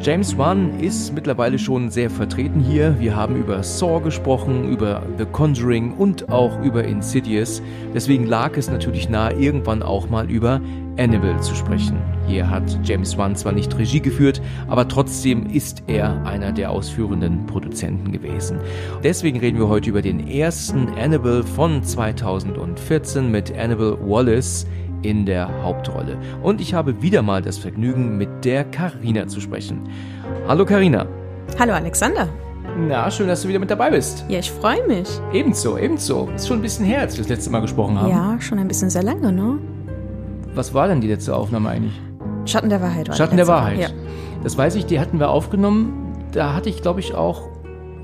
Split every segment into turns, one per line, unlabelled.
James Wan ist mittlerweile schon sehr vertreten hier. Wir haben über Saw gesprochen, über The Conjuring und auch über Insidious. Deswegen lag es natürlich nahe, irgendwann auch mal über Annabelle zu sprechen. Hier hat James Wan zwar nicht Regie geführt, aber trotzdem ist er einer der ausführenden Produzenten gewesen. Deswegen reden wir heute über den ersten Annabelle von 2014 mit Annabelle Wallace in der Hauptrolle. Und ich habe wieder mal das Vergnügen, mit der Karina zu sprechen. Hallo Karina.
Hallo Alexander.
Na, schön, dass du wieder mit dabei bist.
Ja, ich freue mich.
Ebenso, ebenso. Ist schon ein bisschen her, als wir das letzte Mal gesprochen haben.
Ja, schon ein bisschen sehr lange, ne?
Was war denn die letzte Aufnahme eigentlich?
Schatten der Wahrheit. War
Schatten der Wahrheit.
Ja.
Das weiß ich, die hatten wir aufgenommen. Da hatte ich, glaube ich, auch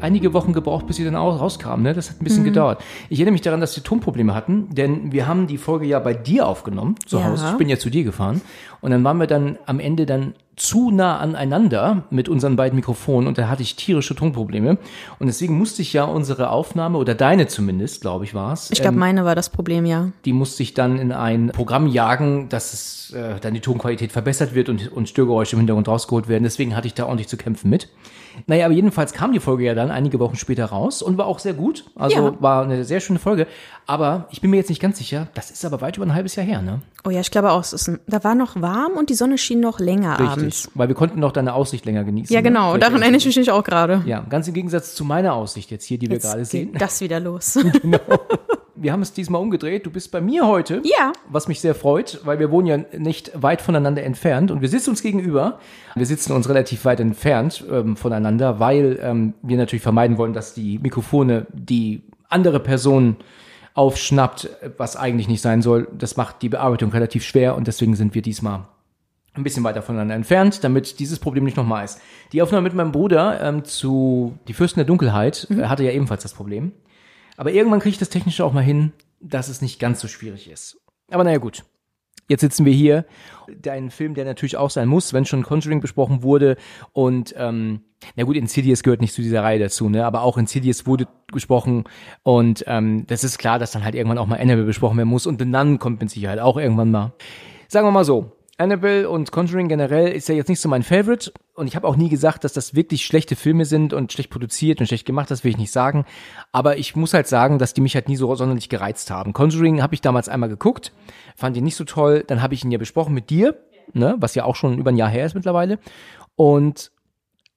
einige Wochen gebraucht, bis sie dann auch rauskam. Ne? Das hat ein bisschen mhm. gedauert. Ich erinnere mich daran, dass sie Tonprobleme hatten, denn wir haben die Folge ja bei dir aufgenommen, zu ja. Hause. Ich bin ja zu dir gefahren. Und dann waren wir dann am Ende dann zu nah aneinander mit unseren beiden Mikrofonen und da hatte ich tierische Tonprobleme. Und deswegen musste ich ja unsere Aufnahme, oder deine zumindest, glaube ich, war es.
Ich glaube, ähm, meine war das Problem, ja.
Die musste ich dann in ein Programm jagen, dass es äh, dann die Tonqualität verbessert wird und, und Störgeräusche im Hintergrund rausgeholt werden. Deswegen hatte ich da ordentlich zu kämpfen mit. Naja, aber jedenfalls kam die Folge ja dann einige Wochen später raus und war auch sehr gut. Also ja. war eine sehr schöne Folge. Aber ich bin mir jetzt nicht ganz sicher, das ist aber weit über ein halbes Jahr her, ne?
Oh ja, ich glaube auch, es ist ein, da war noch warm und die Sonne schien noch länger
Richtig,
abends.
weil wir konnten noch deine Aussicht länger genießen.
Ja, ne? genau, ne? daran erinnere ich mich auch gerade.
Ja, ganz im Gegensatz zu meiner Aussicht jetzt hier, die jetzt wir gerade sehen.
das wieder los.
genau. Wir haben es diesmal umgedreht. Du bist bei mir heute.
Ja.
Was mich sehr freut, weil wir wohnen ja nicht weit voneinander entfernt und wir sitzen uns gegenüber. Wir sitzen uns relativ weit entfernt ähm, voneinander, weil ähm, wir natürlich vermeiden wollen, dass die Mikrofone die andere Person aufschnappt, was eigentlich nicht sein soll. Das macht die Bearbeitung relativ schwer und deswegen sind wir diesmal ein bisschen weiter voneinander entfernt, damit dieses Problem nicht nochmal ist. Die Aufnahme mit meinem Bruder ähm, zu Die Fürsten der Dunkelheit mhm. hatte ja ebenfalls das Problem. Aber irgendwann kriege ich das Technische auch mal hin, dass es nicht ganz so schwierig ist. Aber naja, gut. Jetzt sitzen wir hier. Ein Film, der natürlich auch sein muss, wenn schon Conjuring besprochen wurde. Und ähm, na gut, Insidious gehört nicht zu dieser Reihe dazu, ne? Aber auch Insidious wurde besprochen. Und ähm, das ist klar, dass dann halt irgendwann auch mal Annabelle besprochen werden muss. Und The Nun kommt mit Sicherheit auch irgendwann mal. Sagen wir mal so, Annabelle und Conjuring generell ist ja jetzt nicht so mein Favorite. Und ich habe auch nie gesagt, dass das wirklich schlechte Filme sind und schlecht produziert und schlecht gemacht, das will ich nicht sagen. Aber ich muss halt sagen, dass die mich halt nie so sonderlich gereizt haben. Conjuring habe ich damals einmal geguckt, fand ihn nicht so toll. Dann habe ich ihn ja besprochen mit dir, ne, was ja auch schon über ein Jahr her ist mittlerweile. Und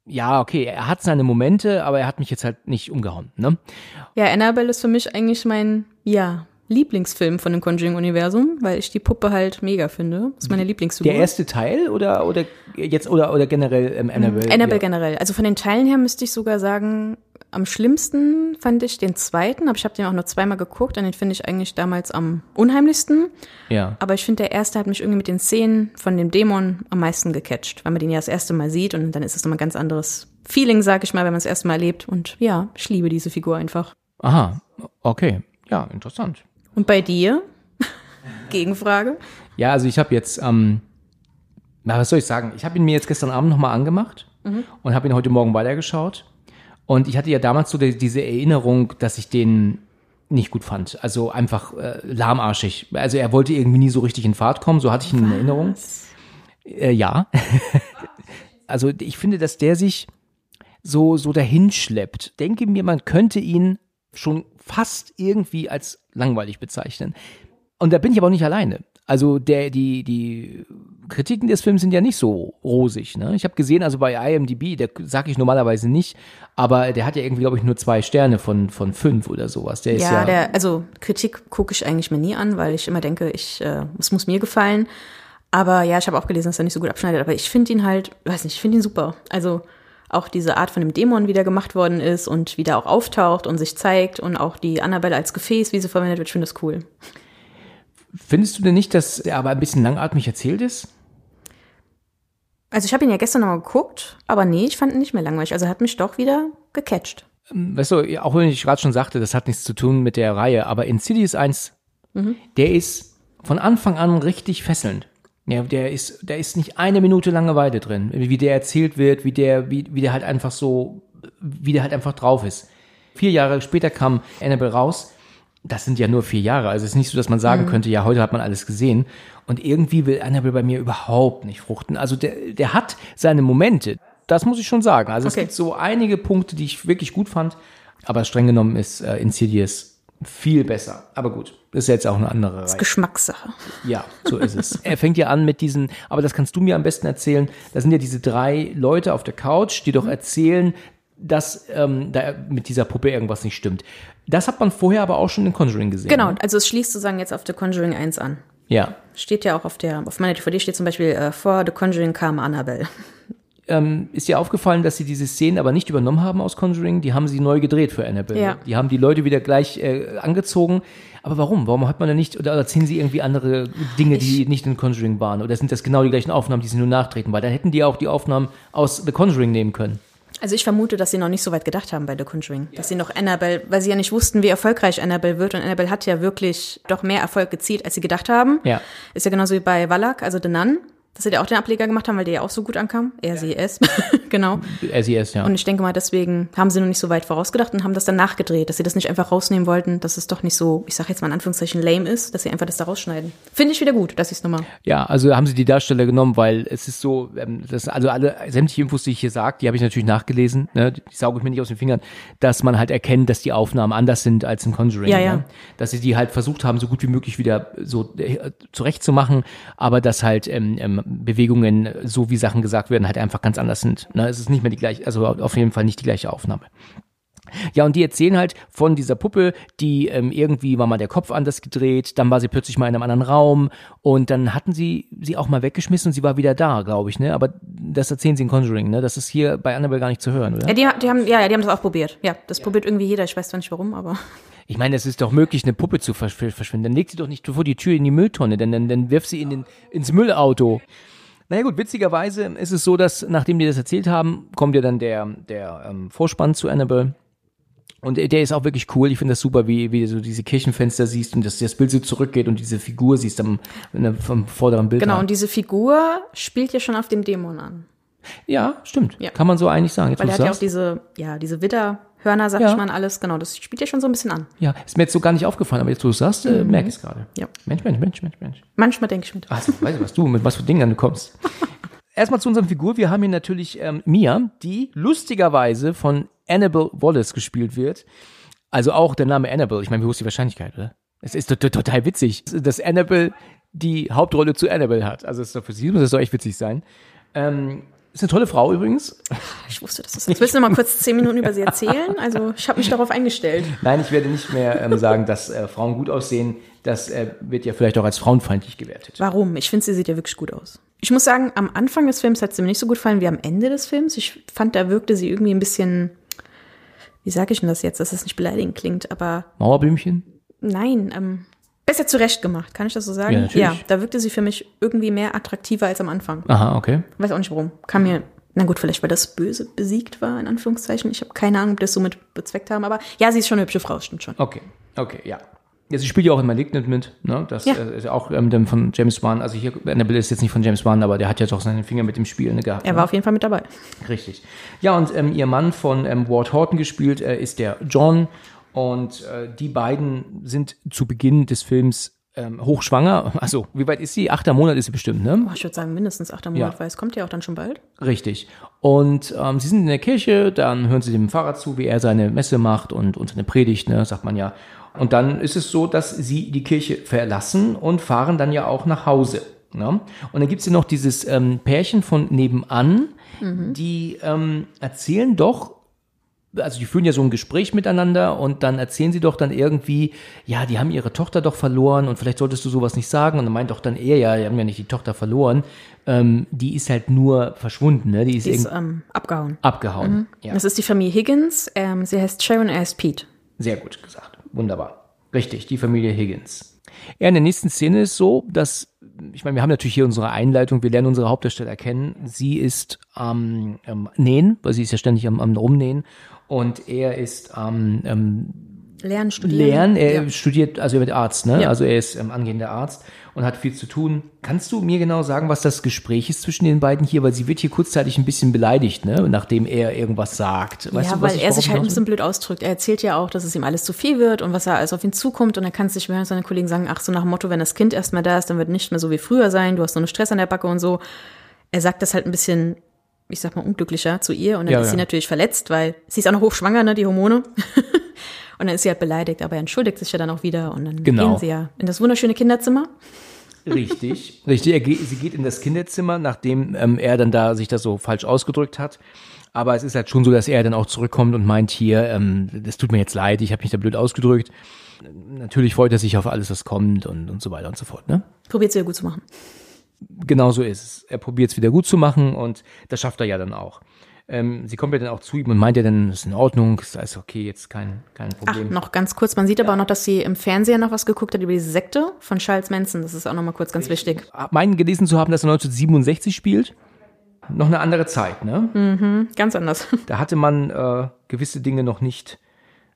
ja, okay, er hat seine Momente, aber er hat mich jetzt halt nicht umgehauen, ne?
Ja, Annabelle ist für mich eigentlich mein, ja, Lieblingsfilm von dem Conjuring-Universum, weil ich die Puppe halt mega finde. Das ist meine Lieblingsfigur.
Der erste Teil oder, oder jetzt oder, oder generell ähm, Annabelle?
Annabelle ja. generell. Also von den Teilen her müsste ich sogar sagen, am schlimmsten fand ich den zweiten, aber ich habe den auch nur zweimal geguckt und den finde ich eigentlich damals am unheimlichsten.
Ja.
Aber ich finde, der erste hat mich irgendwie mit den Szenen von dem Dämon am meisten gecatcht, weil man den ja das erste Mal sieht und dann ist es nochmal ein ganz anderes Feeling, sag ich mal, wenn man es das erste Mal erlebt. Und ja, ich liebe diese Figur einfach.
Aha, okay. Ja, interessant.
Und bei dir? Gegenfrage?
Ja, also ich habe jetzt, ähm, na, was soll ich sagen? Ich habe ihn mir jetzt gestern Abend nochmal angemacht mhm. und habe ihn heute Morgen weitergeschaut. Und ich hatte ja damals so die, diese Erinnerung, dass ich den nicht gut fand. Also einfach äh, lahmarschig. Also er wollte irgendwie nie so richtig in Fahrt kommen, so hatte ich ihn was? in Erinnerung. Äh, ja. also ich finde, dass der sich so, so dahinschleppt. Denke mir, man könnte ihn schon fast irgendwie als langweilig bezeichnen. Und da bin ich aber auch nicht alleine. Also der, die, die Kritiken des Films sind ja nicht so rosig. Ne? Ich habe gesehen, also bei IMDb, der sage ich normalerweise nicht, aber der hat ja irgendwie, glaube ich, nur zwei Sterne von, von fünf oder sowas. Der
ja,
ist ja,
der, also Kritik gucke ich eigentlich mir nie an, weil ich immer denke, ich, äh, es muss mir gefallen. Aber ja, ich habe auch gelesen, dass er nicht so gut abschneidet. Aber ich finde ihn halt, weiß nicht, ich finde ihn super. Also auch diese Art von dem Dämon wieder gemacht worden ist und wieder auch auftaucht und sich zeigt und auch die Annabelle als Gefäß, wie sie verwendet wird, ich finde das cool.
Findest du denn nicht, dass er aber ein bisschen langatmig erzählt ist?
Also ich habe ihn ja gestern nochmal geguckt, aber nee, ich fand ihn nicht mehr langweilig. Also er hat mich doch wieder gecatcht.
weißt du, auch wenn ich gerade schon sagte, das hat nichts zu tun mit der Reihe, aber Insidious 1, der ist von Anfang an richtig fesselnd. Ja, der ist, der ist nicht eine Minute Langeweile drin, wie der erzählt wird, wie der, wie, wie der halt einfach so, wie der halt einfach drauf ist. Vier Jahre später kam Annabelle raus. Das sind ja nur vier Jahre. Also es ist nicht so, dass man sagen könnte, ja, heute hat man alles gesehen. Und irgendwie will Annabelle bei mir überhaupt nicht fruchten. Also der, der hat seine Momente. Das muss ich schon sagen. Also es
Okay.
gibt so einige Punkte, die ich wirklich gut fand. Aber streng genommen ist äh, Insidious viel besser. Aber gut, ist jetzt auch eine andere Reihe.
Geschmackssache.
Ja, so ist es. er fängt ja an mit diesen, aber das kannst du mir am besten erzählen. Da sind ja diese drei Leute auf der Couch, die doch erzählen, dass ähm, da mit dieser Puppe irgendwas nicht stimmt. Das hat man vorher aber auch schon in Conjuring gesehen.
Genau,
Ne?
also es schließt sozusagen jetzt auf The Conjuring 1 an.
Ja.
Steht ja auch auf der, auf meiner DVD steht zum Beispiel, äh, vor The Conjuring kam Annabelle.
Ähm, ist dir aufgefallen, dass sie diese Szenen aber nicht übernommen haben aus Conjuring? Die haben sie neu gedreht für Annabelle.
Ja.
Die haben die Leute wieder gleich äh, angezogen. Aber warum? Warum hat man denn nicht, oder erzählen sie irgendwie andere Dinge, die nicht in Conjuring waren? Oder sind das genau die gleichen Aufnahmen, die sie nur nachtreten? Weil dann hätten die auch die Aufnahmen aus The Conjuring nehmen können.
Also ich vermute, dass sie noch nicht so weit gedacht haben bei The Conjuring. Dass sie noch Annabelle, weil sie ja nicht wussten, wie erfolgreich Annabelle wird. Und Annabelle hat ja wirklich doch mehr Erfolg gezielt, als sie gedacht haben.
Ja.
Ist ja genauso wie bei Wallach, also The Nun. Dass sie ja auch den Ableger gemacht haben, weil der ja auch so gut ankam. Sie, es. genau.
SES, ja.
Und ich denke mal, deswegen haben sie noch nicht so weit vorausgedacht und haben das dann nachgedreht, dass sie das nicht einfach rausnehmen wollten, dass es doch nicht so, ich sag jetzt mal in Anführungszeichen, lame ist, dass sie einfach das da rausschneiden. Finde ich wieder gut, dass sie es nochmal.
Ja, also haben sie die Darsteller genommen, weil es ist so, ähm, das, also alle sämtliche Infos, die ich hier sage, die habe ich natürlich nachgelesen, ne, die sauge ich mir nicht aus den Fingern, dass man halt erkennt, dass die Aufnahmen anders sind als in Conjuring.
Ja, ja.
Ne? Dass sie die halt versucht haben, so gut wie möglich wieder so äh, zurechtzumachen, aber dass halt ähm, ähm, Bewegungen, so wie Sachen gesagt werden, halt einfach ganz anders sind. Ne? Es ist nicht mehr die gleiche, also auf jeden Fall nicht die gleiche Aufnahme. Ja, und die erzählen halt von dieser Puppe, die ähm, irgendwie war mal der Kopf anders gedreht, dann war sie plötzlich mal in einem anderen Raum und dann hatten sie sie auch mal weggeschmissen und sie war wieder da, glaube ich, ne? Aber das erzählen sie in Conjuring, ne? Das ist hier bei Annabelle gar nicht zu hören, oder?
Ja, die, die haben, ja, ja, die haben das auch probiert. Ja, das probiert irgendwie jeder. Ich weiß zwar nicht warum, aber.
Ich meine, es ist doch möglich, eine Puppe zu versch verschwinden. Dann legt sie doch nicht vor die Tür in die Mülltonne, denn dann, dann wirft sie in den, ins Müllauto. Naja gut, witzigerweise ist es so, dass nachdem die das erzählt haben, kommt ja dann der, der ähm, Vorspann zu Annabelle. Und der ist auch wirklich cool. Ich finde das super, wie, wie du so diese Kirchenfenster siehst und dass das Bild so zurückgeht und diese Figur siehst am, vom vorderen Bild.
Genau, und diese Figur spielt ja schon auf dem Dämon an.
ja, stimmt.
Ja.
Kann man so eigentlich sagen. Jetzt,
Weil er hat ja auch diese, ja, diese Widderhörner, sag
Ja.
ich mal, alles. Genau, das spielt ja schon so ein bisschen an.
Ja, ist mir jetzt so gar nicht aufgefallen, aber jetzt, wo du es sagst, äh, merke ich es gerade.
Ja.
Mensch, Mensch, Mensch, Mensch, Mensch.
Manchmal denke ich mit.
Also, weißt du, was du, mit was für Dingen du kommst. Erstmal zu unserer Figur. Wir haben hier natürlich ähm, Mia, die lustigerweise von Annabelle Wallace gespielt wird. Also auch der Name Annabelle. Ich meine, wie hoch ist die Wahrscheinlichkeit, oder? Es ist to- to- total witzig, dass Annabelle die Hauptrolle zu Annabelle hat. Also es ist doch für sie muss das doch echt witzig sein. Ähm, ist eine tolle Frau übrigens.
Ich wusste, dass das ist. Willst du noch mal kurz zehn Minuten über sie erzählen? Also, ich habe mich darauf eingestellt.
Nein, ich werde nicht mehr ähm, sagen, dass äh, Frauen gut aussehen. Das äh, wird ja vielleicht auch als frauenfeindlich gewertet.
Warum? Ich finde, sie sieht ja wirklich gut aus. Ich muss sagen, am Anfang des Films hat sie mir nicht so gut gefallen wie am Ende des Films. Ich fand, da wirkte sie irgendwie ein bisschen, wie sage ich denn das jetzt, dass es nicht beleidigend klingt, aber
Mauerblümchen?
nein, ähm, besser zurecht gemacht, kann ich das so sagen?
Ja, natürlich.
ja, da wirkte sie für mich irgendwie mehr attraktiver als am Anfang.
Aha, okay.
Weiß auch nicht warum. Kam mir, na gut, vielleicht weil das Böse besiegt war, in Anführungszeichen. Ich habe keine Ahnung, ob das so mit bezweckt haben, aber ja, sie ist schon eine hübsche Frau, stimmt schon.
Okay, okay, ja. Ja, sie spielt ja auch in Malignant mit, ne? Das
Ja.
äh, ist ja auch ähm, von James Wan. Also hier, Annabelle ist jetzt nicht von James Wan, aber der hat ja doch seine Finger mit dem Spiel ne, gehabt.
Er
ne?
war auf jeden Fall mit dabei.
Richtig. Ja, und ähm, ihr Mann von ähm, Ward Horton gespielt äh, ist der John. Und äh, die beiden sind zu Beginn des Films ähm, hochschwanger. Also, wie weit ist sie? Achter Monat ist sie bestimmt, ne?
Boah, ich würde sagen, mindestens achter Monat,
Ja.
weil es kommt ja auch dann schon bald.
Richtig. Und ähm, sie sind in der Kirche, dann hören sie dem Pfarrer zu, wie er seine Messe macht und, und seine Predigt, ne, sagt man ja. Und dann ist es so, dass sie die Kirche verlassen und fahren dann ja auch nach Hause. Ne? Und dann gibt's ja noch dieses ähm, Pärchen von nebenan, die ähm, erzählen doch, also die führen ja so ein Gespräch miteinander und dann erzählen sie doch dann irgendwie, ja, die haben ihre Tochter doch verloren und vielleicht solltest du sowas nicht sagen. Und dann meint doch dann er, ja, die haben ja nicht die Tochter verloren, ähm, die ist halt nur verschwunden, ne? Die ist,
Die ist ähm, abgehauen.
abgehauen. Ja,
Das ist die Familie Higgins. Ähm, sie heißt Sharon, er heißt Pete.
sehr gut gesagt. Wunderbar. Richtig, die Familie Higgins. Ja, in der nächsten Szene ist so, dass, ich meine, wir haben natürlich hier unsere Einleitung, wir lernen unsere Hauptdarsteller kennen. Sie ist am ähm, Nähen, weil sie ist ja ständig am, am Rumnähen. Und er ist am ähm,
Lernen, studieren.
Lernen, er
ja.
studiert, also er wird Arzt, ne?
Ja.
Also er ist ähm, angehender Arzt und hat viel zu tun. Kannst du mir genau sagen, was das Gespräch ist zwischen den beiden hier? Weil sie wird hier kurzzeitig ein bisschen beleidigt, ne? Nachdem er irgendwas sagt. Weißt
ja,
du,
weil er sich halt ein bisschen blöd ausdrückt. Er erzählt ja auch, dass es ihm alles zu viel wird und was er alles auf ihn zukommt. Und er kann mehr hören. Seine Kollegen sagen, ach so nach dem Motto, wenn das Kind erstmal da ist, dann wird nicht mehr so wie früher sein. Du hast so einen Stress an der Backe und so. Er sagt das halt ein bisschen, ich sag mal, unglücklicher zu ihr. Und dann
Ja,
ist
ja.
sie natürlich verletzt, weil sie ist auch noch hochschwanger, ne, die Hormone. und dann ist sie halt beleidigt, aber er entschuldigt sich ja dann auch wieder. Und dann
Genau.
gehen sie ja in das wunderschöne Kinderzimmer.
Richtig, richtig. Geht, sie geht in das Kinderzimmer, nachdem ähm, er dann da sich das so falsch ausgedrückt hat. Aber es ist halt schon so, dass er dann auch zurückkommt und meint hier, ähm, das tut mir jetzt leid, ich habe mich da blöd ausgedrückt. Natürlich freut er sich auf alles, was kommt und, und so weiter und so fort. Ne?
Probiert sie ja gut zu machen.
Genau so ist es. Er probiert es wieder gut zu machen und das schafft er ja dann auch. Ähm, sie kommt ja dann auch zu ihm und meint ja dann, das ist in Ordnung, ist alles okay, jetzt kein, kein
Ach,
Problem.
noch ganz kurz. Man sieht aber auch noch, dass sie im Fernseher noch was geguckt hat über diese Sekte von Charles Manson. Das ist auch noch mal kurz ganz wichtig.
Meinen gelesen zu haben, dass er 1967 spielt. Noch eine andere Zeit, ne?
Ganz anders.
Da hatte man äh, gewisse Dinge noch nicht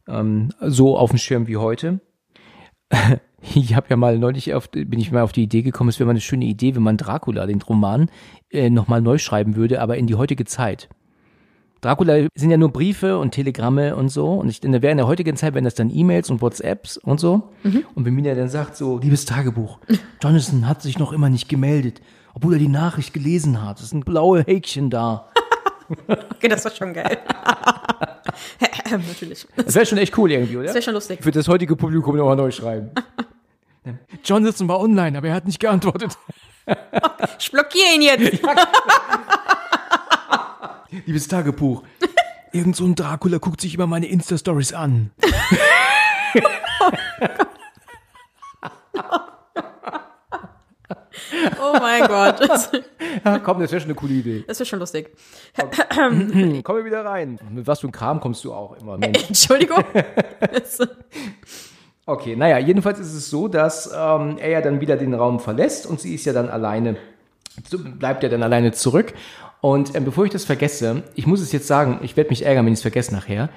ähm, so auf dem Schirm wie heute. Ich habe ja mal neulich auf, bin ich mal auf die Idee gekommen, es wäre mal eine schöne Idee, wenn man Dracula, den Roman, äh, nochmal neu schreiben würde, aber in die heutige Zeit. Dracula sind ja nur Briefe und Telegramme und so. Und ich wäre in der heutigen Zeit, wenn das dann E-Mails und WhatsApps und so. Und wenn Mina dann sagt, so, liebes Tagebuch, Jonathan hat sich noch immer nicht gemeldet, obwohl er die Nachricht gelesen hat. Es sind blaue Häkchen da.
Okay, das war schon geil. Natürlich. Das
Das wäre schon echt cool irgendwie, oder?
wäre schon lustig.
Für das heutige Publikum nochmal neu schreiben. Jonathan war online, aber er hat nicht geantwortet.
Ich blockiere ihn jetzt.
Liebes Tagebuch, irgend so ein Dracula guckt sich immer meine Insta-Stories an.
Oh mein Gott.
Ja, komm, das wäre schon eine coole Idee.
das wäre schon lustig.
Komm wir wieder rein. Mit was für ein Kram kommst du auch immer, Mensch.
Entschuldigung.
Okay, naja, jedenfalls ist es so, dass ähm, er ja dann wieder den Raum verlässt und sie ist ja dann alleine, bleibt ja dann alleine zurück. Und ähm, bevor ich das vergesse, ich muss es jetzt sagen, ich werde mich ärgern, wenn ich es vergesse nachher.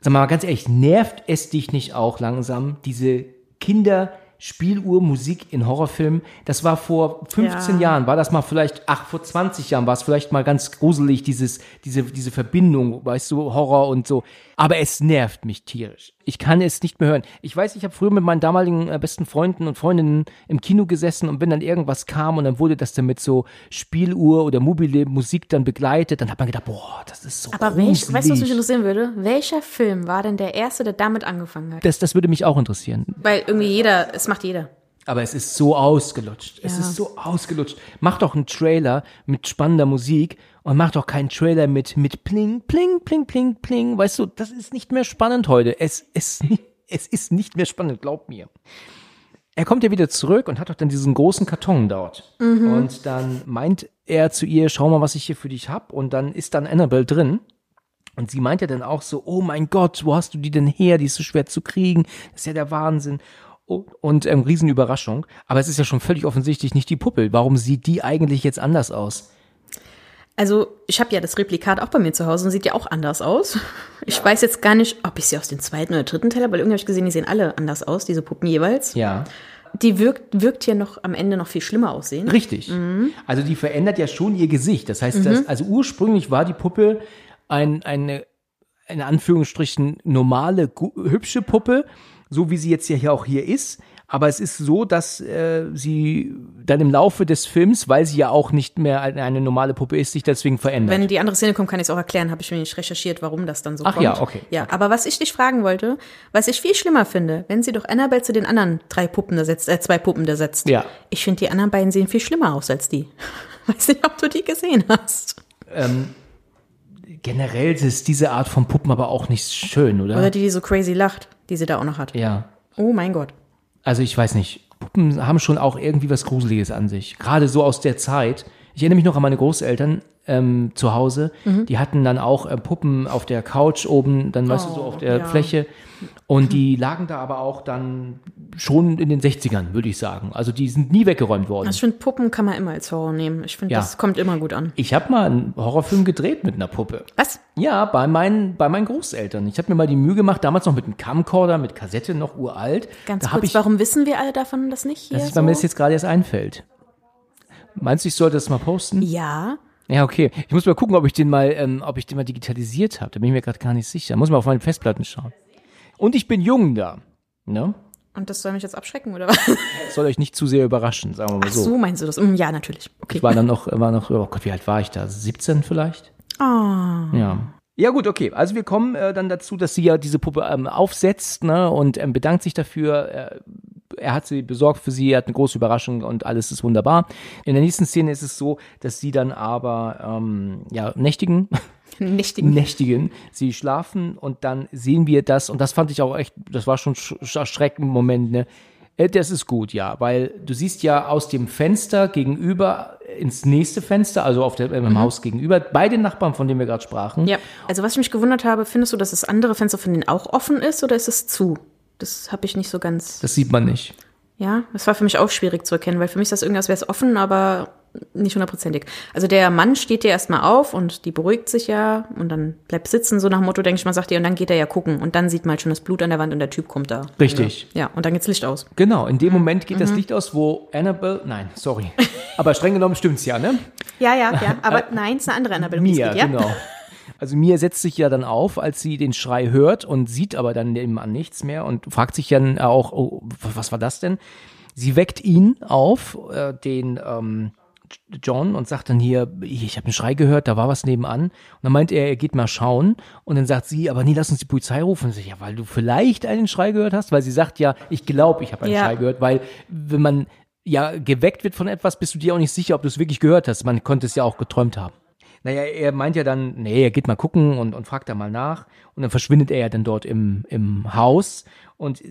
Sag mal ganz ehrlich, nervt es dich nicht auch langsam, diese Kinder- Spieluhr Musik in Horrorfilmen, das war vor 15
Ja.
Jahren, war das mal vielleicht, ach, vor 20 Jahren war es vielleicht mal ganz gruselig, dieses, diese, diese Verbindung, weißt du, Horror und so. Aber es nervt mich tierisch. Ich kann es nicht mehr hören. Ich weiß, ich habe früher mit meinen damaligen äh, besten Freunden und Freundinnen im Kino gesessen und wenn dann irgendwas kam und dann wurde das dann mit so Spieluhr oder mobile Musik dann begleitet, dann hat man gedacht, boah, das ist so
Aber welch, weißt du, was mich interessieren würde? Welcher Film war denn der erste, der damit angefangen hat?
das, das würde mich auch interessieren.
Weil irgendwie jeder, es macht jeder.
Aber es ist so ausgelutscht. Es
Ja.
ist so ausgelutscht. Mach doch einen Trailer mit spannender Musik und mach doch keinen Trailer mit, mit Pling, Pling, Pling, Pling, Pling. Weißt du, das ist nicht mehr spannend heute. Es ist, nicht- es ist nicht mehr spannend, glaub mir. Er kommt ja wieder zurück und hat doch dann diesen großen Karton dort. Und dann meint er zu ihr, schau mal, was ich hier für dich hab. Und dann ist dann Annabelle drin. Und sie meint ja dann auch so, oh mein Gott, wo hast du die denn her? Die ist so schwer zu kriegen. Das ist ja der Wahnsinn. Und ähm, Riesenüberraschung. Aber es ist ja schon völlig offensichtlich nicht die Puppe. Warum sieht die eigentlich jetzt anders aus?
Also, ich habe ja das Replikat auch bei mir zu Hause und sieht ja auch anders aus. Ich weiß jetzt gar nicht, ob ich sie aus dem zweiten oder dritten Teil habe, weil irgendwie habe ich gesehen, die sehen alle anders aus, diese Puppen jeweils.
Ja.
Die wirkt, wirkt hier noch am Ende noch viel schlimmer aussehen.
Richtig. Also die verändert ja schon ihr Gesicht. Das heißt, dass, also ursprünglich war die Puppe ein, eine, in Anführungsstrichen normale, hübsche Puppe, so wie sie jetzt ja hier auch hier ist. Aber es ist so, dass äh, sie dann im Laufe des Films, weil sie ja auch nicht mehr eine, normale Puppe ist, sich deswegen verändert.
Wenn die andere Szene kommt, kann ich es auch erklären, habe ich mir nicht recherchiert, warum das dann so
Ach
kommt.
ja, okay.
Ja, aber was ich dich fragen wollte, was ich viel schlimmer finde, wenn sie doch Annabelle zu den anderen drei Puppen da setzt, äh, zwei Puppen da setzt.
Ja.
Ich finde, die anderen beiden sehen viel schlimmer aus als die. Weiß nicht, ob du die gesehen hast.
Generell ist diese Art von Puppen aber auch nicht schön, oder?
Oder die, die so crazy lacht, die sie da auch noch hat.
ja.
Oh mein Gott.
Also ich weiß nicht, Puppen haben schon auch irgendwie was Gruseliges an sich. Gerade so aus der Zeit, Ich erinnere mich noch an meine Großeltern ähm, zu Hause.
Mhm.
Die hatten dann auch äh, Puppen auf der Couch oben, dann weißt du so auf der
Oh, ja.
Fläche. Und die lagen da aber auch dann schon in den 60ern, würde ich sagen. Also die sind nie weggeräumt worden.
Also ich finde, Puppen kann man immer als Horror nehmen. Ich finde,
Ja.
das kommt immer gut an.
Ich habe mal einen Horrorfilm gedreht mit einer Puppe.
Was?
Ja, bei meinen, bei meinen Großeltern. Ich habe mir mal die Mühe gemacht, damals noch mit einem Camcorder, mit Kassette, noch uralt.
Ganz
da
kurz,
ich,
warum wissen wir alle davon das nicht hier?
Das ist,
so?
weil mir das jetzt gerade erst einfällt. Meinst du, ich sollte das mal posten?
ja,
Ja, okay. Ich muss mal gucken, ob ich den mal, ähm, ob ich den mal digitalisiert habe. Da bin ich mir gerade gar nicht sicher. Muss mal auf meine Festplatten schauen. Und ich bin jung da. Ne?
und das soll mich jetzt abschrecken, oder was?
Das soll euch nicht zu sehr überraschen, sagen wir mal
Ach
so.
so, meinst du das? Mm, Ja, natürlich. Okay.
Ich war dann noch, war noch, oh Gott, wie alt war ich da? 17 vielleicht?
Ah.
Ja. Ja gut, okay. Also wir kommen äh, dann dazu, dass sie ja diese Puppe ähm, aufsetzt ne, und ähm, bedankt sich dafür. Er, er hat sie besorgt für sie, er hat eine große Überraschung und alles ist wunderbar. In der nächsten Szene ist es so, dass sie dann aber ähm, ja nächtigen,
Nächtigen.
nächtigen, sie schlafen und dann sehen wir das und das fand ich auch echt, das war schon sch sch- erschreckend Moment, ne? Äh, Das ist gut, ja, weil du siehst ja aus dem Fenster gegenüber ins nächste Fenster, also auf der, im Haus gegenüber, bei den Nachbarn, von denen wir gerade sprachen.
Ja, also was ich mich gewundert habe, findest du, dass das andere Fenster von denen auch offen ist oder ist es zu? Das habe ich nicht so ganz.
Das sieht man nicht.
Ja, das war für mich auch schwierig zu erkennen, weil für mich ist das irgendwas wäre es offen, aber nicht hundertprozentig. Also der Mann steht ja erstmal auf und die beruhigt sich ja und dann bleibt sitzen, so nach dem Motto, denke ich mal, sagt ihr, und dann geht er ja gucken und dann sieht man halt schon das Blut an der Wand und der Typ kommt da.
Richtig.
Ja, und dann geht's Licht aus.
Genau, in dem Moment geht das Licht aus, wo Annabelle, nein, sorry, aber streng genommen stimmt's ja, ne?
Ja, ja, ja, aber nein, es ist eine andere Annabelle.
Mia,
geht, ja?
genau. Also Mia setzt sich ja dann auf, als sie den Schrei hört und sieht aber dann nebenan nichts mehr und fragt sich dann auch, oh, was war das denn? Sie weckt ihn auf, äh, den ähm, John, und sagt dann hier, ich habe einen Schrei gehört, da war was nebenan. Und dann meint er, er geht mal schauen. Und dann sagt sie, aber nee, lass uns die Polizei rufen. Und sie, ja, weil du vielleicht einen Schrei gehört hast, weil sie sagt ja, ich glaube, ich habe einen
Ja.
Schrei gehört, weil wenn man ja geweckt wird von etwas, bist du dir auch nicht sicher, ob du es wirklich gehört hast. Man konnte es ja auch geträumt haben. Naja, er meint ja dann, nee, er geht mal gucken und, und fragt da mal nach. Und dann verschwindet er ja dann dort im, im Haus. Und äh,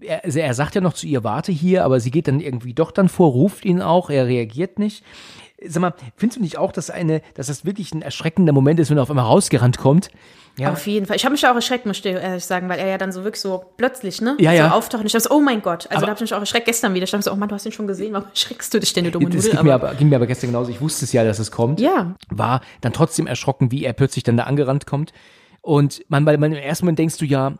er, also er sagt ja noch zu ihr, warte hier, aber sie geht dann irgendwie doch dann vor, ruft ihn auch, er reagiert nicht. Sag mal, findest du nicht auch, dass eine, dass das wirklich ein erschreckender Moment ist, wenn er auf einmal rausgerannt kommt? Ja.
Auf jeden Fall. Ich habe mich auch erschreckt, muss ich ehrlich sagen, weil er ja dann so wirklich so plötzlich, ne?
Ja, ja.
So auftaucht und ich dachte so, oh mein Gott. Also
Aber-
da habe ich mich auch erschreckt gestern wieder. Ich dachte so, oh Mann, du hast ihn schon gesehen, warum schreckst du dich denn, du dumme
Das
Nudel?
ging mir, aber, ging mir aber gestern genauso. Ich wusste es ja, dass es kommt.
Ja.
War dann trotzdem erschrocken, wie er plötzlich dann da angerannt kommt. Und man, weil man im ersten Moment denkst du ja,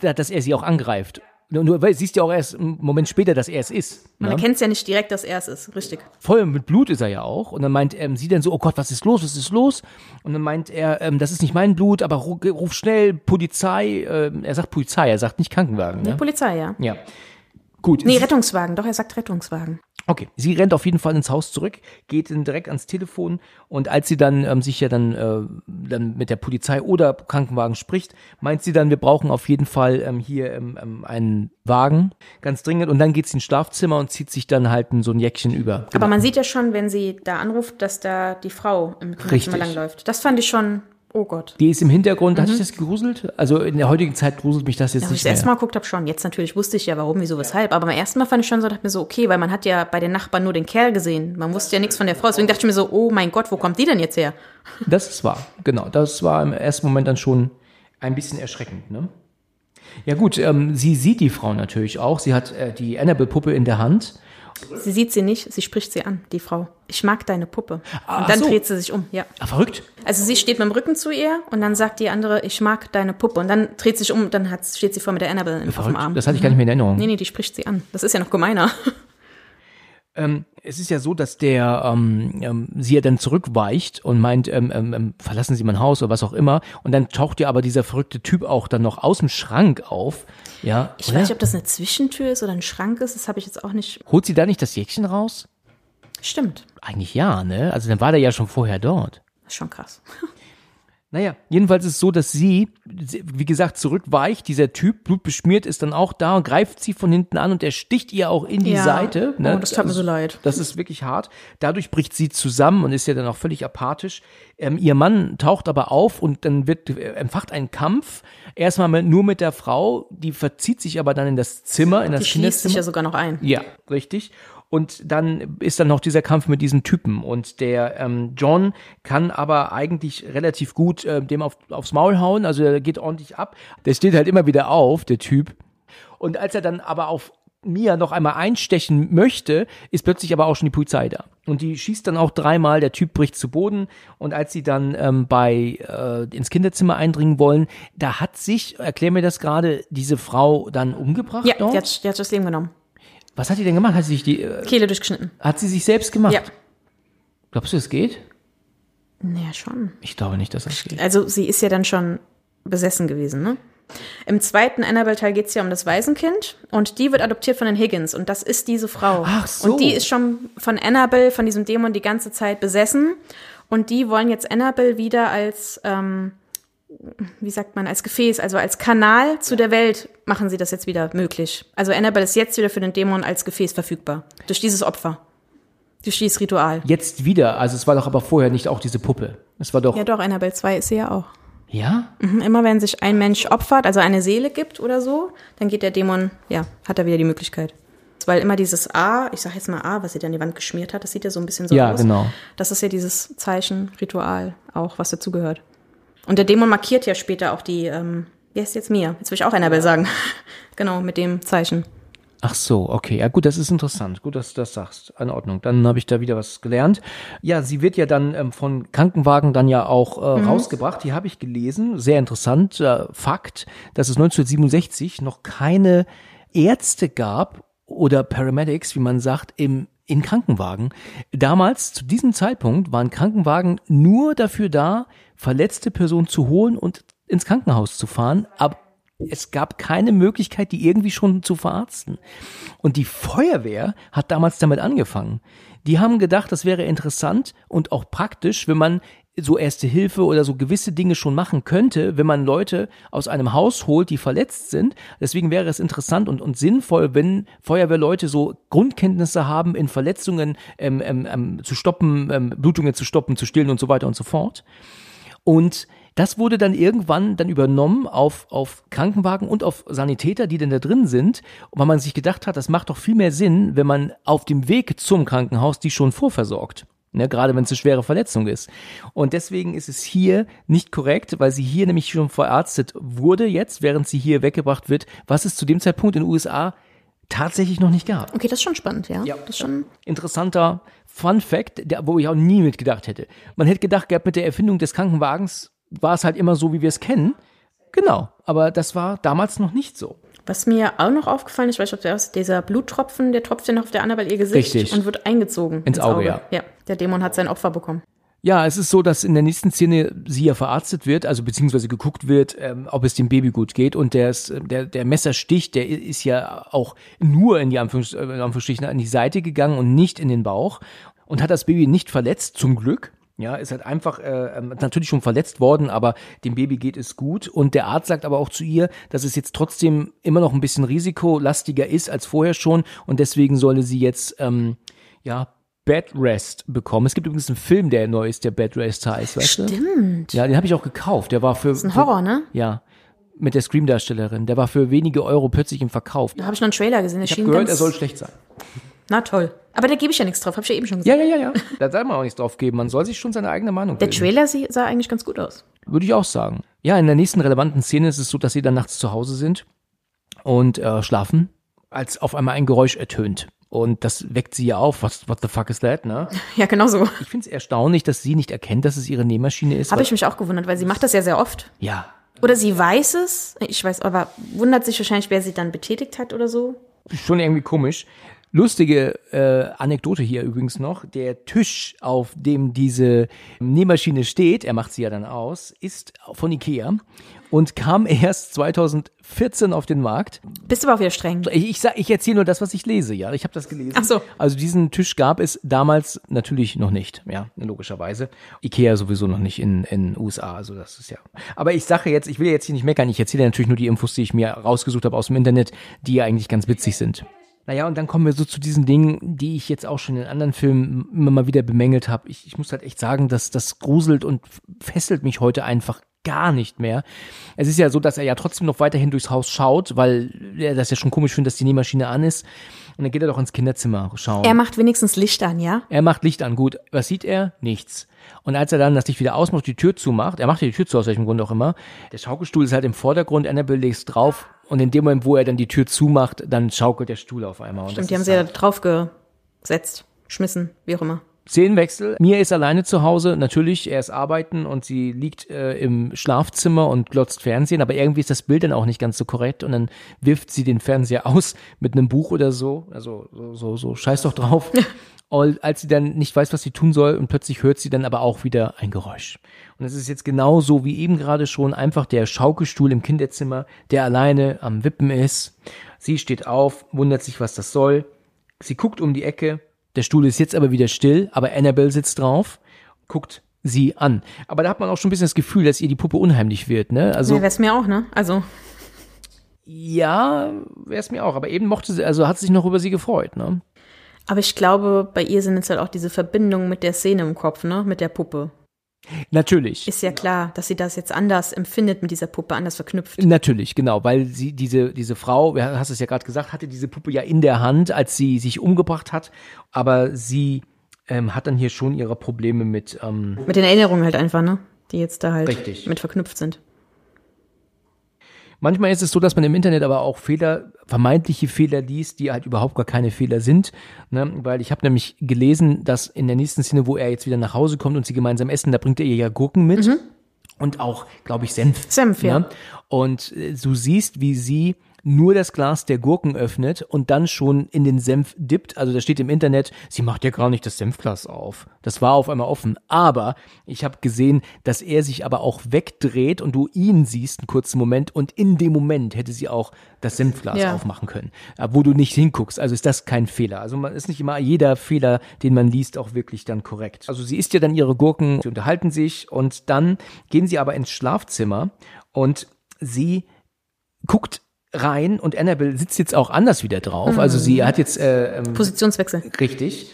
da- dass er sie auch angreift. Nur weil siehst ja auch erst einen Moment später, dass er es ist.
Man
ne?
erkennt es ja nicht direkt, dass er es ist. Richtig.
Voll mit Blut ist er ja auch. Und dann meint ähm, sie dann so, oh Gott, was ist los, was ist los? Und dann meint er, ähm, das ist nicht mein Blut, aber ru ruf schnell Polizei. Ähm, er sagt Polizei, er sagt nicht Krankenwagen. Ne?
Polizei, ja.
Ja. Gut.
Nee, Rettungswagen. Doch, er sagt Rettungswagen.
Okay, sie rennt auf jeden Fall ins Haus zurück, geht dann direkt ans Telefon und als sie dann ähm, sich ja dann, äh, dann mit der Polizei oder Krankenwagen spricht, meint sie dann, wir brauchen auf jeden Fall ähm, hier ähm, ähm, einen Wagen, ganz dringend. Und dann geht sie ins Schlafzimmer und zieht sich dann halt so ein Jäckchen über.
Aber man sieht ja schon, wenn sie da anruft, dass da die Frau im. Kinderzimmer langläuft. Das fand ich schon, oh Gott.
Die ist im Hintergrund, hat dich das gegruselt? Also in der heutigen Zeit gruselt mich das jetzt
Ja, als ich
nicht
das erste. Mal geguckt habe, schon. Jetzt natürlich wusste ich ja, warum, wieso, weshalb. Aber beim ersten Mal fand ich schon so, dachte mir so, okay, weil man hat ja bei den Nachbarn nur den Kerl gesehen. Man wusste ja nichts von der Frau. Deswegen dachte ich mir so, oh mein Gott, wo kommt die denn jetzt her?
Das ist wahr, genau. Das war im ersten Moment dann schon ein bisschen erschreckend, ne? Ja gut, ähm, sie sieht die Frau natürlich auch. Sie hat äh, die Annabelle-Puppe in der Hand.
Sie sieht sie nicht, sie spricht sie an, die Frau. Ich mag deine Puppe.
Ach
und dann
so.
dreht sie sich um, ja.
Ah, verrückt.
Also sie steht mit dem Rücken zu ihr und dann sagt die andere, ich mag deine Puppe. Und dann dreht sie sich um dann hat, steht sie vor mit der Annabelle im, auf dem. Arm.
Das hatte ich gar nicht mehr in Erinnerung.
Nee, nee, die spricht sie an. Das ist ja noch gemeiner.
Ähm, es ist ja so, dass der ähm, ähm, sie ja dann zurückweicht und meint, ähm, ähm, ähm, verlassen Sie mein Haus oder was auch immer. Und dann taucht ja aber dieser verrückte Typ auch dann noch aus dem Schrank auf. Ja.
Ich
oder?
weiß nicht, ob das eine Zwischentür ist oder ein Schrank ist. Das habe ich jetzt auch nicht.
Holt sie da nicht das Jäckchen raus?
Stimmt.
Eigentlich ja, ne? Also dann war der ja schon vorher dort.
Das ist schon krass.
Naja, jedenfalls ist es so, dass sie, wie gesagt, zurückweicht. Dieser Typ, blutbeschmiert, ist dann auch da und greift sie von hinten an und er sticht ihr auch in die
Ja.
Seite. ne?
Oh, das tat mir so leid.
Das ist wirklich hart. Dadurch bricht sie zusammen und ist ja dann auch völlig apathisch. Ähm, ihr Mann taucht aber auf und dann wird äh, entfacht ein Kampf. Erstmal mit, nur mit der Frau, die verzieht sich aber dann in das Zimmer, in das
Die schließt sich ja sogar noch ein.
Ja, richtig. Und dann ist dann noch dieser Kampf mit diesen Typen. Und der ähm, John kann aber eigentlich relativ gut äh, dem auf, aufs Maul hauen. Also der geht ordentlich ab. Der steht halt immer wieder auf, der Typ. Und als er dann aber auf Mia noch einmal einstechen möchte, ist plötzlich aber auch schon die Polizei da. Und die schießt dann auch dreimal, der Typ bricht zu Boden. Und als sie dann ähm, bei äh, ins Kinderzimmer eindringen wollen, da hat sich, erklär mir das gerade, diese Frau dann umgebracht
Ja,
dort?
die hat, die hat das Leben genommen.
Was hat die denn gemacht? Hat sie sich die, äh,
Kehle durchgeschnitten.
hat sie sich selbst gemacht?
Ja.
Glaubst du, es geht?
Naja, schon.
Ich glaube nicht, dass das geht.
Also sie ist ja dann schon besessen gewesen, ne? Im zweiten Annabelle-Teil geht es ja um das Waisenkind und die wird adoptiert von den Higgins und das ist diese Frau.
Ach so.
Und die ist schon von Annabelle, von diesem Dämon die ganze Zeit besessen und die wollen jetzt Annabelle wieder als, ähm, wie sagt man, als Gefäß, also als Kanal zu der Welt machen sie das jetzt wieder möglich. Also Annabelle ist jetzt wieder für den Dämon als Gefäß verfügbar. Durch dieses Opfer. Durch dieses Ritual.
Jetzt wieder, also es war doch aber vorher nicht auch diese Puppe. Es war doch,
Ja
ja?
doch, Annabelle 2 ist sie ja auch. Mhm, Immer wenn sich ein Mensch opfert, also eine Seele gibt oder so, dann geht der Dämon, ja, hat er wieder die Möglichkeit. Weil immer dieses A, ich sag jetzt mal A, was sie dann die Wand geschmiert hat, das sieht ja so ein bisschen so
Ja,
aus.
genau.
Das ist ja dieses Zeichen, Ritual auch, was dazugehört. Und der Dämon markiert ja später auch die, ähm, wie heißt jetzt mir? Jetzt will ich auch Annabelle sagen. genau, mit dem Zeichen.
Ach so, okay. Ja gut, das ist interessant. Gut, dass du das sagst. In Ordnung. Dann habe ich da wieder was gelernt. Ja, sie wird ja dann ähm, von Krankenwagen dann ja auch äh, rausgebracht. Die habe ich gelesen. Sehr interessant. Äh, Fakt, dass es 1967 noch keine Ärzte gab oder Paramedics, wie man sagt, im in Krankenwagen. Damals, zu diesem Zeitpunkt, waren Krankenwagen nur dafür da, verletzte Personen zu holen und ins Krankenhaus zu fahren, aber es gab keine Möglichkeit, die irgendwie schon zu verarzten. Und die Feuerwehr hat damals damit angefangen. Die haben gedacht, das wäre interessant und auch praktisch, wenn man so erste Hilfe oder so gewisse Dinge schon machen könnte, wenn man Leute aus einem Haus holt, die verletzt sind. Deswegen wäre es interessant und, und sinnvoll, wenn Feuerwehrleute so Grundkenntnisse haben, in Verletzungen ähm, ähm, ähm, zu stoppen, ähm, Blutungen zu stoppen, zu stillen und so weiter und so fort. Und das wurde dann irgendwann dann übernommen auf, auf Krankenwagen und auf Sanitäter, die denn da drin sind, weil man sich gedacht hat, das macht doch viel mehr Sinn, wenn man auf dem Weg zum Krankenhaus die schon vorversorgt. Ne, gerade wenn es eine schwere Verletzung ist. Und deswegen ist es hier nicht korrekt, weil sie hier nämlich schon verarztet wurde jetzt, während sie hier weggebracht wird, was es zu dem Zeitpunkt in den USA tatsächlich noch nicht gab
Okay, das ist schon spannend, ja.
Ja.
Das ist schon,
interessanter Fun Fact, der, wo ich auch nie mitgedacht hätte. Man hätte gedacht gehabt, mit der Erfindung des Krankenwagens war es halt immer so, wie wir es kennen. Genau, aber das war damals noch nicht so.
Was mir auch noch aufgefallen ist, ich weiß nicht, ob der dieser Bluttropfen, der tropft ja noch auf der Annabelle ihr Gesicht
Richtig.
und wird eingezogen.
Ins Auge, ja.
Ja, der Dämon hat sein Opfer bekommen.
Ja, es ist so, dass in der nächsten Szene sie ja verarztet wird, also beziehungsweise geguckt wird, ähm, ob es dem Baby gut geht. Und der, ist, der, der Messerstich, der ist ja auch nur in die Anführungs- äh, in Anführungsstrichen an die Seite gegangen und nicht in den Bauch und hat das Baby nicht verletzt, zum Glück. Ja, ist halt einfach äh, ähm, natürlich schon verletzt worden, aber dem Baby geht es gut. Und der Arzt sagt aber auch zu ihr, dass es jetzt trotzdem immer noch ein bisschen risikolastiger ist als vorher schon und deswegen solle sie jetzt ähm, ja Bed Rest bekommen. Es gibt übrigens einen Film, der neu ist, der Bed Rest heißt, weißt du?
Stimmt.
Ja, den habe ich auch gekauft. Der war für
Das ist ein Horror, ne?
ja mit der Scream-Darstellerin. Der war für wenige Euro plötzlich im Verkauf.
Da habe ich noch einen Trailer gesehen. Der
Ich habe gehört, er soll schlecht sein.
Na toll. Aber da gebe ich ja nichts drauf, habe ich ja eben schon
Ja,
gesagt.
ja, ja, ja. Da soll man auch nichts drauf geben. Man soll sich schon seine eigene Meinung
Der
bilden.
Trailer sah eigentlich ganz gut aus.
Würde ich auch sagen. Ja, in der nächsten relevanten Szene ist es so, dass sie dann nachts zu Hause sind und äh, schlafen, als auf einmal ein Geräusch ertönt. Und das weckt sie ja auf. Was, what the fuck is that, ne?
Ja, genau so.
Ich finde es erstaunlich, dass sie nicht erkennt, dass es ihre Nähmaschine ist.
Habe ich mich auch gewundert, weil sie macht das ja sehr oft.
ja,
Oder sie weiß es, ich weiß, aber wundert sich wahrscheinlich, wer sie dann betätigt hat oder so.
schon irgendwie komisch. Lustige äh, Anekdote hier übrigens noch. Der Tisch, auf dem diese Nähmaschine steht, er macht sie ja dann aus, ist von Ikea und kam erst 2014 auf den Markt.
Bist du aber auch wieder streng.
Ich, ich, sag- ich erzähle nur das, was ich lese, ja. Ich habe das gelesen.
Ach so.
Also diesen Tisch gab es damals natürlich noch nicht, ja, logischerweise. Ikea sowieso noch nicht in in USA, also das ist ja. Aber ich sage jetzt, ich will jetzt hier nicht meckern, ich erzähle natürlich nur die Infos, die ich mir rausgesucht habe aus dem Internet, die ja eigentlich ganz witzig sind. Naja, und dann kommen wir so zu diesen Dingen, die ich jetzt auch schon in anderen Filmen immer mal wieder bemängelt habe. Ich, ich muss halt echt sagen, dass das gruselt und fesselt mich heute einfach gar nicht mehr. Es ist ja so, dass er ja trotzdem noch weiterhin durchs Haus schaut, weil er das ja schon komisch findet, dass die Nähmaschine an ist. Und dann geht er doch ins Kinderzimmer schauen.
Er macht wenigstens Licht an, ja?
Er macht Licht an, gut. Was sieht er? Nichts. Und als er dann das Licht wieder ausmacht, die Tür zumacht, er macht ja die Tür zu, aus welchem Grund auch immer, der Schaukelstuhl ist halt im Vordergrund, Annabelle legt drauf und in dem Moment, wo er dann die Tür zumacht, dann schaukelt der Stuhl auf einmal.
Stimmt, die haben sie ja
halt
drauf gesetzt, geschmissen, wie auch immer.
Szenenwechsel. Mia ist alleine zu Hause, natürlich, er ist arbeiten und sie liegt äh, im Schlafzimmer und glotzt Fernsehen, aber irgendwie ist das Bild dann auch nicht ganz so korrekt und dann wirft sie den Fernseher aus mit einem Buch oder so, also so, so, so scheiß doch drauf. Und als sie dann nicht weiß, was sie tun soll und plötzlich hört sie dann aber auch wieder ein Geräusch. Und es ist jetzt genauso wie eben gerade schon einfach der Schaukelstuhl im Kinderzimmer, der alleine am Wippen ist. Sie steht auf, wundert sich, was das soll. Sie guckt um die Ecke. Der Stuhl ist jetzt aber wieder still, aber Annabelle sitzt drauf, guckt sie an. Aber da hat man auch schon ein bisschen das Gefühl, dass ihr die Puppe unheimlich wird, ne? Also
Ja, wär's mir auch, ne? Also,
ja, wäre es mir auch. Aber eben mochte sie, also hat sich noch über sie gefreut, ne?
aber ich glaube, bei ihr sind jetzt halt auch diese Verbindungen mit der Szene im Kopf, ne? Mit der Puppe.
Natürlich.
Ist ja klar, dass sie das jetzt anders empfindet mit dieser Puppe, anders verknüpft.
Natürlich, genau, weil sie diese diese Frau, du hast es ja gerade gesagt, hatte diese Puppe ja in der Hand, als sie sich umgebracht hat, aber sie ähm, hat dann hier schon ihre Probleme mit ähm,
Mit den Erinnerungen halt einfach, ne? Die jetzt da halt
Richtig.
mit verknüpft sind.
Manchmal ist es so, dass man im Internet aber auch Fehler, vermeintliche Fehler liest, die halt überhaupt gar keine Fehler sind. Ne? Weil ich habe nämlich gelesen, dass in der nächsten Szene, wo er jetzt wieder nach Hause kommt und sie gemeinsam essen, da bringt er ihr ja Gurken mit. Und auch, glaube ich, Senf.
Senf, ja.
Ne? Und äh, du siehst, wie sie nur das Glas der Gurken öffnet und dann schon in den Senf dippt. Also da steht im Internet, sie macht ja gar nicht das Senfglas auf. Das war auf einmal offen. Aber ich habe gesehen, dass er sich aber auch wegdreht und du ihn siehst einen kurzen Moment und in dem Moment hätte sie auch das Senfglas
Ja.
aufmachen können, äh, wo du nicht hinguckst. Also ist das kein Fehler. Also man ist nicht immer jeder Fehler, den man liest, auch wirklich dann korrekt. Also sie isst ja dann ihre Gurken, sie unterhalten sich und dann gehen sie aber ins Schlafzimmer und sie guckt rein und Annabelle sitzt jetzt auch anders wieder drauf. Also sie hat jetzt äh, ähm,
Positionswechsel.
Richtig.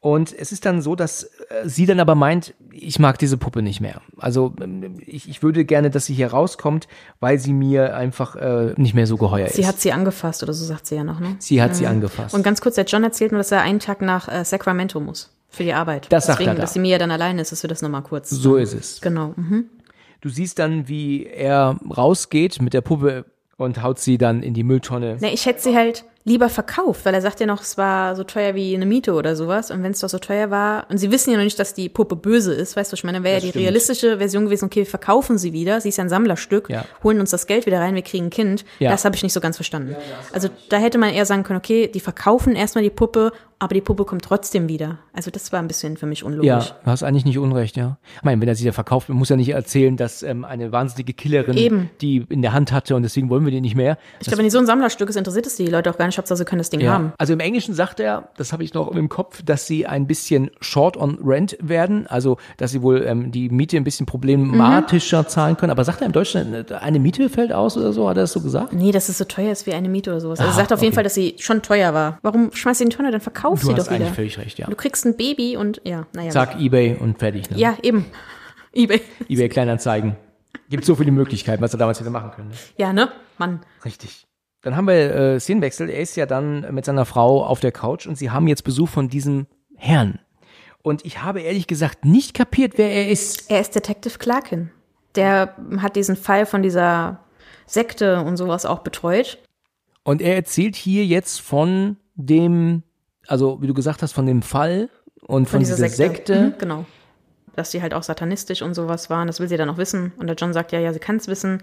Und es ist dann so, dass äh, sie dann aber meint, ich mag diese Puppe nicht mehr. Also ähm, ich, ich würde gerne, dass sie hier rauskommt, weil sie mir einfach äh, nicht mehr so geheuer
Sie
ist.
hat sie angefasst oder so sagt sie ja noch, ne?
sie hat sie angefasst.
Und ganz kurz, der John erzählt nur, dass er einen Tag nach äh, Sacramento muss. Für die Arbeit.
Das sagt
Deswegen,
er da.
dass die Mia dann alleine ist, dass wir das nochmal kurz.
so ist es.
Genau. Mhm.
Du siehst dann, wie er rausgeht mit der Puppe und haut sie dann in die Mülltonne.
Ne, ich hätte sie halt lieber verkauft, weil er sagt ja noch, es war so teuer wie eine Miete oder sowas. Und wenn es doch so teuer war, und sie wissen ja noch nicht, dass die Puppe böse ist, weißt du, was ich meine, wäre ja die
stimmt.
realistische Version gewesen, okay, wir verkaufen sie wieder, sie ist ja ein Sammlerstück,
Ja.
holen uns das Geld wieder rein, wir kriegen ein Kind.
Ja.
Das habe ich nicht so ganz verstanden. Also da hätte man eher sagen können, okay, die verkaufen erstmal die Puppe, aber die Puppe kommt trotzdem wieder. Also das war ein bisschen für mich unlogisch.
Ja, du hast eigentlich nicht unrecht, ja. Ich meine, wenn er sie ja verkauft, man muss ja nicht erzählen, dass ähm, eine wahnsinnige Killerin
Eben.
die in der Hand hatte und deswegen wollen wir die nicht mehr.
Ich glaube, wenn die so ein Sammlerstück ist, interessiert es die Leute auch gar nicht, Hauptsache sie können das Ding haben.
Also im Englischen sagt er, das habe ich noch im Kopf, dass sie ein bisschen short on rent werden, also dass sie wohl ähm, die Miete ein bisschen problematischer zahlen können. Aber sagt er im Deutschen, eine Miete fällt aus oder so? Hat er das so gesagt?
Nee, dass es so teuer ist wie eine Miete oder sowas. Also er sagt auf jeden
okay.
Fall, dass sie schon teuer war. Warum schmeißt sie in die Tonne? Dann verkauf
Du
sie
hast
doch wieder.
eigentlich völlig recht, ja.
Du kriegst ein Baby und ja, naja.
Zack, Ebay und fertig. Ne?
Ja, eben. Ebay.
Ebay Kleinanzeigen. Gibt so viele Möglichkeiten, was er damals hätte machen können. Ne?
Ja, ne? Mann.
Richtig. Dann haben wir äh, Szenenwechsel. Er ist ja dann mit seiner Frau auf der Couch und sie haben jetzt Besuch von diesem Herrn. Und ich habe ehrlich gesagt nicht kapiert, wer er ist.
Er ist Detective Clarkin. Der hat diesen Fall von dieser Sekte und sowas auch betreut.
Und er erzählt hier jetzt von dem, also wie du gesagt hast, von dem Fall und von, dieser, Sekte.
Mhm, genau. Dass sie halt auch satanistisch und sowas waren. Das will sie dann auch wissen. Und der John sagt ja, ja, sie kann es wissen.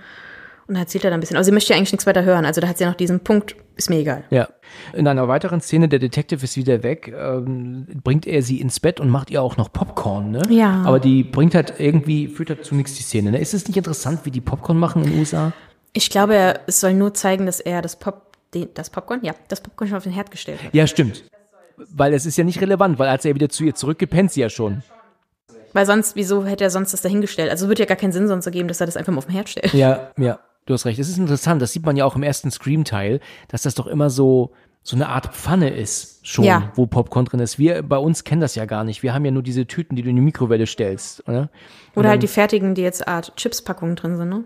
Und dann erzählt er dann ein bisschen. Also sie möchte ja eigentlich nichts weiter hören. Also da hat sie ja noch diesen Punkt, ist mir egal.
Ja. In einer weiteren Szene, der Detective ist wieder weg, ähm, bringt er sie ins Bett und macht ihr auch noch Popcorn, ne?
Ja.
Aber die bringt halt irgendwie, führt dazu nichts die Szene, ne? Ist es nicht interessant, wie die Popcorn machen in den USA?
Ich glaube, es soll nur zeigen, dass er das Pop, den, das Popcorn, ja, das Popcorn schon auf den Herd gestellt hat.
Ja, stimmt. Weil es ist ja nicht relevant, weil als er wieder zu ihr zurückgepennt, sie ja schon.
Weil sonst, wieso hätte er sonst das dahingestellt? Also würde ja gar keinen Sinn sonst ergeben, dass er das einfach mal auf den Herd stellt.
Ja, ja, du hast recht. Es ist interessant, das sieht man ja auch im ersten Scream-Teil, dass das doch immer so, so eine Art Pfanne ist, schon,
Ja.
wo Popcorn drin ist. Wir bei uns kennen das ja gar nicht. Wir haben ja nur diese Tüten, die du in die Mikrowelle stellst, oder?
Oder halt die fertigen, die jetzt Art Chips-Packungen drin sind, ne?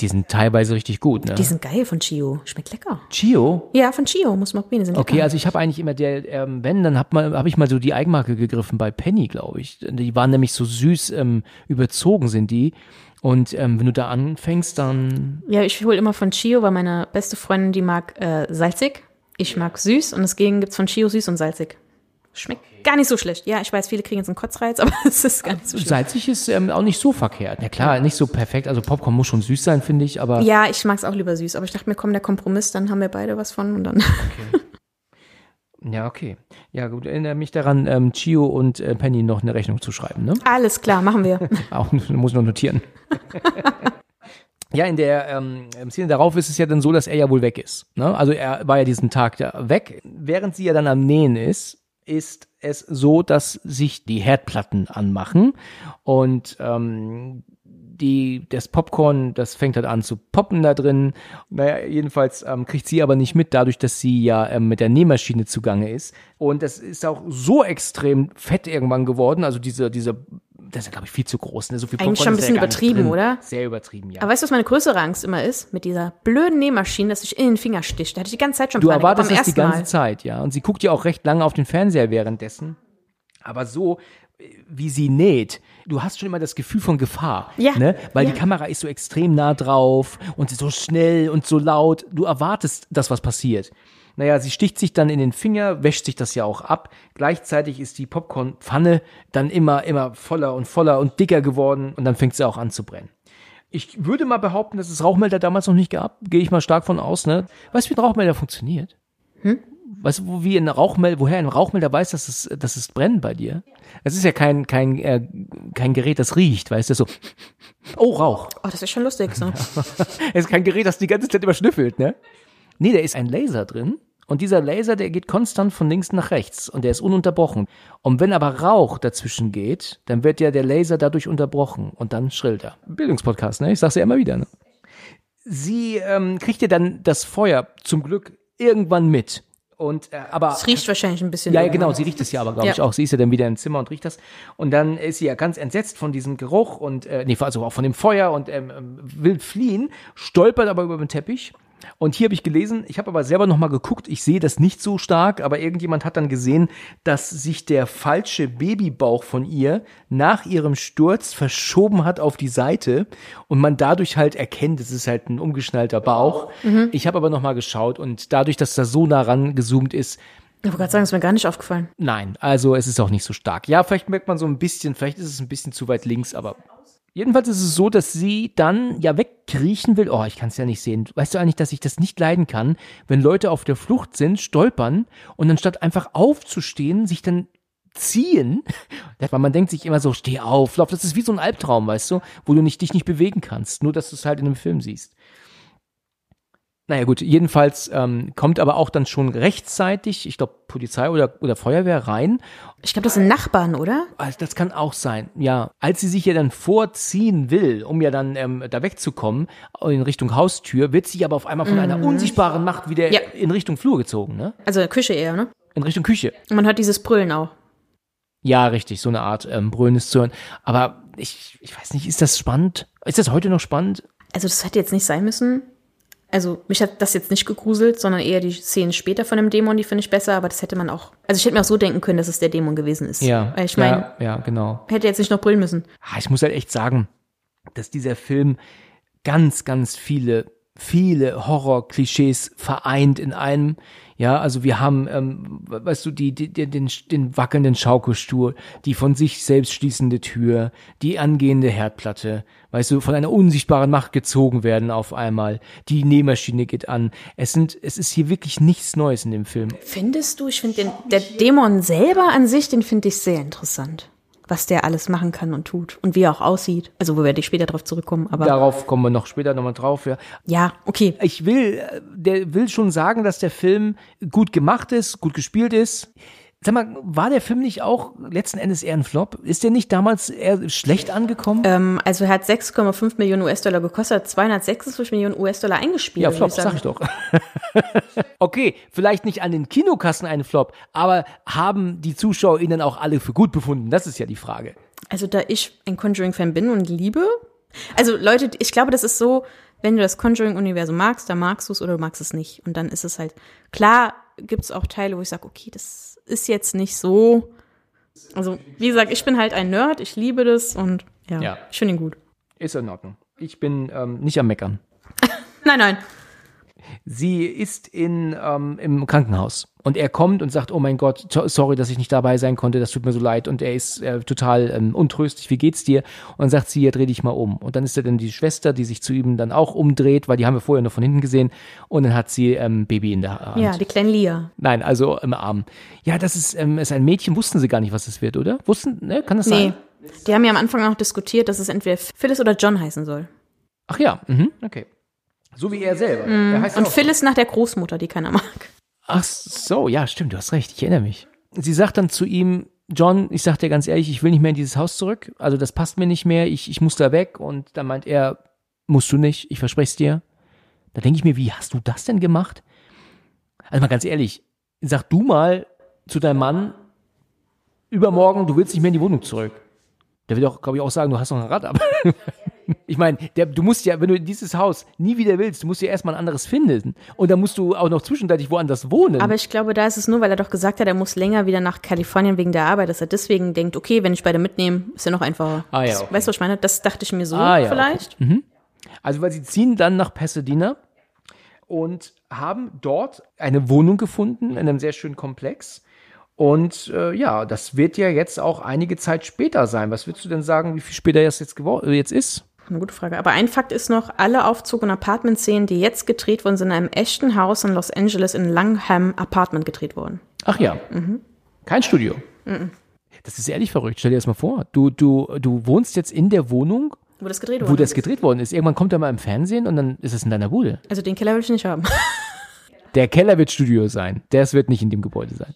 Die sind teilweise richtig gut, ne?
Die sind geil von Chio. Schmeckt lecker.
Chio?
Ja, von Chio, muss man probieren.
Okay, also ich habe eigentlich immer der, ähm, wenn, dann habe hab ich mal so die Eigenmarke gegriffen bei Penny, glaube ich. Die waren nämlich so süß ähm, überzogen sind die. Und ähm, wenn du da anfängst, dann
Ja, ich hole immer von Chio, weil meine beste Freundin, die mag äh, salzig. Ich mag süß und deswegen gibt's von Chio süß und salzig. Schmeckt gar nicht so schlecht. Ja, ich weiß, viele kriegen jetzt einen Kotzreiz, aber es ist gar nicht so schlecht.
salzig ist ähm, auch nicht so verkehrt. Ja klar, nicht so perfekt. Also Popcorn muss schon süß sein, finde ich, aber
Ja, ich mag's auch lieber süß, aber ich dachte mir, komm, der Kompromiss, dann haben wir beide was von und dann.
ja, okay. Ja, gut, erinnere mich daran, ähm, Chio und äh, Penny noch eine Rechnung zu schreiben, ne?
Alles klar, machen wir.
Auch muss ich noch notieren. ja, in der ähm, Szene darauf ist es ja dann so, dass er ja wohl weg ist. Ne? Also er war ja diesen Tag da weg. Während sie ja dann am Nähen ist, ist es so, dass sich die Herdplatten anmachen und ähm, die, das Popcorn, das fängt halt an zu poppen da drin. Naja, jedenfalls ähm, kriegt sie aber nicht mit, dadurch, dass sie ja ähm, mit der Nähmaschine zugange ist. Und das ist auch so extrem fett irgendwann geworden. Also diese, diese, das ist ja, glaube ich, viel zu groß. Ne? So viel
Eigentlich
Popcorn
schon ein
ja
bisschen
nicht
übertrieben, oder?
Sehr übertrieben, ja.
Aber weißt du, was meine größere Angst immer ist? Mit dieser blöden Nähmaschine, dass sich in den Finger sticht. Da hatte ich die ganze Zeit schon
Du
Panik,
erwartest das die ganze
Mal.
Zeit, ja. Und sie guckt ja auch recht lange auf den Fernseher währenddessen. Aber so, wie sie näht, du hast schon immer das Gefühl von Gefahr.
Ja,
Ne? Weil
ja.
die Kamera ist so extrem nah drauf und so schnell und so laut. Du erwartest, dass was passiert. Naja, sie sticht sich dann in den Finger, wäscht sich das ja auch ab. Gleichzeitig ist die Popcornpfanne dann immer, immer voller und voller und dicker geworden und dann fängt sie auch an zu brennen. Ich würde mal behaupten, dass es Rauchmelder damals noch nicht gab. Gehe ich mal stark von aus, ne? Weißt du, wie ein Rauchmelder funktioniert? Weißt du, wie ein Rauchmelder, woher ein Rauchmelder weiß, dass es, dass es brennt bei dir? Es ist ja kein, kein, äh, kein Gerät, das riecht, weißt du, so. Oh, Rauch.
Oh, das ist schon lustig. So.
Es ist kein Gerät, das die ganze Zeit überschnüffelt, ne? Nee, da ist ein Laser drin. Und dieser Laser, der geht konstant von links nach rechts und der ist ununterbrochen. Und wenn aber Rauch dazwischen geht, dann wird ja der Laser dadurch unterbrochen und dann schrillt er. Bildungspodcast, ne? Ich sag's ja immer wieder, ne? Sie ähm, kriegt ja dann das Feuer zum Glück irgendwann mit. Und, äh, aber
Es riecht wahrscheinlich ein bisschen.
ja, ja,
irgendwann.
genau, sie riecht es ja aber, glaube
Ja.
ich, auch. Sie ist ja dann wieder im Zimmer und riecht das. Und dann ist sie ja ganz entsetzt von diesem Geruch und, äh, nee, also auch von dem Feuer und ähm, ähm, will fliehen, stolpert aber über den Teppich. Und hier habe ich gelesen, ich habe aber selber nochmal geguckt, ich sehe das nicht so stark, aber irgendjemand hat dann gesehen, dass sich der falsche Babybauch von ihr nach ihrem Sturz verschoben hat auf die Seite und man dadurch halt erkennt, es ist halt ein umgeschnallter Bauch. Ich habe aber nochmal geschaut und dadurch, dass da so nah ran gezoomt ist,
Ich wollte gerade sagen, ist mir gar nicht aufgefallen.
Nein, also es ist auch nicht so stark. Ja, vielleicht merkt man so ein bisschen, vielleicht ist es ein bisschen zu weit links, aber jedenfalls ist es so, dass sie dann ja wegkriechen will. Oh, ich kann es ja nicht sehen. Weißt du eigentlich, dass ich das nicht leiden kann, wenn Leute auf der Flucht sind, stolpern und anstatt einfach aufzustehen, sich dann ziehen, weil man denkt sich immer so, steh auf, lauf, das ist wie so ein Albtraum, weißt du, wo du nicht, dich nicht bewegen kannst, nur dass du es halt in einem Film siehst. Naja gut, jedenfalls ähm, kommt aber auch dann schon rechtzeitig, ich glaube Polizei oder, oder Feuerwehr rein.
Ich glaube, das sind Nachbarn, oder?
Also das kann auch sein, ja. Als sie sich ja dann vorziehen will, um ja dann ähm, da wegzukommen, in Richtung Haustür, wird sie aber auf einmal von einer unsichtbaren Macht wieder
Mhm. Ja.
in Richtung Flur gezogen, ne?
Also Küche eher, ne?
In Richtung Küche.
Und man hört dieses Brüllen auch.
Ja, richtig, so eine Art ähm, Brüllendes zu hören. Aber ich, ich weiß nicht, ist das spannend? Ist das heute noch spannend?
Also das hätte jetzt nicht sein müssen. Also mich hat das jetzt nicht gegruselt, sondern eher die Szenen später von dem Dämon, die finde ich besser, aber das hätte man auch. Also ich hätte mir auch so denken können, dass es der Dämon gewesen ist.
Ja.
Weil ich meine,
ja, ja, genau.
hätte jetzt nicht noch brüllen müssen.
Ah, ich muss halt echt sagen, dass dieser Film ganz, ganz viele, viele Horror-Klischees vereint in einem. Ja, also wir haben, ähm, weißt du, die, die, den, den wackelnden Schaukelstuhl, die von sich selbst schließende Tür, die angehende Herdplatte, weißt du, von einer unsichtbaren Macht gezogen werden auf einmal. Die Nähmaschine geht an. Es sind, es ist hier wirklich nichts Neues in dem Film.
Findest du, ich finde den, der Dämon selber an sich, den finde ich sehr interessant. Was der alles machen kann und tut. Und wie er auch aussieht. Also, wo werde ich später drauf zurückkommen, aber.
Darauf kommen wir noch später nochmal drauf, ja.
Ja, okay.
ich will, äh, der will schon sagen, dass der Film gut gemacht ist, gut gespielt ist. Sag mal, war der Film nicht auch letzten Endes eher ein Flop? Ist der nicht damals eher schlecht angekommen?
Ähm, also er hat 6,5 Millionen US-Dollar gekostet, hat 256 Millionen US-Dollar eingespielt.
ja, Flop,
ich
sag ich doch. okay, vielleicht nicht an den Kinokassen ein Flop, aber haben die Zuschauer ihn dann auch alle für gut befunden? Das ist ja die Frage.
Also da ich ein Conjuring-Fan bin und liebe, also Leute, ich glaube, das ist so, wenn du das Conjuring-Universum magst, dann magst du es oder du magst es nicht. Und dann ist es halt, klar gibt es auch Teile, wo ich sage, okay, das ist jetzt nicht so. Also, wie gesagt, ich bin halt ein Nerd, ich liebe das und ja,
Ja.
ich finde ihn gut.
Ist in Ordnung. Ich bin ähm, nicht am Meckern.
Nein, nein.
Sie ist in, ähm, im Krankenhaus und er kommt und sagt, oh mein Gott, sorry, dass ich nicht dabei sein konnte, das tut mir so leid und er ist äh, total ähm, untröstlich, wie geht's dir? Und dann sagt sie, ja, dreh dich mal um. Und dann ist da dann die Schwester, die sich zu ihm dann auch umdreht, weil die haben wir vorher nur von hinten gesehen und dann hat sie ähm, Baby in der Hand.
Ja, die kleine Lia.
Nein, also im Arm. Ja, das ist, ähm, ist ein Mädchen, wussten sie gar nicht, was es wird, oder? Wussten, ne? Kann das
Nee.
sein?
Die haben ja am Anfang noch diskutiert, dass es entweder Phyllis oder John heißen soll.
Ach ja, mhm, okay. So wie er selber. Er heißt ja
Und
auch-
Phyllis nach der Großmutter, die keiner mag.
Ach so, ja, stimmt, du hast recht, ich erinnere mich. Sie sagt dann zu ihm, John, ich sag dir ganz ehrlich, ich will nicht mehr in dieses Haus zurück. Also das passt mir nicht mehr, ich, ich muss da weg. Und dann meint er, musst du nicht, ich verspreche es dir. Da denke ich mir, wie hast du das denn gemacht? Also mal ganz ehrlich, sag du mal zu deinem Mann, übermorgen, du willst nicht mehr in die Wohnung zurück. Der wird auch, glaube ich, auch sagen, du hast noch ein Rad ab. ich meine, du musst ja, wenn du in dieses Haus nie wieder willst, du musst ja erstmal ein anderes finden. Und dann musst du auch noch zwischenzeitlich woanders wohnen.
Aber ich glaube, da ist es nur, weil er doch gesagt hat, er muss länger wieder nach Kalifornien wegen der Arbeit, dass er deswegen denkt, okay, wenn ich beide mitnehme, ist ja noch einfacher.
Ah, ja, okay.
Weißt du, was ich meine? Das dachte ich mir so
Ah, ja,
vielleicht.
Also, weil sie ziehen dann nach Pasadena und haben dort eine Wohnung gefunden in einem sehr schönen Komplex. Und äh, ja, das wird ja jetzt auch einige Zeit später sein. Was würdest du denn sagen, wie viel später das jetzt, äh, jetzt ist?
Eine gute Frage. Aber ein Fakt ist noch, alle Aufzug- und Apartment-Szenen, die jetzt gedreht wurden, sind in einem echten Haus in Los Angeles in Langham Apartment gedreht worden.
Ach ja, kein Studio. Das ist ehrlich verrückt. Stell dir das mal vor. Du, du, du wohnst jetzt in der Wohnung,
Wo das gedreht
wo
wurde.
das gedreht worden ist. Irgendwann kommt er mal im Fernsehen und dann ist es in deiner Bude.
also den Keller will ich nicht haben.
Der Keller wird Studio sein. Das wird nicht in dem Gebäude sein.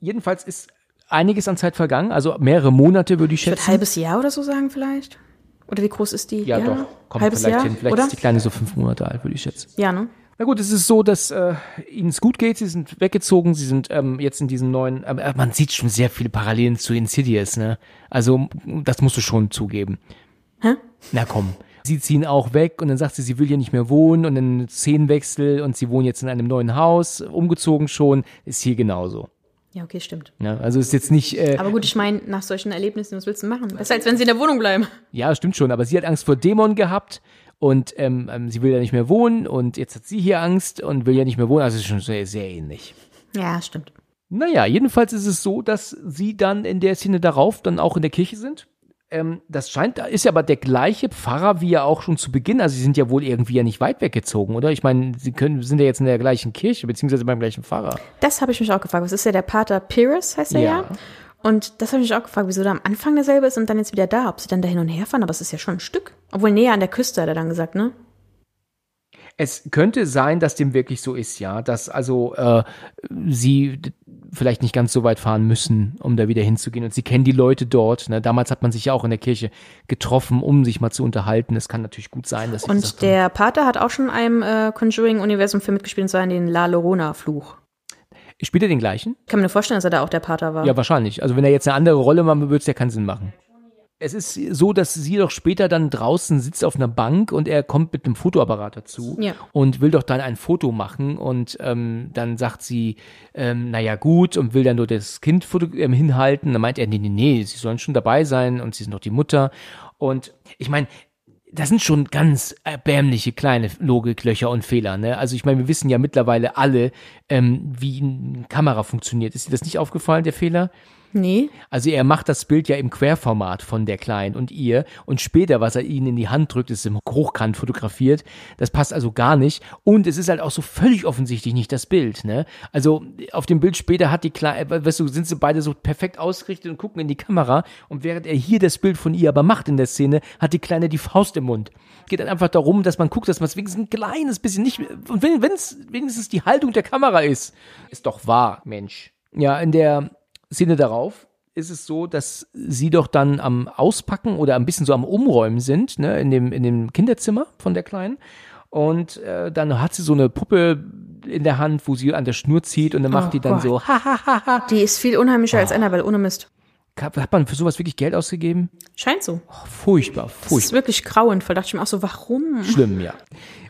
Jedenfalls ist einiges an Zeit vergangen, also mehrere Monate würde ich
Ich würde
schätzen.
halbes Jahr oder so sagen vielleicht. Oder wie groß ist die?
ja, doch, kommt
halbes
vielleicht
Jahr,
hin. Vielleicht
oder?
ist die Kleine so fünf Monate alt, würde ich schätzen.
ja, ne?
Na gut, es ist so, dass äh, ihnen es gut geht. Sie sind weggezogen. Sie sind ähm, jetzt in diesem neuen. Ähm, äh, man sieht schon sehr viele Parallelen zu Insidious, ne? Also das musst du schon zugeben.
Hä?
Na komm. Sie ziehen auch weg und dann sagt sie, sie will hier nicht mehr wohnen und dann Szenenwechsel und sie wohnen jetzt in einem neuen Haus, umgezogen schon. Ist hier genauso.
Ja, okay, stimmt.
Ja, also ist jetzt nicht. Äh,
Aber gut, ich meine, nach solchen Erlebnissen, was willst du machen? Besser als wenn sie in der Wohnung bleiben.
ja, stimmt schon. Aber sie hat Angst vor Dämonen gehabt und ähm, ähm, sie will ja nicht mehr wohnen und jetzt hat sie hier Angst und will ja nicht mehr wohnen. Also ist schon sehr, sehr ähnlich.
Ja, stimmt.
Naja, jedenfalls ist es so, dass sie dann in der Szene darauf dann auch in der Kirche sind. Ähm, das scheint, ist ja aber der gleiche Pfarrer wie ja auch schon zu Beginn. Also sie sind ja wohl irgendwie ja nicht weit weggezogen, oder? Ich meine, sie können, sind ja jetzt in der gleichen Kirche, beziehungsweise beim gleichen Pfarrer.
Das habe ich mich auch gefragt. Was ist ja der Pater Pyrrhus, heißt er ja?
Ja.
Und das habe ich mich auch gefragt, wieso der am Anfang derselbe ist und dann jetzt wieder da. Ob sie dann da hin und her fahren, aber es ist ja schon ein Stück. Obwohl näher an der Küste, hat er dann gesagt, ne?
Es könnte sein, dass dem wirklich so ist, ja, dass also äh, sie vielleicht nicht ganz so weit fahren müssen, um da wieder hinzugehen. Und sie kennen die Leute dort. Ne? Damals hat man sich ja auch in der Kirche getroffen, um sich mal zu unterhalten. Es kann natürlich gut sein, dass sie
Und der Pater hat auch schon in einem äh, Conjuring-Universum-Film mitgespielt, und zwar in den La Llorona-Fluch.
spielt er den gleichen?
Ich kann mir nur vorstellen, dass er da auch der Pater war.
Ja, wahrscheinlich. Also wenn er jetzt eine andere Rolle machen würde, würde es ja keinen Sinn machen. Es ist so, dass sie doch später dann draußen sitzt auf einer Bank und er kommt mit einem Fotoapparat dazu
Ja.
und will doch dann ein Foto machen und ähm, dann sagt sie, ähm, naja gut und will dann nur das Kind ähm, hinhalten. Dann meint er, nee, nee, nee, sie sollen schon dabei sein und sie sind doch die Mutter. Und ich meine, das sind schon ganz erbärmliche kleine Logiklöcher und Fehler. Ne? Also ich meine, wir wissen ja mittlerweile alle, ähm, wie eine Kamera funktioniert. Ist dir das nicht aufgefallen, der Fehler?
Nee.
Also er macht das Bild ja im Querformat von der Kleinen und ihr und später, was er ihnen in die Hand drückt, ist im Hochkant fotografiert. Das passt also gar nicht und es ist halt auch so völlig offensichtlich nicht das Bild. Ne? Also auf dem Bild später hat die Kleine, weißt du, sind sie beide so perfekt ausgerichtet und gucken in die Kamera und während er hier das Bild von ihr aber macht in der Szene, hat die Kleine die Faust im Mund. Geht dann einfach darum, dass man guckt, dass man es wenigstens ein kleines bisschen nicht und wenn es wenigstens die Haltung der Kamera ist, ist doch wahr, Mensch. Ja, in der Szene darauf ist es so, dass sie doch dann am Auspacken oder ein bisschen so am Umräumen sind, ne, in dem, in dem Kinderzimmer von der Kleinen. Und äh, dann hat sie so eine Puppe in der Hand, wo sie an der Schnur zieht und dann macht
Oh
die dann
Gott.
so, ha, ha, ha, ha.
Die ist viel unheimlicher als Annabelle, ohne Mist.
Hat man für sowas wirklich Geld ausgegeben?
Scheint so.
Oh, furchtbar,
Das ist
furchtbar.
wirklich grauenvoll. Dachte ich mir auch so, warum?
Schlimm, ja.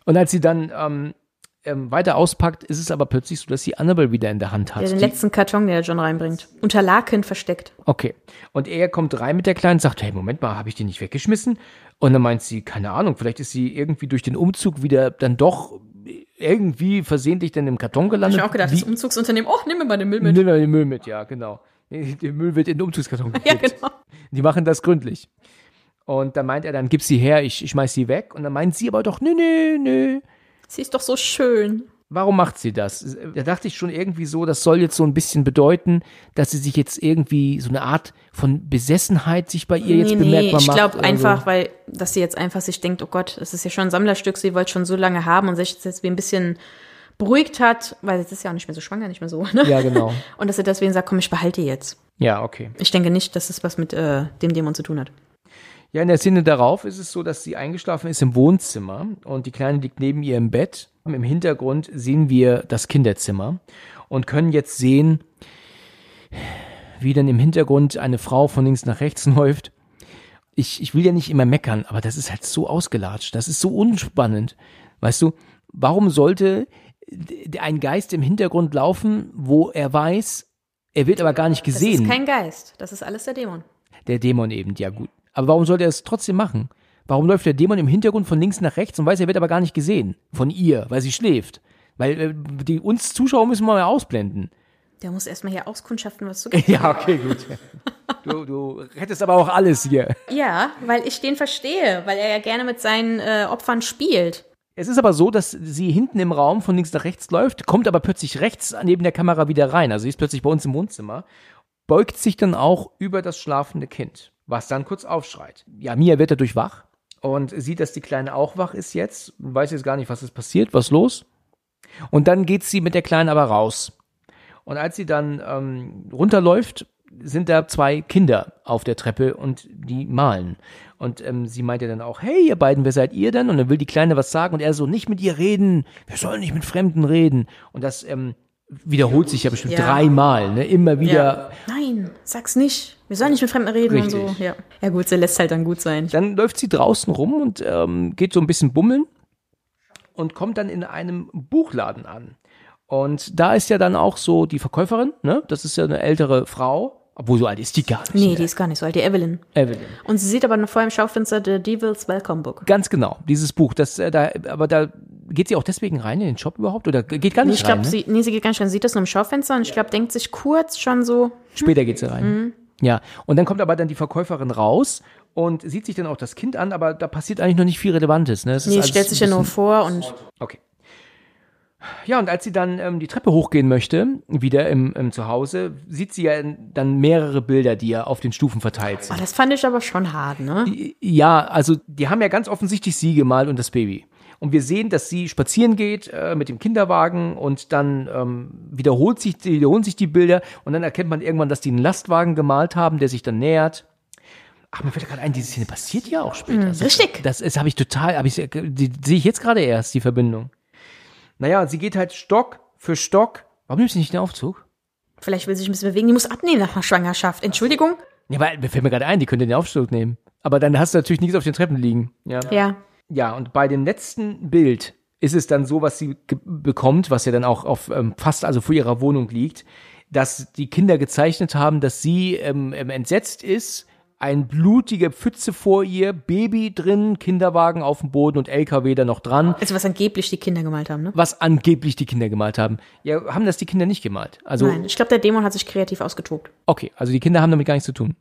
Und als sie dann ähm, ähm, weiter auspackt, ist es aber plötzlich so, dass sie Annabelle wieder in der Hand hat.
Ja, den letzten Karton, den der John reinbringt. Unter Laken versteckt.
Okay. Und er kommt rein mit der Kleinen und sagt, hey, Moment mal, habe ich die nicht weggeschmissen? Und dann meint sie, keine Ahnung, vielleicht ist sie irgendwie durch den Umzug wieder dann doch irgendwie versehentlich dann im Karton
Ich
gelandet.
hab mir auch gedacht,
Wie,
das Umzugsunternehmen, oh, nimm mir mal den Müll mit.
Nimm mal den Müll mit, ja, genau. Der Müll wird in den Umzugskarton
Ja,
gekippt.
genau.
Die machen das gründlich. Und dann meint er, dann gib sie her, ich, ich schmeiß sie weg. Und dann meint sie aber doch, nö, nö, nö.
Sie ist doch so schön.
Warum macht sie das? Da dachte ich schon irgendwie so, das soll jetzt so ein bisschen bedeuten, dass sie sich jetzt irgendwie so eine Art von Besessenheit sich bei ihr jetzt
nee,
bemerkbar
ich
macht.
glaube
oder
einfach,
so.
weil, dass sie jetzt einfach sich denkt, oh Gott, das ist ja schon ein Sammlerstück, sie wollte schon so lange haben und sich jetzt wie ein bisschen beruhigt hat, weil jetzt ist ja auch nicht mehr so schwanger, nicht mehr so, ne?
Ja, genau.
Und dass sie deswegen sagt, komm, ich behalte jetzt.
Ja, okay.
Ich denke nicht, dass es was mit äh, dem Dämon zu tun hat.
Ja, in der Szene darauf ist es so, dass sie eingeschlafen ist im Wohnzimmer und die Kleine liegt neben ihr im Bett. Im Hintergrund sehen wir das Kinderzimmer und können jetzt sehen, wie dann im Hintergrund eine Frau von links nach rechts läuft. Ich, ich will ja nicht immer meckern, aber das ist halt so ausgelatscht. Das ist so unspannend. Weißt du, warum sollte ein Geist im Hintergrund laufen, wo er weiß, er wird aber gar nicht
Das
gesehen?
ist kein Geist, das ist alles der Dämon.
Der Dämon eben, ja gut. Aber warum sollte er es trotzdem machen? Warum läuft der Dämon im Hintergrund von links nach rechts und weiß, er wird aber gar nicht gesehen? Von ihr, weil sie schläft. Weil äh, die uns Zuschauer müssen wir mal ausblenden.
Der muss erstmal hier auskundschaften, was du
Ja, okay, gut. Du, du rettest aber auch alles hier.
Ja, weil ich den verstehe, weil er ja gerne mit seinen äh, Opfern spielt.
Es ist aber so, dass sie hinten im Raum von links nach rechts läuft, kommt aber plötzlich rechts neben der Kamera wieder rein. Also sie ist plötzlich bei uns im Wohnzimmer, beugt sich dann auch über das schlafende Kind, was dann kurz aufschreit. Ja, Mia wird dadurch wach und sieht, dass die Kleine auch wach ist jetzt, weiß jetzt gar nicht, was ist passiert, was los. Und dann geht sie mit der Kleinen aber raus. Und als sie dann ähm, runterläuft, sind da zwei Kinder auf der Treppe und die malen. Und ähm, sie meinte dann auch, hey, ihr beiden, wer seid ihr denn? Und dann will die Kleine was sagen und er so, nicht mit ihr reden, wir sollen nicht mit Fremden reden. Und das ähm, wiederholt sich ja bestimmt
Ja.
dreimal, ne? Immer wieder.
Nein, sag's nicht. Wir sollen nicht mit Fremden reden und
Richtig.
so. Ja. ja gut, sie lässt halt dann gut sein.
Dann läuft sie draußen rum und ähm, geht so ein bisschen bummeln und kommt dann in einem Buchladen an. Und da ist ja dann auch so die Verkäuferin, ne? Das ist ja eine ältere Frau, obwohl so alt ist die gar nicht.
Nee,
ne?
die ist gar nicht so alt, die Evelyn.
Evelyn.
Und sie sieht aber noch vor im Schaufenster The Devil's Welcome Book.
Ganz genau, dieses Buch. Das, äh, da, aber da geht sie auch deswegen rein in den Shop überhaupt oder geht gar nicht
ich glaube,
rein. Ne?
sie, nee, sie geht gar nicht rein. Sie sieht das nur im Schaufenster und ich glaube, denkt sich kurz schon so,
Später geht sie rein.
Mhm.
Ja, und dann kommt aber dann die Verkäuferin raus und sieht sich dann auch das Kind an, aber da passiert eigentlich noch nicht viel Relevantes. Ne? Es
nee, stellt sich ja nur vor und
Okay. Ja, und als sie dann ähm, die Treppe hochgehen möchte, wieder im, im Zuhause, sieht sie ja dann mehrere Bilder, die ja auf den Stufen verteilt
oh,
sind.
das fand ich aber schon hart, ne?
Ja, also die haben ja ganz offensichtlich sie gemalt und das Baby. Und wir sehen, dass sie spazieren geht äh, mit dem Kinderwagen und dann ähm, wiederholt sich, wiederholen sich die Bilder und dann erkennt man irgendwann, dass die einen Lastwagen gemalt haben, der sich dann nähert. Ach, mir fällt gerade ein, diese Szene passiert ja auch später. Das-
richtig.
Das ist, habe ich total, habe ich, die, die sehe ich jetzt gerade erst, die Verbindung. Naja, sie geht halt Stock für Stock. Warum nimmst du nicht den Aufzug?
Vielleicht will sie sich ein bisschen bewegen. Die muss abnehmen nach einer Schwangerschaft. Entschuldigung?
Ja, weil, mir fällt mir gerade ein, die könnte den Aufzug nehmen. Aber dann hast du natürlich nichts auf den Treppen liegen. Ja.
Ja.
Ja, und bei dem letzten Bild ist es dann so, was sie bekommt, was ja dann auch auf ähm, fast also vor ihrer Wohnung liegt, dass die Kinder gezeichnet haben, dass sie ähm, ähm, entsetzt ist, ein blutige Pfütze vor ihr, Baby drin, Kinderwagen auf dem Boden und LKW da noch dran,
Also was angeblich die Kinder gemalt haben, ne?
was angeblich die Kinder gemalt haben. Ja, haben das die Kinder nicht gemalt? Also
Nein, ich glaube, der Dämon hat sich kreativ ausgetobt.
okay, also die Kinder haben damit gar nichts zu tun.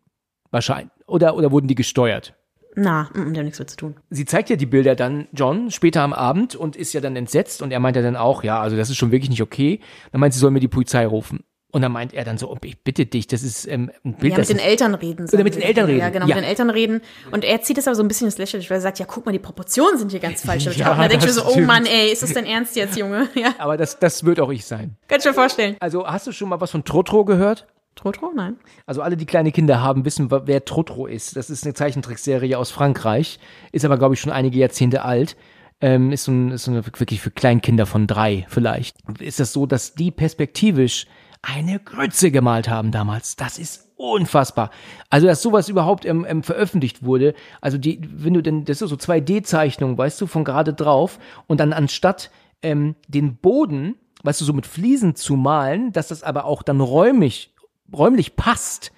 Wahrscheinlich. Oder oder wurden die gesteuert?
Na, mm, der hat nichts mit zu tun.
sie zeigt ja die Bilder dann John später am Abend und ist ja dann entsetzt und er meint ja dann auch, ja, also das ist schon wirklich nicht okay. Dann meint sie, soll mir die Polizei rufen. Und dann meint er dann so, oh, ich bitte dich, das ist ähm, ein Bild,
Ja,
das
mit den Eltern reden.
Oder mit den Eltern reden.
Ja, genau,
Ja.
mit den Eltern reden. Und er zieht es aber so ein bisschen ins Lächerliche, weil er sagt, ja, guck mal, die Proportionen sind hier ganz falsch.
Ja,
und da denke ich mir
das
so, oh. Mann, ey, ist das dein Ernst jetzt, Junge? Ja,
aber das, das wird auch ich sein.
kannst du dir vorstellen.
Also hast du schon mal was von Trotro gehört?
Trotro? Nein.
Also alle, die kleine Kinder haben, wissen, wer Trotro ist. Das ist eine Zeichentrickserie aus Frankreich, ist aber, glaube ich, schon einige Jahrzehnte alt. Ähm, ist so, ein, ist so eine, wirklich für Kleinkinder von drei vielleicht. Ist das so, dass die perspektivisch eine Grütze gemalt haben damals? Das ist unfassbar. Also, dass sowas überhaupt ähm, ähm, veröffentlicht wurde. Also, die, wenn du denn, das ist so 2D-Zeichnung, weißt du, von gerade drauf und dann anstatt ähm, den Boden, weißt du, so mit Fliesen zu malen, dass das aber auch dann räumlich räumlich passt,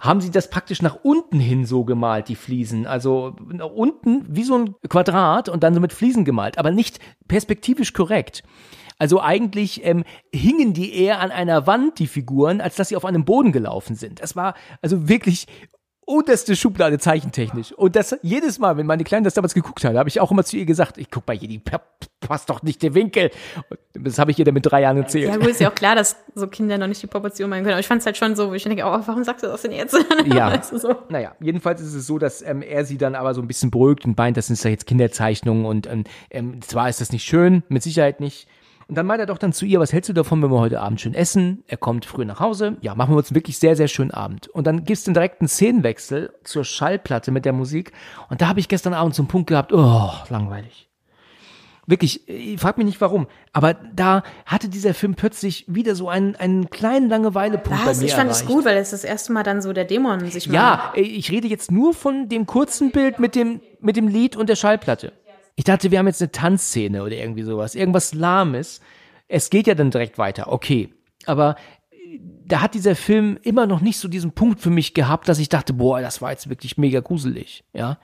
haben sie das praktisch nach unten hin so gemalt, die Fliesen. Also nach unten wie so ein Quadrat und dann so mit Fliesen gemalt, aber nicht perspektivisch korrekt. Also eigentlich ähm, hingen die eher an einer Wand, die Figuren, als dass sie auf einem Boden gelaufen sind. Das war also wirklich unterste Schublade zeichentechnisch. Und das jedes Mal, wenn meine Kleine das damals geguckt hat, habe ich auch immer zu ihr gesagt, ich guck mal hier, die pa- passt doch nicht der Winkel. Und Das habe ich ihr dann mit drei Jahren erzählt.
Ja, gut, ist ja auch klar, dass so Kinder noch nicht die Proportion machen können. Aber ich fand es halt schon so, wo ich denke, oh, warum sagst du das denn jetzt?
Ja.
Weißt du, so.
Naja, jedenfalls ist es so, dass ähm, er sie dann aber so ein bisschen beruhigt und meint, das sind ja jetzt Kinderzeichnungen und ähm, ähm, zwar ist das nicht schön, mit Sicherheit nicht. Und dann meint er doch dann zu ihr, was hältst du davon, wenn wir heute Abend schön essen? Er kommt früh nach Hause. Ja, machen wir uns einen wirklich sehr, sehr schönen Abend. Und dann gibt's den direkten Szenenwechsel zur Schallplatte mit der Musik. Und da habe ich gestern Abend so einen Punkt gehabt, oh, langweilig. Wirklich, ich frag mich nicht warum, aber da hatte dieser Film plötzlich wieder so einen, einen kleinen Langeweilepunkt bei
Was?
mir
Ich fand es
erreicht.
gut, weil es das erste Mal dann so der Dämon sich mal.
Ja, äh, ich rede jetzt nur von dem kurzen Bild mit dem, mit dem Lied und der Schallplatte. Ich dachte, wir haben jetzt eine Tanzszene oder irgendwie sowas, irgendwas Lahmes. Es geht ja dann direkt weiter, okay. Aber äh, da hat dieser Film immer noch nicht so diesen Punkt für mich gehabt, dass ich dachte, boah, das war jetzt wirklich mega gruselig, ja.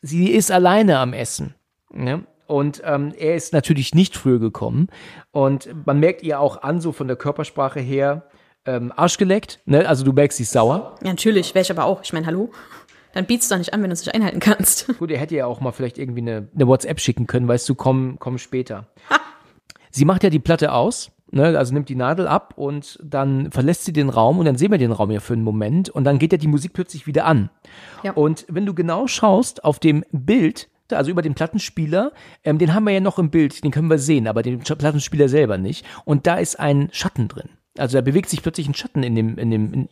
Sie ist alleine am Essen, ne? Und ähm, er ist natürlich nicht früher gekommen. Und man merkt ihr auch an, so von der Körpersprache her, ähm, Arsch geleckt, ne? Also du merkst, sie ist sauer.
Ja, natürlich, wäre ich aber auch. Ich meine, hallo? Dann biet's doch nicht an, wenn du es nicht einhalten kannst.
Gut, er hätte ja auch mal vielleicht irgendwie eine, eine WhatsApp schicken können, weißt du, komm, komm später. sie macht ja die Platte aus, ne, also nimmt die Nadel ab und dann verlässt sie den Raum und dann sehen wir den Raum ja für einen Moment und dann geht ja die Musik plötzlich wieder an.
Ja.
Und wenn du genau schaust auf dem Bild, also über den Plattenspieler, ähm, den haben wir ja noch im Bild, den können wir sehen, aber den Plattenspieler selber nicht. Und da ist ein Schatten drin. Also da bewegt sich plötzlich ein Schatten in dem, in dem, in,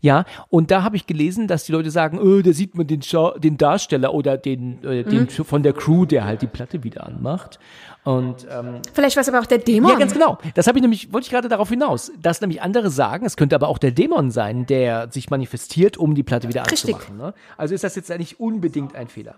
ja, und da habe ich gelesen, dass die Leute sagen, oh, da sieht man den, Schau den Darsteller oder den, äh, den von der Crew, der halt die Platte wieder anmacht. Und ähm,
Vielleicht war es aber auch der Dämon.
ja, ganz genau. Das habe ich nämlich, wollte ich gerade darauf hinaus, dass nämlich andere sagen, es könnte aber auch der Dämon sein, der sich manifestiert, um die Platte wieder
Richtig.
anzumachen. Ne? Also ist das jetzt eigentlich unbedingt ein Fehler.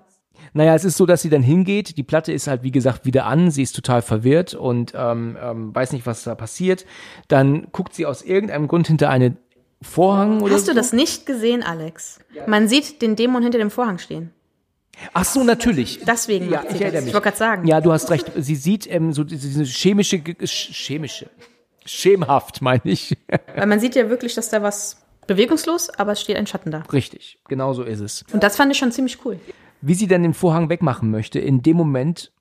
Naja, es ist so, dass sie dann hingeht. Die Platte ist halt, wie gesagt, wieder an. Sie ist total verwirrt und ähm, ähm, weiß nicht, was da passiert. Dann guckt sie aus irgendeinem Grund hinter einen Vorhang oder
Hast
so.
du das nicht gesehen, Alex? Man sieht den Dämon hinter dem Vorhang stehen.
Ach so, natürlich.
Deswegen
Ja,
macht
ich
das. Ich wollte gerade sagen.
Ja, du hast recht. Sie sieht ähm, so diese chemische, chemische, schemhaft, meine ich.
Weil man sieht ja wirklich, dass da was bewegungslos, aber es steht ein Schatten da.
Richtig, genau so ist es.
Und das fand ich schon ziemlich cool.
Wie sie dann den Vorhang wegmachen möchte, in dem Moment,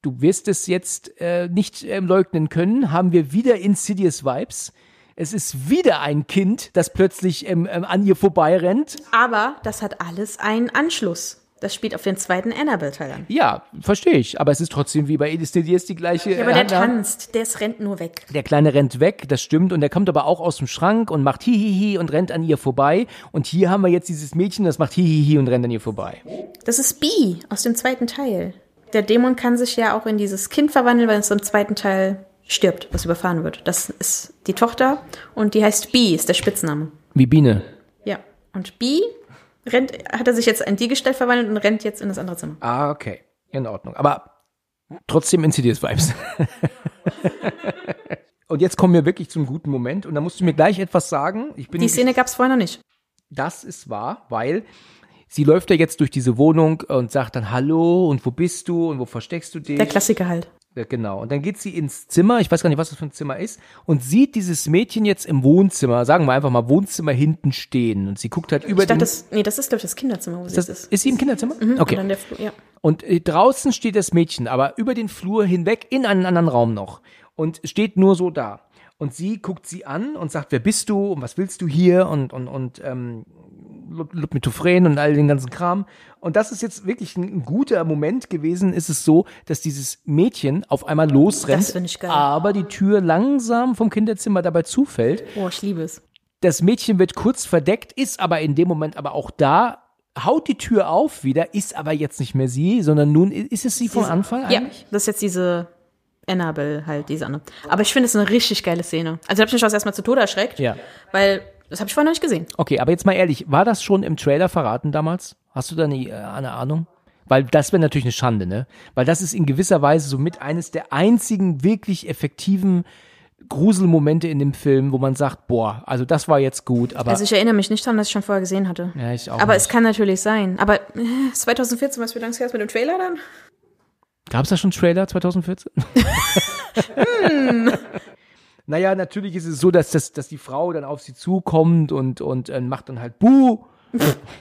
du wirst es jetzt äh, nicht ähm, leugnen können, haben wir wieder Insidious Vibes. Es ist wieder ein Kind, das plötzlich ähm, ähm, an ihr vorbeirennt.
Aber das hat alles einen Anschluss. Das spielt auf den zweiten Annabelle-Teil an.
Ja, verstehe ich. Aber es ist trotzdem wie bei Insidious die gleiche.
Ja, aber der
äh,
tanzt, der rennt nur weg.
Der Kleine rennt weg, das stimmt, und der kommt aber auch aus dem Schrank und macht Hihihi und rennt an ihr vorbei. Und hier haben wir jetzt dieses Mädchen, das macht Hihihi und rennt an ihr vorbei.
Das ist Bee aus dem zweiten Teil. Der Dämon kann sich ja auch in dieses Kind verwandeln, weil es im zweiten Teil stirbt, was überfahren wird. Das ist die Tochter und die heißt Bee, ist der Spitzname.
Wie Biene.
Ja. Und Bee rennt, hat er sich jetzt in die Gestalt verwandelt und rennt jetzt in das andere Zimmer.
Ah, okay. In Ordnung. Aber trotzdem Insidious Vibes. und jetzt kommen wir wirklich zum guten Moment. Und da musst du mir gleich etwas sagen. Ich bin
Die Szene gab es vorher noch nicht.
Das ist wahr, weil sie läuft ja jetzt durch diese Wohnung und sagt dann Hallo und wo bist du und wo versteckst du dich?
Der Klassiker halt.
Ja, genau. Und dann geht sie ins Zimmer, ich weiß gar nicht, was das für ein Zimmer ist, und sieht dieses Mädchen jetzt im Wohnzimmer, sagen wir einfach mal Wohnzimmer hinten stehen. Und sie guckt halt über
Ich dachte,
den.
das, nee, das ist, glaube ich, das Kinderzimmer, wo sie
das,
ist.
ist sie im Kinderzimmer?
Und
Okay.
dann der Flur, ja.
Und äh, draußen steht das Mädchen, aber über den Flur hinweg in einen anderen Raum noch. Und steht nur so da. Und sie guckt sie an und sagt, wer bist du und was willst du hier und, und, und ähm, Lupmitophren und all den ganzen Kram. Und das ist jetzt wirklich ein, guter Moment gewesen. Ist es so, dass dieses Mädchen auf einmal losrennt,
Das finde ich geil.
aber die Tür langsam vom Kinderzimmer dabei zufällt.
Oh, ich liebe es.
Das Mädchen wird kurz verdeckt, ist aber in dem Moment aber auch da, haut die Tür auf wieder, ist aber jetzt nicht mehr sie, sondern nun ist es sie von Anfang
Ja,
eigentlich?
das ist jetzt diese Annabelle halt, diese andere. Aber ich finde es eine richtig geile Szene. Also habe ich mich auch erstmal zu Tode erschreckt,
Ja.
weil das habe ich vorher noch nicht gesehen.
Okay, aber jetzt mal ehrlich, war das schon im Trailer verraten damals? Hast du da eine, äh, eine Ahnung? Weil das wäre natürlich eine Schande, ne? Weil das ist in gewisser Weise somit eines der einzigen wirklich effektiven Gruselmomente in dem Film, wo man sagt, boah, also das war jetzt gut, aber
Also ich erinnere mich nicht daran, dass ich schon vorher gesehen hatte.
ja, ich auch
Aber
nicht.
es kann natürlich sein. Aber äh, 2014, was für lange her ist mit dem Trailer dann?
Gab es da schon Trailer 2014? Naja, natürlich ist es so, dass, das, dass die Frau dann auf sie zukommt und, und äh, macht dann halt Buh.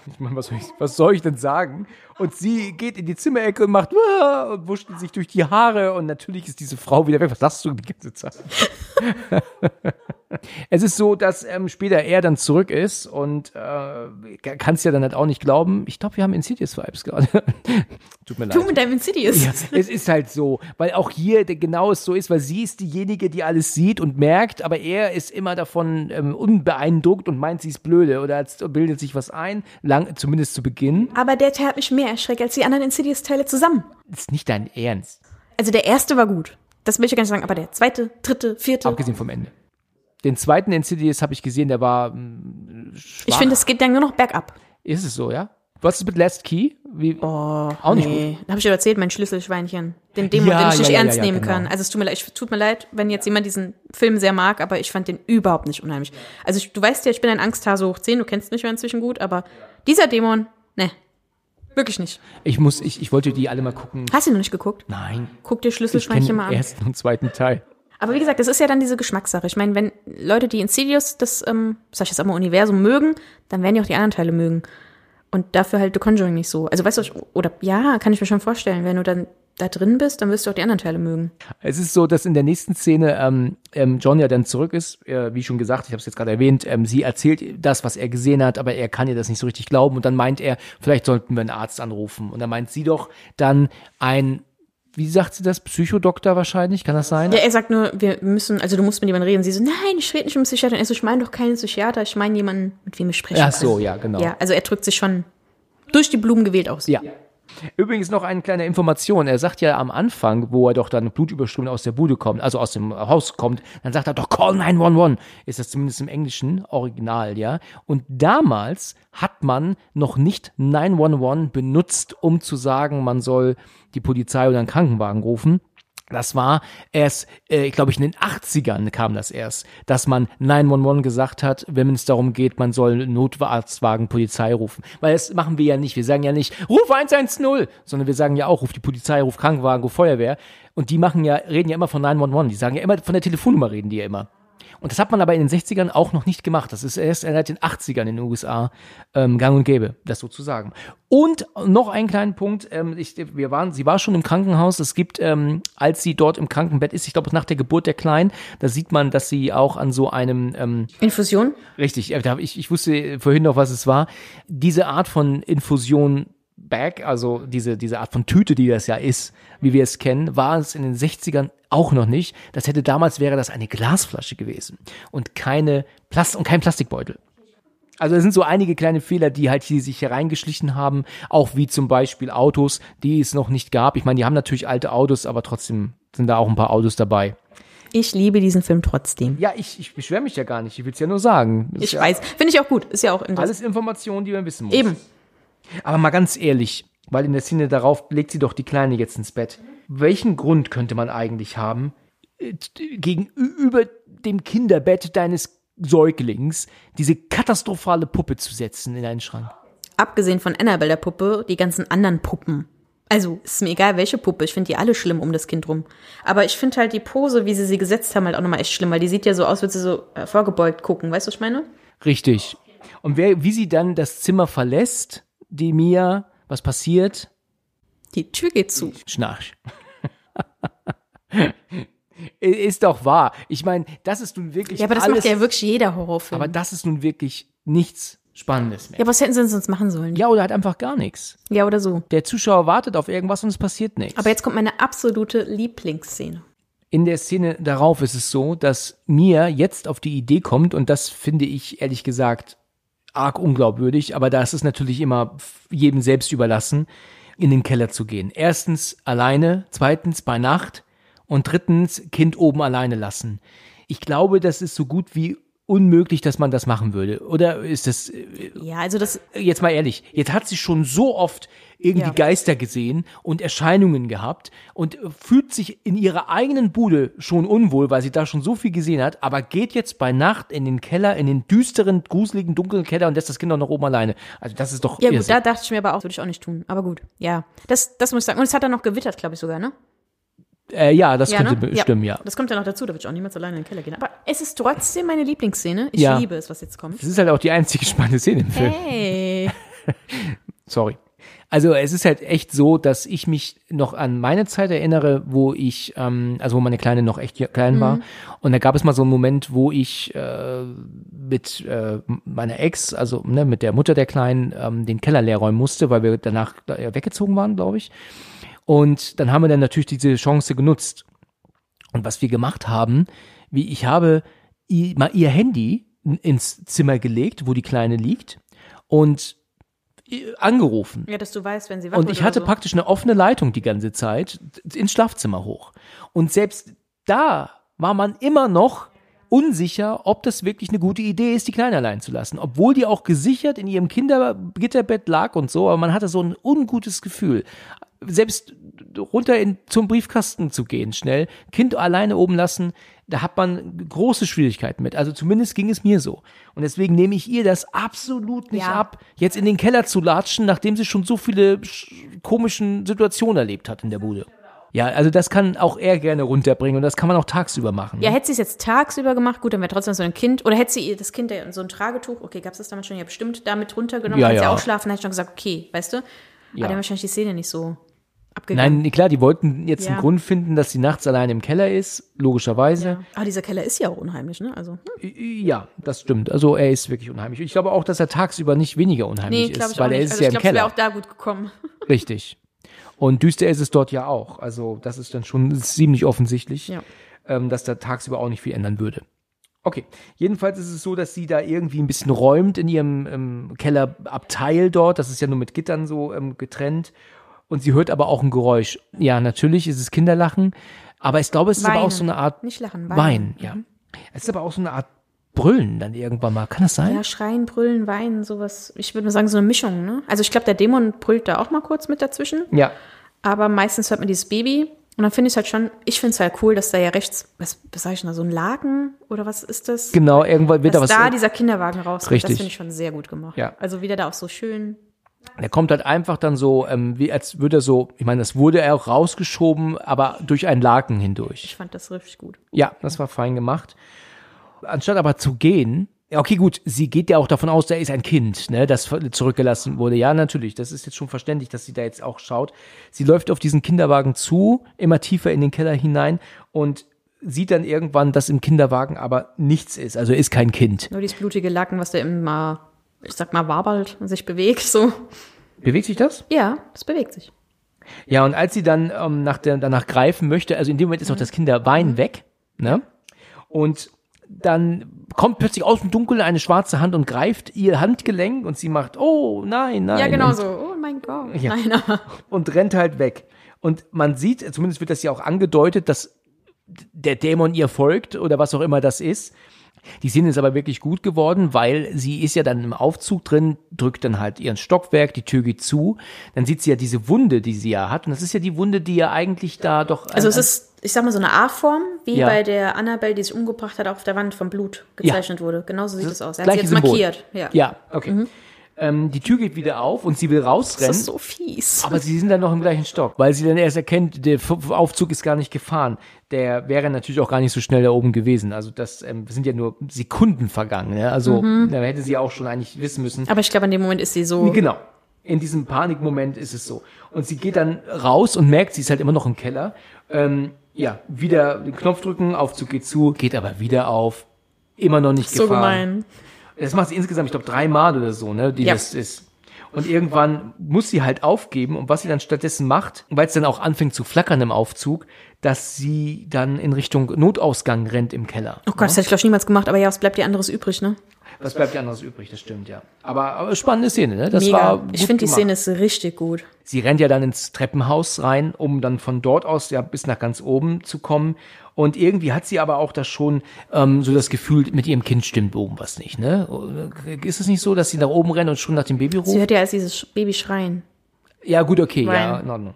Ich meine, was soll, ich, was soll ich denn sagen? Und sie geht in die Zimmerecke und macht Wah! und wurscht sich durch die Haare und natürlich ist diese Frau wieder weg. Was sagst du die ganze Zeit? Es ist so, dass ähm, später er dann zurück ist und äh, kannst ja dann halt auch nicht glauben. Ich glaube, wir haben Insidious-Vibes gerade. Tut mir leid.
Du mit deinem Insidious.
Ja, es ist halt so, weil auch hier genau es so ist, weil sie ist diejenige, die alles sieht und merkt, aber er ist immer davon ähm, unbeeindruckt und meint, sie ist blöde oder bildet sich was ein, lang, zumindest zu Beginn.
Aber der Teil hat mich mehr erschreckt als die anderen Insidious-Teile zusammen.
Ist nicht dein Ernst,
Also der erste war gut. Das will ich gar nicht sagen, aber der zweite, dritte, vierte.
abgesehen vom Ende. Den zweiten Insidious habe ich gesehen, der war mm, schwach.
ich finde, es geht dann nur noch bergab.
Ist es so, ja? Was ist mit Last Key? Wie,
Oh,
auch nicht gut.
nee. Habe ich dir erzählt, mein Schlüsselschweinchen. Den Dämon,
Ja,
den ich nicht
ja, ja,
ernst
ja,
nehmen
genau.
kann. Also es tut mir leid, ich, tut mir leid, wenn jetzt jemand diesen Film sehr mag, aber ich fand den überhaupt nicht unheimlich. Also ich, du weißt ja, ich bin ein Angsthase hoch 10, du kennst mich ja inzwischen gut, aber dieser Dämon, ne. Wirklich nicht.
ich muss, ich, ich wollte die alle mal gucken.
Hast du noch nicht geguckt?
Nein,
Guck dir Schlüsselschweinchen mal an.
ersten und zweiten Teil.
Aber wie gesagt, das ist ja dann diese Geschmackssache. Ich meine, wenn Leute, die Insidious, das, ähm, sag ich jetzt auch Universum mögen, dann werden die auch die anderen Teile mögen. Und dafür halt The Conjuring nicht so. Also weißt du, oder ja, kann ich mir schon vorstellen, wenn du dann da drin bist, dann wirst du auch die anderen Teile mögen.
Es ist so, dass in der nächsten Szene ähm, ähm, John ja dann zurück ist, äh, wie schon gesagt, ich habe es jetzt gerade erwähnt, ähm, sie erzählt das, was er gesehen hat, aber er kann ihr das nicht so richtig glauben und dann meint er, vielleicht sollten wir einen Arzt anrufen und dann meint sie doch dann ein, wie sagt sie das, Psychodoktor wahrscheinlich, kann das sein?
Ja, er sagt nur, wir müssen, also du musst mit jemandem reden. Sie so, nein, ich rede nicht mit einem Psychiater. Er so, ich meine doch keinen Psychiater, ich meine jemanden, mit wem ich sprechen
Ach so,
kann.
ja, genau.
Ja, also er drückt sich schon durch die Blumen gewählt aus.
Ja. Übrigens noch eine kleine Information. Er sagt ja am Anfang, wo er doch dann blutüberströmt aus der Bude kommt, also aus dem Haus kommt, dann sagt er doch Call 911. Ist das zumindest im englischen Original, ja? Und damals hat man noch nicht 911 benutzt, um zu sagen, man soll die Polizei oder einen Krankenwagen rufen. Das war erst, äh, glaube in den 80ern kam das erst, dass man 911 gesagt hat, wenn es darum geht, man soll Notarztwagen, Polizei rufen. Weil das machen wir ja nicht. Wir sagen ja nicht, ruf 110, sondern wir sagen ja auch, ruf die Polizei, ruf Krankenwagen, ruf Feuerwehr. Und die machen ja, reden ja immer von 911. Die sagen ja immer, von der Telefonnummer reden die ja immer. Und das hat man aber in den 60ern auch noch nicht gemacht. Das ist erst seit den 80ern in den USA ähm, gang und gäbe, das so zu sagen. Und noch einen kleinen Punkt, ähm, ich, wir waren, sie war schon im Krankenhaus. Es gibt, ähm, als sie dort im Krankenbett ist, ich glaube nach der Geburt der Kleinen, da sieht man, dass sie auch an so einem ähm,
Infusion?
Richtig, ich, ich wusste vorhin noch, was es war. Diese Art von Infusion Bag, also diese, diese Art von Tüte, die das ja ist, wie wir es kennen, war es in den 60ern auch noch nicht. Das hätte damals wäre das eine Glasflasche gewesen und keine Plast und kein Plastikbeutel. Also es sind so einige kleine Fehler, die halt hier sich hereingeschlichen haben, auch wie zum Beispiel Autos, die es noch nicht gab. Ich meine, die haben natürlich alte Autos, aber trotzdem sind da auch ein paar Autos dabei.
Ich liebe diesen Film trotzdem.
Ja, ich, ich beschwere mich ja gar nicht. Ich will es ja nur sagen. Das
Ich
ja
weiß. Finde ich auch gut. Ist ja auch interessant.
Alles Informationen, die man wissen muss.
Eben.
Aber mal ganz ehrlich, weil in der Szene darauf legt sie doch die Kleine jetzt ins Bett. Welchen Grund könnte man eigentlich haben, äh, gegenüber dem Kinderbett deines Säuglings diese katastrophale Puppe zu setzen in einen Schrank?
Abgesehen von Annabelle, der Puppe, die ganzen anderen Puppen. Also, ist mir egal, welche Puppe. Ich finde die alle schlimm um das Kind rum. Aber ich finde halt die Pose, wie sie sie gesetzt haben, halt auch nochmal echt schlimm, weil die sieht ja so aus, als würde sie so äh, vorgebeugt gucken. Weißt du, was ich meine?
Richtig. Und wer, wie sie dann das Zimmer verlässt, die Mia, was passiert?
Die Tür geht zu.
Schnarch. ist doch wahr. Ich meine, das ist nun wirklich
Ja, aber das
alles,
macht ja wirklich jeder Horrorfilm.
aber das ist nun wirklich nichts Spannendes mehr.
ja, was hätten sie sonst machen sollen?
Ja, oder halt einfach gar nichts.
Ja, oder so.
Der Zuschauer wartet auf irgendwas und es passiert nichts.
Aber jetzt kommt meine absolute Lieblingsszene.
in der Szene darauf ist es so, dass mir jetzt auf die Idee kommt, und das finde ich ehrlich gesagt arg unglaubwürdig, aber das ist natürlich immer jedem selbst überlassen, in den Keller zu gehen. Erstens alleine, zweitens bei Nacht und drittens Kind oben alleine lassen. Ich glaube, das ist so gut wie unmöglich, dass man das machen würde. Oder ist das, äh,
Ja, also das,
jetzt mal ehrlich, jetzt hat sie schon so oft irgendwie
Ja.
Geister gesehen und Erscheinungen gehabt und fühlt sich in ihrer eigenen Bude schon unwohl, weil sie da schon so viel gesehen hat, aber geht jetzt bei Nacht in den Keller, in den düsteren, gruseligen, dunklen Keller und lässt das Kind auch noch oben alleine. Also das ist doch
ja gut, da dachte ich mir aber auch, würde ich auch nicht tun. Aber gut, ja. Das, das muss ich sagen. Und es hat dann noch gewittert, glaube ich sogar, ne?
äh, ja, das
ja,
könnte
ne?
stimmen, ja.
Das kommt ja noch dazu, da würde ich auch niemals alleine in den Keller gehen. Aber es ist trotzdem meine Lieblingsszene. Ich
Ja.
liebe es, was jetzt kommt.
Das ist halt auch die einzige spannende Szene im Film.
Hey.
Sorry. Also es ist halt echt so, dass ich mich noch an meine Zeit erinnere, wo ich, ähm, also wo meine Kleine noch echt klein war. Und da gab es mal so einen Moment, wo ich äh, mit äh, meiner Ex, also ne, mit der Mutter der Kleinen, ähm, den Keller leer räumen musste, weil wir danach äh, weggezogen waren, glaube ich. Und dann haben wir dann natürlich diese Chance genutzt. Und was wir gemacht haben, wie ich habe i- mal ihr Handy ins Zimmer gelegt, wo die Kleine liegt und angerufen.
Ja, dass du weißt, wenn sie wach
Und ich hatte
so.
praktisch eine offene Leitung die ganze Zeit ins Schlafzimmer hoch. Und selbst da war man immer noch unsicher, ob das wirklich eine gute Idee ist, die Kleine allein zu lassen. Obwohl die auch gesichert in ihrem Kindergitterbett lag und so, aber man hatte so ein ungutes Gefühl. Selbst runter in, zum Briefkasten zu gehen, schnell, Kind alleine oben lassen, da hat man große Schwierigkeiten mit. Also zumindest ging es mir so. Und deswegen nehme ich ihr das absolut nicht
Ja.
ab, jetzt in den Keller zu latschen, nachdem sie schon so viele sch- komischen Situationen erlebt hat in der Bude. Ja, also das kann auch er gerne runterbringen und das kann man auch tagsüber machen.
Ja, hätte sie es jetzt tagsüber gemacht, gut, dann wäre trotzdem so ein Kind. Oder hätte sie ihr das Kind ja in so ein Tragetuch, okay, gab es das damals schon, ja bestimmt, damit runtergenommen,
Ja,
kann sie
ja.
auch schlafen, dann hätte ich schon gesagt, okay, weißt du? Aber
Ja.
dann wahrscheinlich die Szene nicht so abgegangen.
Nein, klar, die wollten jetzt einen
Ja.
Grund finden, dass sie nachts allein im Keller ist, logischerweise.
Aber dieser Keller ist ja auch unheimlich, ne? Also, hm.
Ja, das stimmt. Also er ist wirklich unheimlich. Ich glaube auch, dass er tagsüber nicht weniger unheimlich
nee, glaube
ist,
ich
weil er ist
Also
ja
ich
im
glaube, es wäre
Keller.
auch da gut gekommen.
Richtig. Und düster ist es dort ja auch. Also das ist dann schon ziemlich offensichtlich,
Ja.
ähm, dass da tagsüber auch nicht viel ändern würde. Okay, jedenfalls ist es so, dass sie da irgendwie ein bisschen räumt in ihrem ähm, Kellerabteil dort. Das ist ja nur mit Gittern so ähm, getrennt. Und sie hört aber auch ein Geräusch. Ja, natürlich ist es Kinderlachen, aber ich glaube, es ist aber auch
Weinen.
so eine Art
Nicht lachen,
Wein,
weinen.
ja. Es ist aber auch so eine Art Brüllen dann irgendwann mal. Kann das sein?
Ja, schreien, brüllen, weinen, sowas. Ich würde mal sagen, so eine Mischung, ne? Also ich glaube, der Dämon brüllt da auch mal kurz mit dazwischen.
Ja.
Aber meistens hört man dieses Baby. Und dann finde ich es halt schon, ich finde es halt cool, dass da ja rechts, was, was sag ich denn da, so ein Laken oder was ist das?
Genau, irgendwann wird da
dass
was.
da dieser Kinderwagen rauskommt.
Richtig.
Das finde ich schon sehr gut gemacht.
Ja.
Also wieder da auch so schön.
Der kommt halt einfach dann so, ähm, wie als würde er so, ich meine, das wurde er auch rausgeschoben, aber durch einen Laken hindurch.
Ich fand das richtig gut.
Ja, das war fein gemacht. Anstatt aber zu gehen, ja, okay, gut, sie geht ja auch davon aus, da ist ein Kind, ne, das zurückgelassen wurde. Ja, natürlich, das ist jetzt schon verständlich, dass sie da jetzt auch schaut. Sie läuft auf diesen Kinderwagen zu, immer tiefer in den Keller hinein und sieht dann irgendwann, dass im Kinderwagen aber nichts ist, also ist kein Kind.
Nur dieses blutige Laken, was da immer, ich sag mal, wabert und sich bewegt, so.
Bewegt sich das?
Ja, das bewegt sich.
Ja, und als sie dann ähm, nach der, danach greifen möchte, also in dem Moment ist auch das Kinderwein weg, ne? Und dann kommt plötzlich aus dem Dunkeln eine schwarze Hand und greift ihr Handgelenk und sie macht, oh nein, nein.
Ja, genau
und,
so. Oh mein Gott.
Ja.
Nein,
und rennt halt weg. Und man sieht, zumindest wird das ja auch angedeutet, dass der Dämon ihr folgt oder was auch immer das ist. Die Szene ist aber wirklich gut geworden, weil sie ist ja dann im Aufzug drin, drückt dann halt ihren Stockwerk, die Tür geht zu, dann sieht sie ja diese Wunde, die sie ja hat. Und das ist ja die Wunde, die ja eigentlich da doch.
Also es ist, ich sag mal, so eine A-Form, wie
Ja.
bei der Annabelle, die sich umgebracht hat, auf der Wand vom Blut gezeichnet wurde. Genauso sieht es aus. Er hat sie jetzt
Symbol.
markiert. Ja.
Ja, okay. Ähm, die Tür geht wieder auf und sie will rausrennen.
Das ist so fies.
Aber sie sind dann noch im gleichen Stock, weil sie dann erst erkennt, der Aufzug ist gar nicht gefahren. Der wäre natürlich auch gar nicht so schnell da oben gewesen. Also das ähm, sind ja nur Sekunden vergangen. Ne? Also da hätte sie auch schon eigentlich wissen müssen.
Aber ich glaube, in dem Moment ist sie so.
Genau. In diesem Panikmoment ist es so. Und sie geht dann raus und merkt, sie ist halt immer noch im Keller. Ähm, Ja, wieder den Knopf drücken, Aufzug geht zu, geht aber wieder auf. Immer noch nicht
So
gefahren.
gemein.
Das macht sie insgesamt, ich glaube, dreimal oder so, ne, die
Ja.
das ist. Und irgendwann muss sie halt aufgeben und was sie dann stattdessen macht, weil es dann auch anfängt zu flackern im Aufzug, dass sie dann in Richtung Notausgang rennt im Keller.
Oh Gott, das hätte ich glaube ich niemals gemacht, aber ja, was bleibt dir anderes übrig, ne?
Was bleibt dir anderes übrig, das stimmt, ja. Aber, aber spannende Szene, ne? Das
Mega.
war gut
ich finde die. Szene ist richtig gut.
Sie rennt ja dann ins Treppenhaus rein, um dann von dort aus ja bis nach ganz oben zu kommen. Und irgendwie hat sie aber auch da schon ähm, so das Gefühl, mit ihrem Kind stimmt oben was nicht, ne? Ist es nicht so, dass sie nach oben rennt und schon nach dem Baby ruft?
Sie hört ja als dieses Baby schreien.
Ja, gut, okay, ja,
Ryan.
in Ordnung.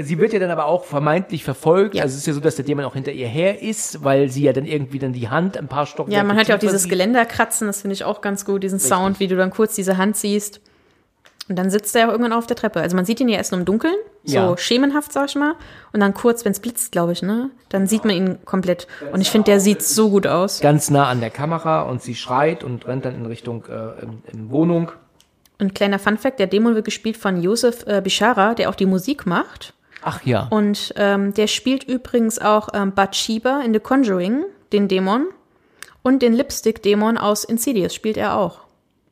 Sie wird ja dann aber auch vermeintlich verfolgt.
Ja.
Also es ist ja so, dass der Dämon auch hinter ihr her ist, weil sie ja dann irgendwie dann die Hand ein paar Stockwerke
Ja, man hört ja auch dieses. Geländer kratzen, das finde ich auch ganz gut, diesen Sound, wie du dann kurz diese Hand siehst. Und dann sitzt er ja irgendwann auf der Treppe. Also man sieht ihn ja erst nur im Dunkeln, so
Ja.
schemenhaft, sag ich mal. Und dann kurz, wenn es blitzt, glaube ich, ne? Dann sieht man ihn komplett. Und ich finde, der sieht so gut aus.
Ganz nah an der Kamera und sie schreit und rennt dann in Richtung äh, in, in Wohnung.
Und kleiner Funfact, der Dämon wird gespielt von Josef äh, Bishara, der auch die Musik macht.
Ach ja.
Und ähm, der spielt übrigens auch ähm, Bathsheba in The Conjuring, den Dämon. Und den Lipstick-Dämon aus Insidious spielt er auch.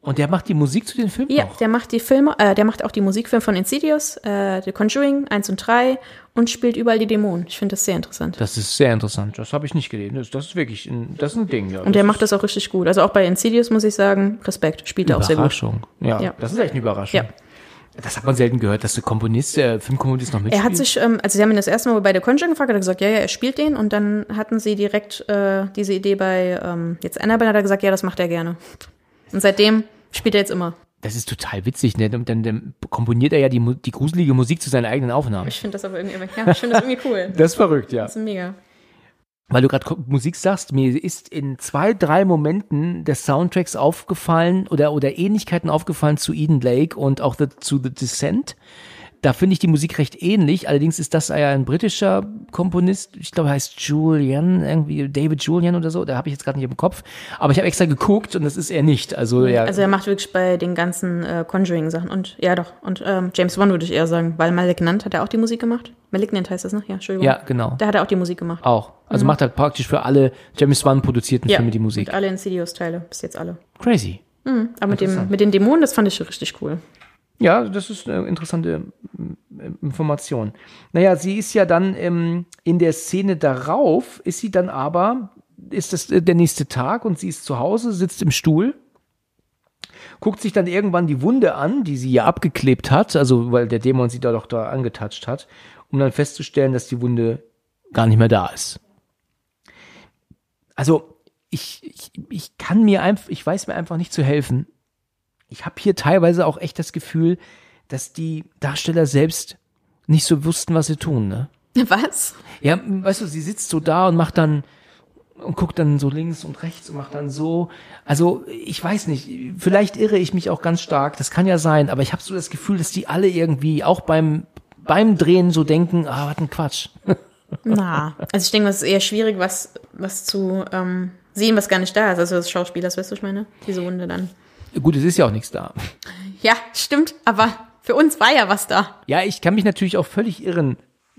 Und der macht die Musik zu den Filmen
Ja,
auch.
der macht die Filme, äh, der macht auch die Musikfilme von Insidious, äh, The Conjuring 1 und 3 und spielt überall die Dämonen. Ich finde das sehr interessant.
Das ist sehr interessant. Das habe ich nicht gelesen. Das, das ist wirklich ein, das ist ein Ding. Ja.
Und der macht das auch richtig gut. Also auch bei Insidious muss ich sagen, Respekt, spielt er auch sehr gut.
Überraschung. Ja,
Ja.
das ist echt eine Überraschung.
Ja.
Das hat man selten gehört, dass der Komponist, der Filmkomponist noch
Er
mitspielt.
hat sich, ähm, also sie haben ihn das erste Mal bei The Conjuring gefragt, hat er gesagt, ja, ja, er spielt den und dann hatten sie direkt äh, diese Idee bei ähm, jetzt Annabelle, hat er gesagt, ja, das macht er gerne. Und seitdem spielt er jetzt immer.
Das ist total witzig, ne? Dann, dann komponiert er ja die, die gruselige Musik zu seinen eigenen Aufnahmen.
Ich finde das aber irgendwie, ja, ich finde das irgendwie cool.
Das ist verrückt, ja.
Das ist mega.
Weil du gerade Musik sagst, mir ist in zwei, drei Momenten des Soundtracks aufgefallen oder, oder Ähnlichkeiten aufgefallen zu Eden Lake und auch the, zu The Descent. Da finde ich die Musik recht ähnlich. Allerdings ist das ja ein britischer Komponist. Ich glaube, er heißt Julian, irgendwie David Julian oder so. Da habe ich jetzt gerade nicht im Kopf. Aber ich habe extra geguckt und das ist er nicht. Also, ja.
Also er macht wirklich bei den ganzen äh, Conjuring-Sachen und ja doch. Und ähm, James Wan würde ich eher sagen, weil Malignant hat er auch die Musik gemacht. Malignant heißt das, ne? Ja, Entschuldigung.
ja, genau.
Da hat er auch die Musik gemacht.
Auch. Also macht er praktisch für alle James Wan produzierten
Mhm. ja.
Filme die Musik.
Und alle Insidious-Teile, bis jetzt alle.
Crazy.
Aber mit, dem, mit den Dämonen, das fand ich richtig cool.
Ja, das ist eine interessante Information. Naja, sie ist ja dann ähm, in der Szene darauf, ist sie dann aber, ist das äh, der nächste Tag und sie ist zu Hause, sitzt im Stuhl, guckt sich dann irgendwann die Wunde an, die sie ja abgeklebt hat, also weil der Dämon sie da doch da angetatscht hat, um dann festzustellen, dass die Wunde gar nicht mehr da ist. Also ich, ich, ich kann mir einfach, ich weiß mir einfach nicht zu helfen. Ich habe hier teilweise auch echt das Gefühl, dass die Darsteller selbst nicht so wussten, was sie tun, ne?
Was?
Ja, weißt du, sie sitzt so da und macht dann und guckt dann so links und rechts und macht dann so. Also, ich weiß nicht, vielleicht irre ich mich auch ganz stark, das kann ja sein, aber ich habe so das Gefühl, dass die alle irgendwie auch beim beim Drehen so denken, ah, was ein Quatsch.
Na, also ich denke, es ist eher schwierig, was, was zu ähm, sehen, was gar nicht da ist. Also das Schauspielers, weißt du, was ich meine? Diese Wunde dann.
Gut, es ist ja auch nichts da.
Ja, stimmt, aber für uns war ja was da.
Ja, ich kann mich natürlich auch völlig irren.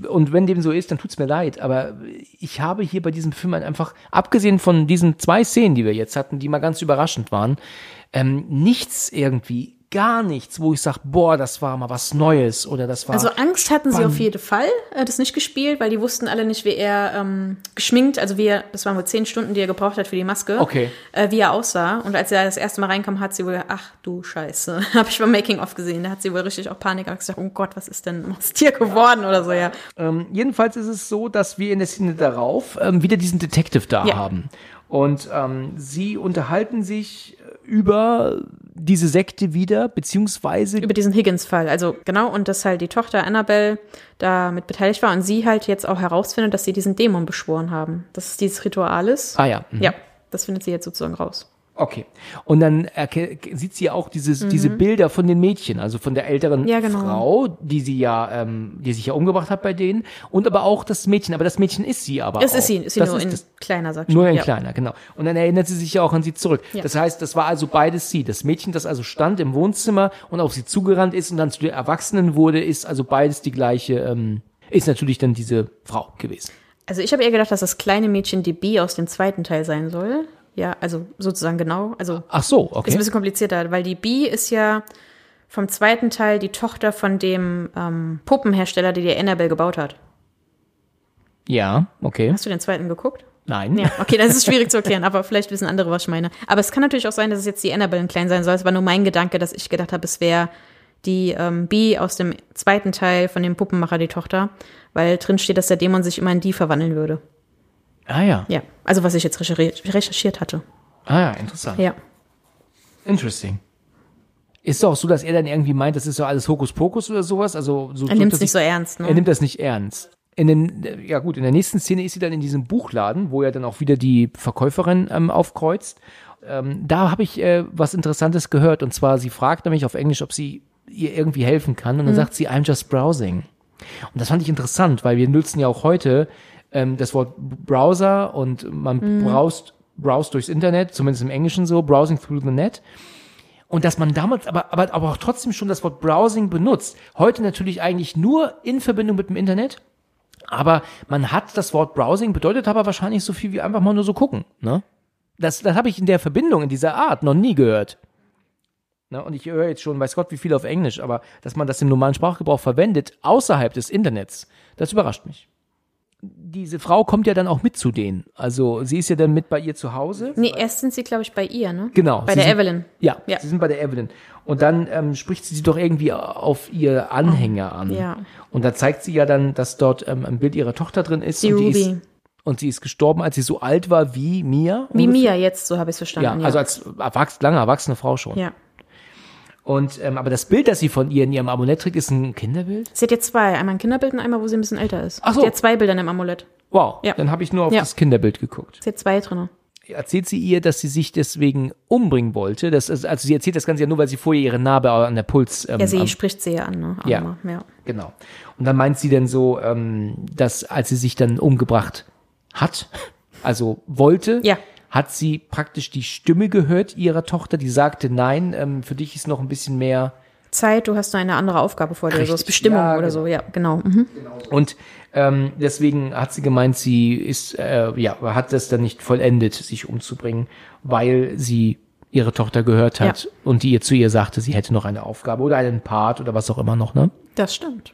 Und wenn dem so ist, dann tut's mir leid. Aber ich habe hier bei diesem Film einfach, abgesehen von diesen zwei Szenen, die wir jetzt hatten, die mal ganz überraschend waren, ähm, nichts irgendwie, gar nichts, wo ich sage, boah, das war mal was Neues oder das war.
Also Angst hatten sie auf jeden Fall, äh, das nicht gespielt, weil die wussten alle nicht, wie er ähm, geschminkt, also wie er, das waren wohl zehn Stunden, die er gebraucht hat für die Maske,
Okay.
äh, wie er aussah. Und als er das erste Mal reinkam, hat sie wohl, ach du Scheiße, habe ich beim Making-of gesehen, da hat sie wohl richtig auch Panik gehabt, gesagt, oh Gott, was ist denn aus dir geworden oder so, ja.
Ähm, jedenfalls ist es so, dass wir in der Szene darauf ähm, wieder diesen Detective da
Ja.
haben. Und ähm, sie unterhalten sich über diese Sekte wieder, beziehungsweise
über diesen Higgins-Fall. Also genau, und dass halt die Tochter Annabelle da mit beteiligt war und sie halt jetzt auch herausfindet, dass sie diesen Dämon beschworen haben. Dass es dieses Ritual ist.
Ah ja. mhm.
Ja, das findet sie jetzt sozusagen raus.
Okay. Und dann sieht sie auch dieses, diese Bilder von den Mädchen, also von der älteren
Mhm. Ja, genau.
Frau, die sie ja, ähm, die sich ja umgebracht hat bei denen, und aber auch das Mädchen. Aber das Mädchen ist sie aber
Das
auch.
ist sie, ist sie
das
nur
ist
in
das,
kleiner, sagt
nur in
ja.
kleiner, genau. Und dann erinnert sie sich ja auch an sie zurück.
Ja.
Das heißt, das war also beides sie. Das Mädchen, das also stand im Wohnzimmer und auf sie zugerannt ist und dann zu der Erwachsenen wurde, ist also beides die gleiche, ähm, ist natürlich dann diese Frau gewesen.
Also ich habe eher gedacht, dass das kleine Mädchen die B aus dem zweiten Teil sein soll. Ja, also sozusagen genau. Also
Ach so,
ist ein
okay.
bisschen komplizierter, weil die B ist ja vom zweiten Teil die Tochter von dem ähm, Puppenhersteller, der die Annabelle gebaut hat.
Ja, okay.
Hast du den zweiten geguckt?
Nein.
Ja, okay, das ist schwierig zu erklären, aber vielleicht wissen andere, was ich meine. Aber es kann natürlich auch sein, dass es jetzt die Annabelle in klein sein soll. Es war nur mein Gedanke, dass ich gedacht habe, es wäre die ähm, B aus dem zweiten Teil von dem Puppenmacher, die Tochter, weil drin steht, dass der Dämon sich immer in die verwandeln würde.
Ah ja.
Ja, also was ich jetzt recherchiert, hatte.
Ah ja, interessant.
Ja.
Interesting. Ist doch so, dass er dann irgendwie meint, das ist doch alles Hokuspokus oder sowas. Also so,
Er nimmt es nicht
ich-
so ernst, ne?
Er nimmt das nicht ernst. In den, ja gut, in der nächsten Szene ist sie dann in diesem Buchladen, wo er dann auch wieder die Verkäuferin ähm, aufkreuzt. Ähm, da habe ich äh, was Interessantes gehört und zwar, sie fragt nämlich auf Englisch, ob sie ihr irgendwie helfen kann und
Mhm.
dann sagt sie, I'm just browsing. Und das fand ich interessant, weil wir nutzen ja auch heute ähm, das Wort Browser und man
Mhm.
browst, browst durchs Internet, zumindest im Englischen so, browsing through the net. Und dass man damals aber, aber, aber auch trotzdem schon das Wort Browsing benutzt. Heute natürlich eigentlich nur in Verbindung mit dem Internet. Aber man hat das Wort Browsing, bedeutet aber wahrscheinlich so viel wie einfach mal nur so gucken. Ne? Das, das habe ich in der Verbindung, in dieser Art noch nie gehört. Ne? Und ich höre jetzt schon, weiß Gott, wie viel auf Englisch, aber dass man das im normalen Sprachgebrauch verwendet, außerhalb des Internets, das überrascht mich. Diese Frau kommt ja dann auch mit zu denen. Also sie ist ja dann mit bei ihr zu Hause.
Nee, erst sind sie, glaube ich, bei ihr, ne?
Genau.
Bei der
sind-
Evelyn.
Ja,
Ja.
sie sind bei der Evelyn. Und dann ähm, spricht sie sie doch irgendwie auf ihr Anhänger an.
Ja.
Und da zeigt sie ja dann, dass dort ähm, ein Bild ihrer Tochter drin ist.
Die
und
Ruby.
ist, und sie ist gestorben, als sie so alt war wie Mia.
Wie
ungefähr.
Mia jetzt, so habe ich es verstanden.
Ja, also als erwachs lange erwachsene Frau schon.
ja.
Und ähm, aber das Bild, das sie von ihr in ihrem Amulett trägt, ist ein Kinderbild.
Sie hat jetzt zwei. Einmal ein Kinderbild und einmal, wo sie ein bisschen älter ist.
Ach so.
Sie hat zwei Bilder in dem Amulett.
Wow.
Ja.
Dann habe ich nur auf
Ja.
das Kinderbild geguckt.
Sie hat zwei drin.
Erzählt sie ihr, dass sie sich deswegen umbringen wollte. Das ist, also sie erzählt das Ganze ja nur, weil sie vorher ihre Narbe an der Puls. Ähm,
Ja, sie
am-
spricht sie ja an, ne?
Ja.
ja.
Genau. Und dann meint sie dann so, ähm, dass als sie sich dann umgebracht hat, also wollte,
Ja.
Hat sie praktisch die Stimme gehört ihrer Tochter, die sagte, nein, ähm, für dich ist noch ein bisschen mehr.
Zeit, du hast noch eine andere Aufgabe vor dir, so als Bestimmung
Ja,
oder
genau.
so, ja, genau. Mhm.
Und ähm, deswegen hat sie gemeint, sie ist, äh, ja, hat das dann nicht vollendet, sich umzubringen, weil sie ihre Tochter gehört hat
Ja.
und die ihr zu ihr sagte, sie hätte noch eine Aufgabe oder einen Part oder was auch immer noch, ne?
Das stimmt.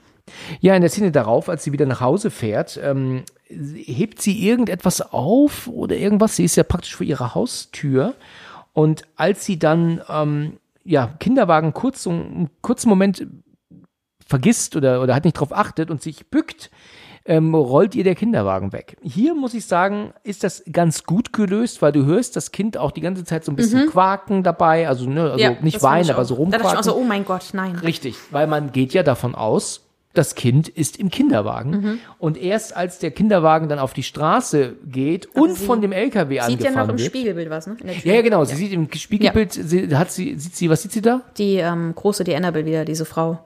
Ja, in der Szene darauf, als sie wieder nach Hause fährt, ähm, hebt sie irgendetwas auf oder irgendwas. Sie ist ja praktisch vor ihrer Haustür. Und als sie dann, ähm, ja, Kinderwagen kurz, einen kurzen Moment vergisst oder, oder hat nicht drauf achtet und sich bückt, ähm, rollt ihr der Kinderwagen weg. Hier muss ich sagen, ist das ganz gut gelöst, weil du hörst das Kind auch die ganze Zeit so ein bisschen quaken dabei, also, ne, also
ja,
nicht weinen, aber so
Da dachte ich
rumquaken.
auch so, oh mein Gott, nein.
Richtig, weil man geht ja davon aus, das Kind ist im Kinderwagen.
Mhm.
Und erst als der Kinderwagen dann auf die Straße geht und
sie
von dem LKW
Sieht ja
angefahren
noch im
wird.
Spiegelbild was, ne?
Ja, ja, genau. Sie sieht im Spiegelbild, sie, hat sie, sieht sie, was sieht sie da?
Die ähm, große, die Annabelle wieder, diese Frau.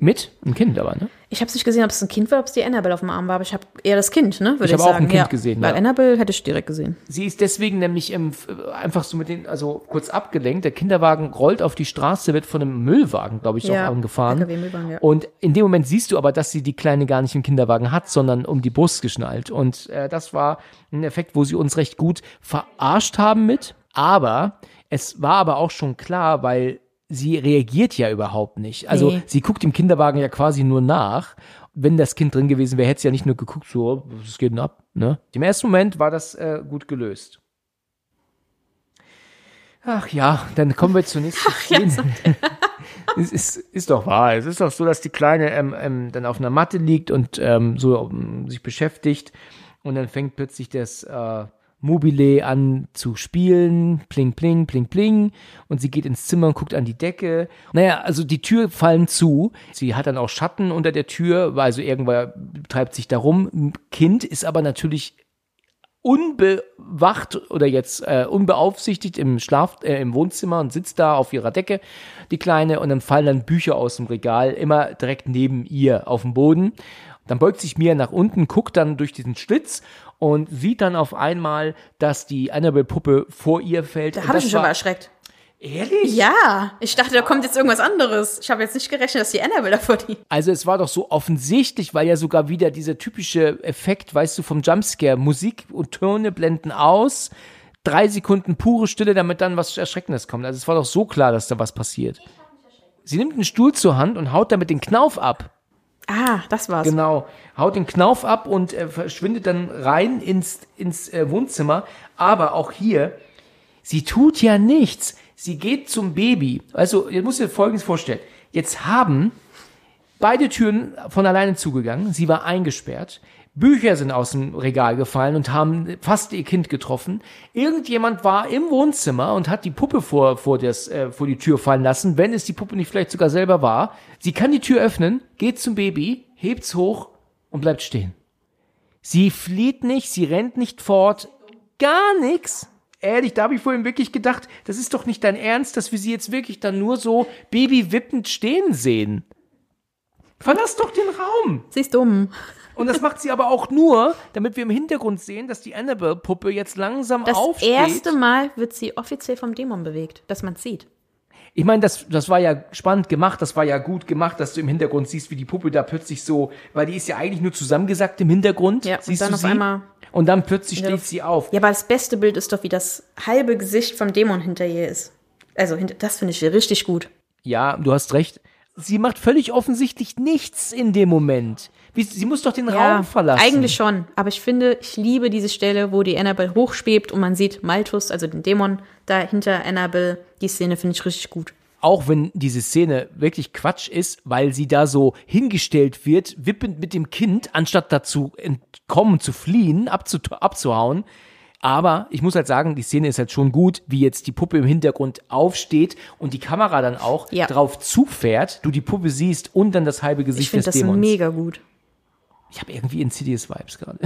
Mit? Ein Kind aber, ne?
Ich habe nicht gesehen, ob es ein Kind war, ob es die Annabelle auf dem Arm war, aber ich habe eher das Kind, ne? Würde
Ich habe auch ein Kind
ja.
gesehen,
Weil
ja.
Annabelle hätte ich direkt gesehen.
Sie ist deswegen nämlich ähm, f- einfach so mit den, also kurz abgelenkt. Der Kinderwagen rollt auf die Straße, wird von einem Müllwagen, glaube ich,
Ja,
auch angefahren.
LKW-Müllwagen, ja.
Und in dem Moment siehst du aber, dass sie die Kleine gar nicht im Kinderwagen hat, sondern um die Brust geschnallt. Und äh, das war ein Effekt, wo sie uns recht gut verarscht haben mit. Aber es war aber auch schon klar, weil sie reagiert ja überhaupt nicht. Also
Nee.
sie guckt dem Kinderwagen ja quasi nur nach. Wenn das Kind drin gewesen wäre, hätte sie ja nicht nur geguckt, so, was geht denn ab? Ne? Im ersten Moment war das äh, gut gelöst. Ach ja, dann kommen wir zur nächsten Szene. es ist, ist doch wahr. Es ist doch so, dass die Kleine ähm, ähm, dann auf einer Matte liegt und ähm, so ähm, sich beschäftigt und dann fängt plötzlich das äh, Mobile an zu spielen, pling, pling, pling, pling und sie geht ins Zimmer und guckt an die Decke. Naja, also die Tür fallen zu. Sie hat dann auch Schatten unter der Tür, weil also irgendwer treibt sich da rum. Kind ist aber natürlich unbewacht oder jetzt äh, unbeaufsichtigt im Schlaf äh, im Wohnzimmer und sitzt da auf ihrer Decke die kleine und dann fallen dann Bücher aus dem Regal immer direkt neben ihr auf den Boden. Dann beugt sich Mia nach unten, guckt dann durch diesen Schlitz und sieht dann auf einmal, dass die Annabelle Puppe vor ihr fällt.
Da habe ich mich schon mal erschreckt.
Ehrlich?
Ja, ich dachte, da kommt jetzt irgendwas anderes. Ich habe jetzt nicht gerechnet, dass die Annabelle davor die.
Also es war doch so offensichtlich, weil ja sogar wieder dieser typische Effekt, weißt du, vom Jumpscare, Musik und Töne blenden aus, drei Sekunden pure Stille, damit dann was Erschreckendes kommt. Also es war doch so klar, dass da was passiert. Sie nimmt einen Stuhl zur Hand und haut damit den Knauf ab.
Ah, das war's.
Genau, haut den Knauf ab und äh, verschwindet dann rein ins, ins äh, Wohnzimmer. Aber auch hier, sie tut ja nichts. Sie geht zum Baby. Also, ihr müsst dir Folgendes vorstellen. Jetzt haben beide Türen von alleine zugegangen. Sie war eingesperrt. Bücher sind aus dem Regal gefallen und haben fast ihr Kind getroffen. Irgendjemand war im Wohnzimmer und hat die Puppe vor, vor, das, äh, vor die Tür fallen lassen, wenn es die Puppe nicht vielleicht sogar selber war. Sie kann die Tür öffnen, geht zum Baby, hebt's hoch und bleibt stehen. Sie flieht nicht, sie rennt nicht fort, gar nix. Ehrlich, da habe ich vorhin wirklich gedacht, das ist doch nicht dein Ernst, dass wir sie jetzt wirklich dann nur so babywippend stehen sehen. Verlass doch den Raum.
Sie ist dumm.
Und das macht sie aber auch nur, damit wir im Hintergrund sehen, dass die Annabelle-Puppe jetzt langsam
Das
aufsteht.
erste Mal wird sie offiziell vom Dämon bewegt, dass man sieht.
Ich meine, das, das war ja spannend gemacht, das war ja gut gemacht, dass du im Hintergrund siehst, wie die Puppe da plötzlich so, weil die ist ja eigentlich nur zusammengesackt im Hintergrund.
Ja, und
siehst
dann
du
auf
sie?
einmal-
Und dann plötzlich
Ja,
steht
das-
sie auf.
Ja, aber das beste Bild ist doch, wie das halbe Gesicht vom Dämon hinter ihr ist. Also, das finde ich richtig gut.
Ja, du hast recht. Sie macht völlig offensichtlich nichts in dem Moment. Wie, sie muss doch den Raum verlassen.
Eigentlich schon. Aber ich finde, ich liebe diese Stelle, wo die Annabelle hochschwebt und man sieht Malthus, also den Dämon, da hinter Annabelle. Die Szene finde ich richtig gut.
Auch wenn diese Szene wirklich Quatsch ist, weil sie da so hingestellt wird, wippend mit dem Kind, anstatt dazu entkommen, zu fliehen, abzu abzuhauen. Aber ich muss halt sagen, die Szene ist halt schon gut, wie jetzt die Puppe im Hintergrund aufsteht und die Kamera dann auch
Ja.
drauf zufährt, du die Puppe siehst und dann das halbe
Ich
Gesicht
finde
des
das
Dämons.
mega gut.
Ich habe irgendwie Insidious Vibes gerade.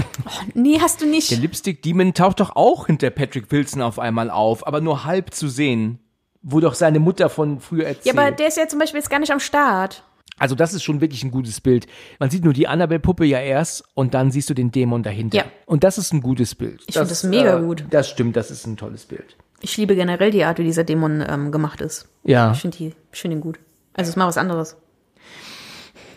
Nee, hast du
Der
nicht.
Lipstick Demon taucht doch auch hinter Patrick Wilson auf einmal auf, aber nur halb zu sehen. Wo doch seine Mutter von früher erzählt.
Ja, aber der ist ja zum Beispiel jetzt gar nicht am Start.
Also das ist schon wirklich ein gutes Bild. Man sieht nur die Annabelle-Puppe ja erst und dann siehst du den Dämon dahinter.
Ja.
Und das ist ein gutes Bild.
Ich find das mega gut.
Das stimmt, das ist ein tolles Bild.
Ich liebe generell die Art, wie dieser Dämon ähm, gemacht ist.
Ja.
Ich finde die- ich find ihn gut. Also, es ist mal was anderes.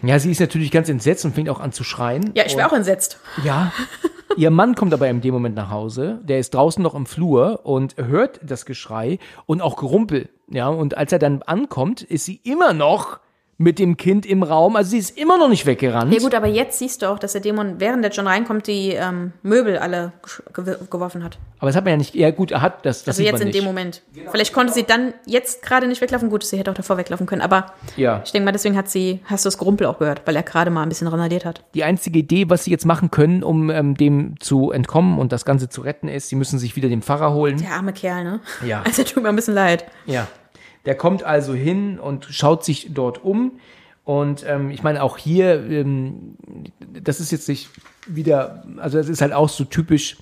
Ja, sie ist natürlich ganz entsetzt und fängt auch an zu schreien.
Ja, ich wäre auch entsetzt.
Ja. Ihr Mann kommt aber in dem Moment nach Hause. Der ist draußen noch im Flur und hört das Geschrei und auch Gerumpel. Ja, und als er dann ankommt, ist sie immer noch mit dem Kind im Raum. Also sie ist immer noch nicht weggerannt.
Ja gut, aber jetzt siehst du auch, dass der Dämon, während der John reinkommt, die ähm, Möbel alle geworfen hat.
Aber das hat man ja nicht. Ja, gut, er hat das. das
Also jetzt in
nicht.
dem Moment. Vielleicht konnte sie dann jetzt gerade nicht weglaufen. Gut, sie hätte auch davor weglaufen können. Aber
Ja.
ich denke mal, deswegen hat sie, hast du das Gerumpel auch gehört, weil er gerade mal ein bisschen randaliert hat.
Die einzige Idee, was sie jetzt machen können, um ähm, dem zu entkommen und das Ganze zu retten, ist, sie müssen sich wieder den Pfarrer holen.
Der arme Kerl, ne?
Ja.
Also tut mir ein bisschen leid.
Ja. Der kommt also hin und schaut sich dort um. Und ähm, ich meine, auch hier, ähm, das ist jetzt nicht wieder, also es ist halt auch so typisch.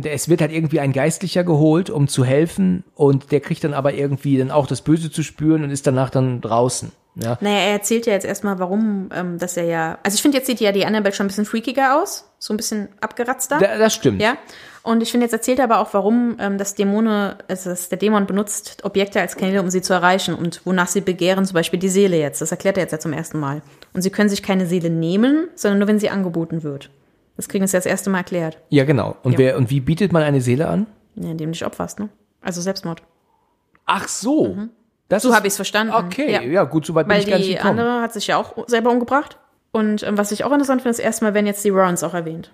Es wird halt irgendwie ein Geistlicher geholt, um zu helfen, und der kriegt dann aber irgendwie dann auch das Böse zu spüren und ist danach dann draußen. Ja.
Naja, er erzählt ja jetzt erstmal, warum, ähm, dass er ja. Also ich finde, jetzt sieht ja die Annabelle schon ein bisschen freakiger aus. So ein bisschen abgeratzter.
Da, das stimmt.
Ja. Und ich finde, jetzt erzählt er aber auch, warum ähm, das Dämone, also der Dämon benutzt Objekte als Kanäle, um sie zu erreichen und wonach sie begehren, zum Beispiel die Seele jetzt. Das erklärt er jetzt ja zum ersten Mal. Und sie können sich keine Seele nehmen, sondern nur, wenn sie angeboten wird. Das kriegen jetzt das erste Mal erklärt.
Ja, genau. Und,
Ja.
wer, und wie bietet man eine Seele an?
Ja, indem du dich opferst, ne? Also Selbstmord.
Ach so.
Mhm. So habe ich es verstanden.
Okay, ja,
Ja.
gut, soweit bin
Weil
ich gar nicht
die
gekommen.
andere hat sich ja auch selber umgebracht. Und ähm, was ich auch interessant finde, ist erstmal, wenn jetzt die Rowans auch erwähnt.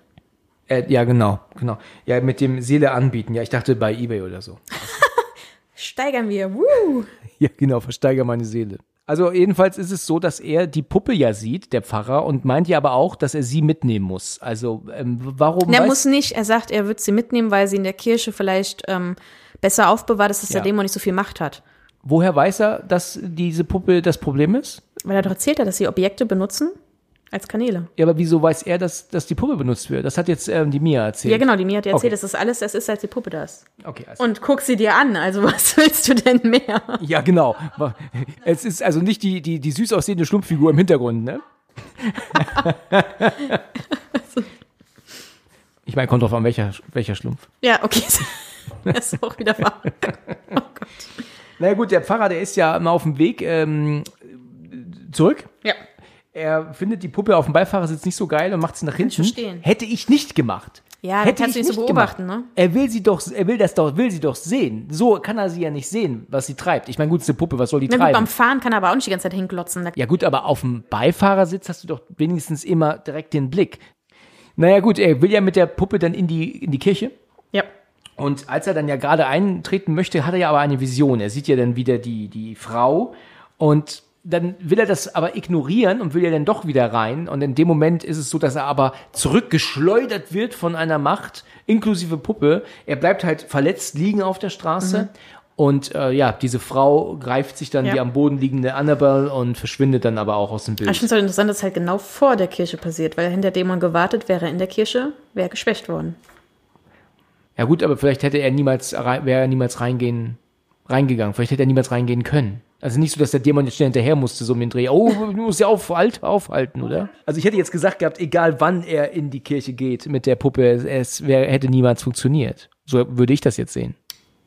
Äh, ja, genau, genau. Ja, mit dem Seele anbieten. Ja, ich dachte bei Ebay oder so.
Steigern wir. Woo!
Ja, genau, versteiger meine Seele. Also jedenfalls ist es so, dass er die Puppe ja sieht, der Pfarrer, und meint ja aber auch, dass er sie mitnehmen muss. Also ähm, warum?
Er muss nicht, er sagt, er wird sie mitnehmen, weil sie in der Kirche vielleicht ähm, besser aufbewahrt ist, dass
Ja.
der Dämon nicht so viel Macht hat.
woher weiß er, dass diese Puppe das Problem ist?
Weil er doch erzählt hat, dass sie Objekte benutzen als Kanäle.
Ja, aber wieso weiß er, dass, dass die Puppe benutzt wird? Das hat jetzt ähm, die Mia erzählt.
Ja, genau, die Mia hat ja erzählt,
Okay.
das alles, das ist, als die Puppe da ist.
Okay, also,
Und guck sie dir an, also was willst du denn mehr?
ja, genau. Es ist also nicht die, die, die süß aussehende Schlumpffigur im Hintergrund, ne? ich meine, kommt drauf an, welcher, welcher Schlumpf.
Ja, okay. Das ist auch wieder wahr. Oh Gott.
Na gut, der Pfarrer, der ist ja immer auf dem Weg ähm, zurück.
Ja.
Er findet die Puppe auf dem Beifahrersitz nicht so geil und macht sie nach hinten.
verstehen.
Hätte ich nicht gemacht.
Ja,
Hätte
kannst du
ich
nicht so
gemacht.
beobachten, ne?
Er will sie doch, er will das doch, will sie doch sehen. So kann er sie ja nicht sehen, was sie treibt. Ich meine, gut, es ist eine Puppe, was soll die
Na gut,
treiben?
beim Fahren kann er aber auch nicht die ganze Zeit hinklotzen. Da-
Ja gut, aber auf dem Beifahrersitz hast du doch wenigstens immer direkt den Blick. Naja gut, er will ja mit der Puppe dann in die, in die Kirche.
Ja.
Und als er dann ja gerade eintreten möchte, hat er ja aber eine Vision. Er sieht ja dann wieder die, die Frau und dann will er das aber ignorieren und will ja dann doch wieder rein. Und in dem Moment ist es so, dass er aber zurückgeschleudert wird von einer Macht, inklusive Puppe. Er bleibt halt verletzt liegen auf der Straße. Und äh, ja, diese Frau greift sich dann
Ja.
die am Boden liegende Annabelle und verschwindet dann aber auch aus dem Bild.
Ich finde es halt interessant, dass es halt genau vor der Kirche passiert, weil hinter Dämon gewartet wäre in der Kirche, wäre geschwächt worden.
Ja gut, aber vielleicht hätte er niemals wäre er niemals reingehen reingegangen. Vielleicht hätte er niemals reingehen können. Also nicht so, dass der Dämon jetzt schnell hinterher musste, so mit dem Dreh. Oh, du musst ja auf, halt, aufhalten, oder? Also ich hätte jetzt gesagt gehabt, egal wann er in die Kirche geht mit der Puppe, es, es wär, hätte niemals funktioniert. So würde ich das jetzt sehen.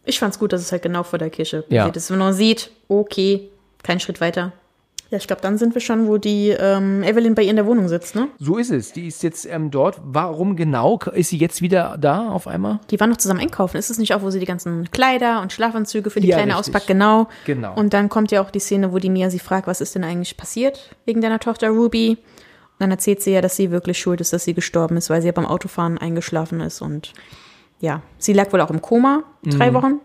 Ich fand's gut, dass es halt genau vor der Kirche
Ja.
passiert ist. Wenn man sieht, okay, kein Schritt weiter. Ja, ich glaube, dann sind wir schon, wo die ähm, Evelyn bei ihr in der Wohnung sitzt, ne?
So ist es. Die ist jetzt ähm, dort. Warum genau ist sie jetzt wieder da auf einmal?
Die waren noch zusammen einkaufen. Ist es nicht auch, wo sie die ganzen Kleider und Schlafanzüge für die
Ja,
Kleine
richtig.
auspackt? Genau.
Genau.
Und dann kommt ja auch die Szene, wo die Mia sie fragt, was ist denn eigentlich passiert wegen deiner Tochter Ruby? Und dann erzählt sie ja, dass sie wirklich schuld ist, dass sie gestorben ist, weil sie ja beim Autofahren eingeschlafen ist. Und ja, sie lag wohl auch im Koma, drei Wochen.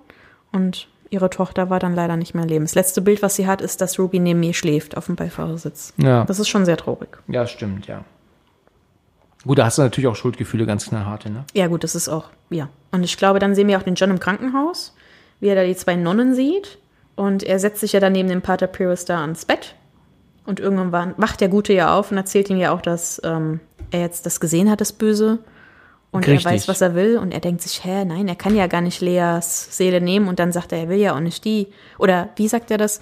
Und ihre Tochter war dann leider nicht mehr leben. Das letzte Bild, was sie hat, ist, dass Ruby neben mir schläft auf dem Beifahrersitz.
Ja.
Das ist schon sehr traurig.
Ja, stimmt, ja. Gut, da hast du natürlich auch Schuldgefühle, ganz knallharte, ne?
Ja, gut, das ist auch, ja. Und ich glaube, dann sehen wir auch den John im Krankenhaus, wie er da die zwei Nonnen sieht. Und er setzt sich ja dann neben dem Pater Pyrrhus da ans Bett. Und irgendwann wacht der Gute ja auf und erzählt ihm ja auch, dass ähm, er jetzt das gesehen hat, das Böse. Und
Richtig.
er weiß, was er will. Und er denkt sich, hä, nein, er kann ja gar nicht Leas Seele nehmen. Und dann sagt er, er will ja auch nicht die. Oder wie sagt er das?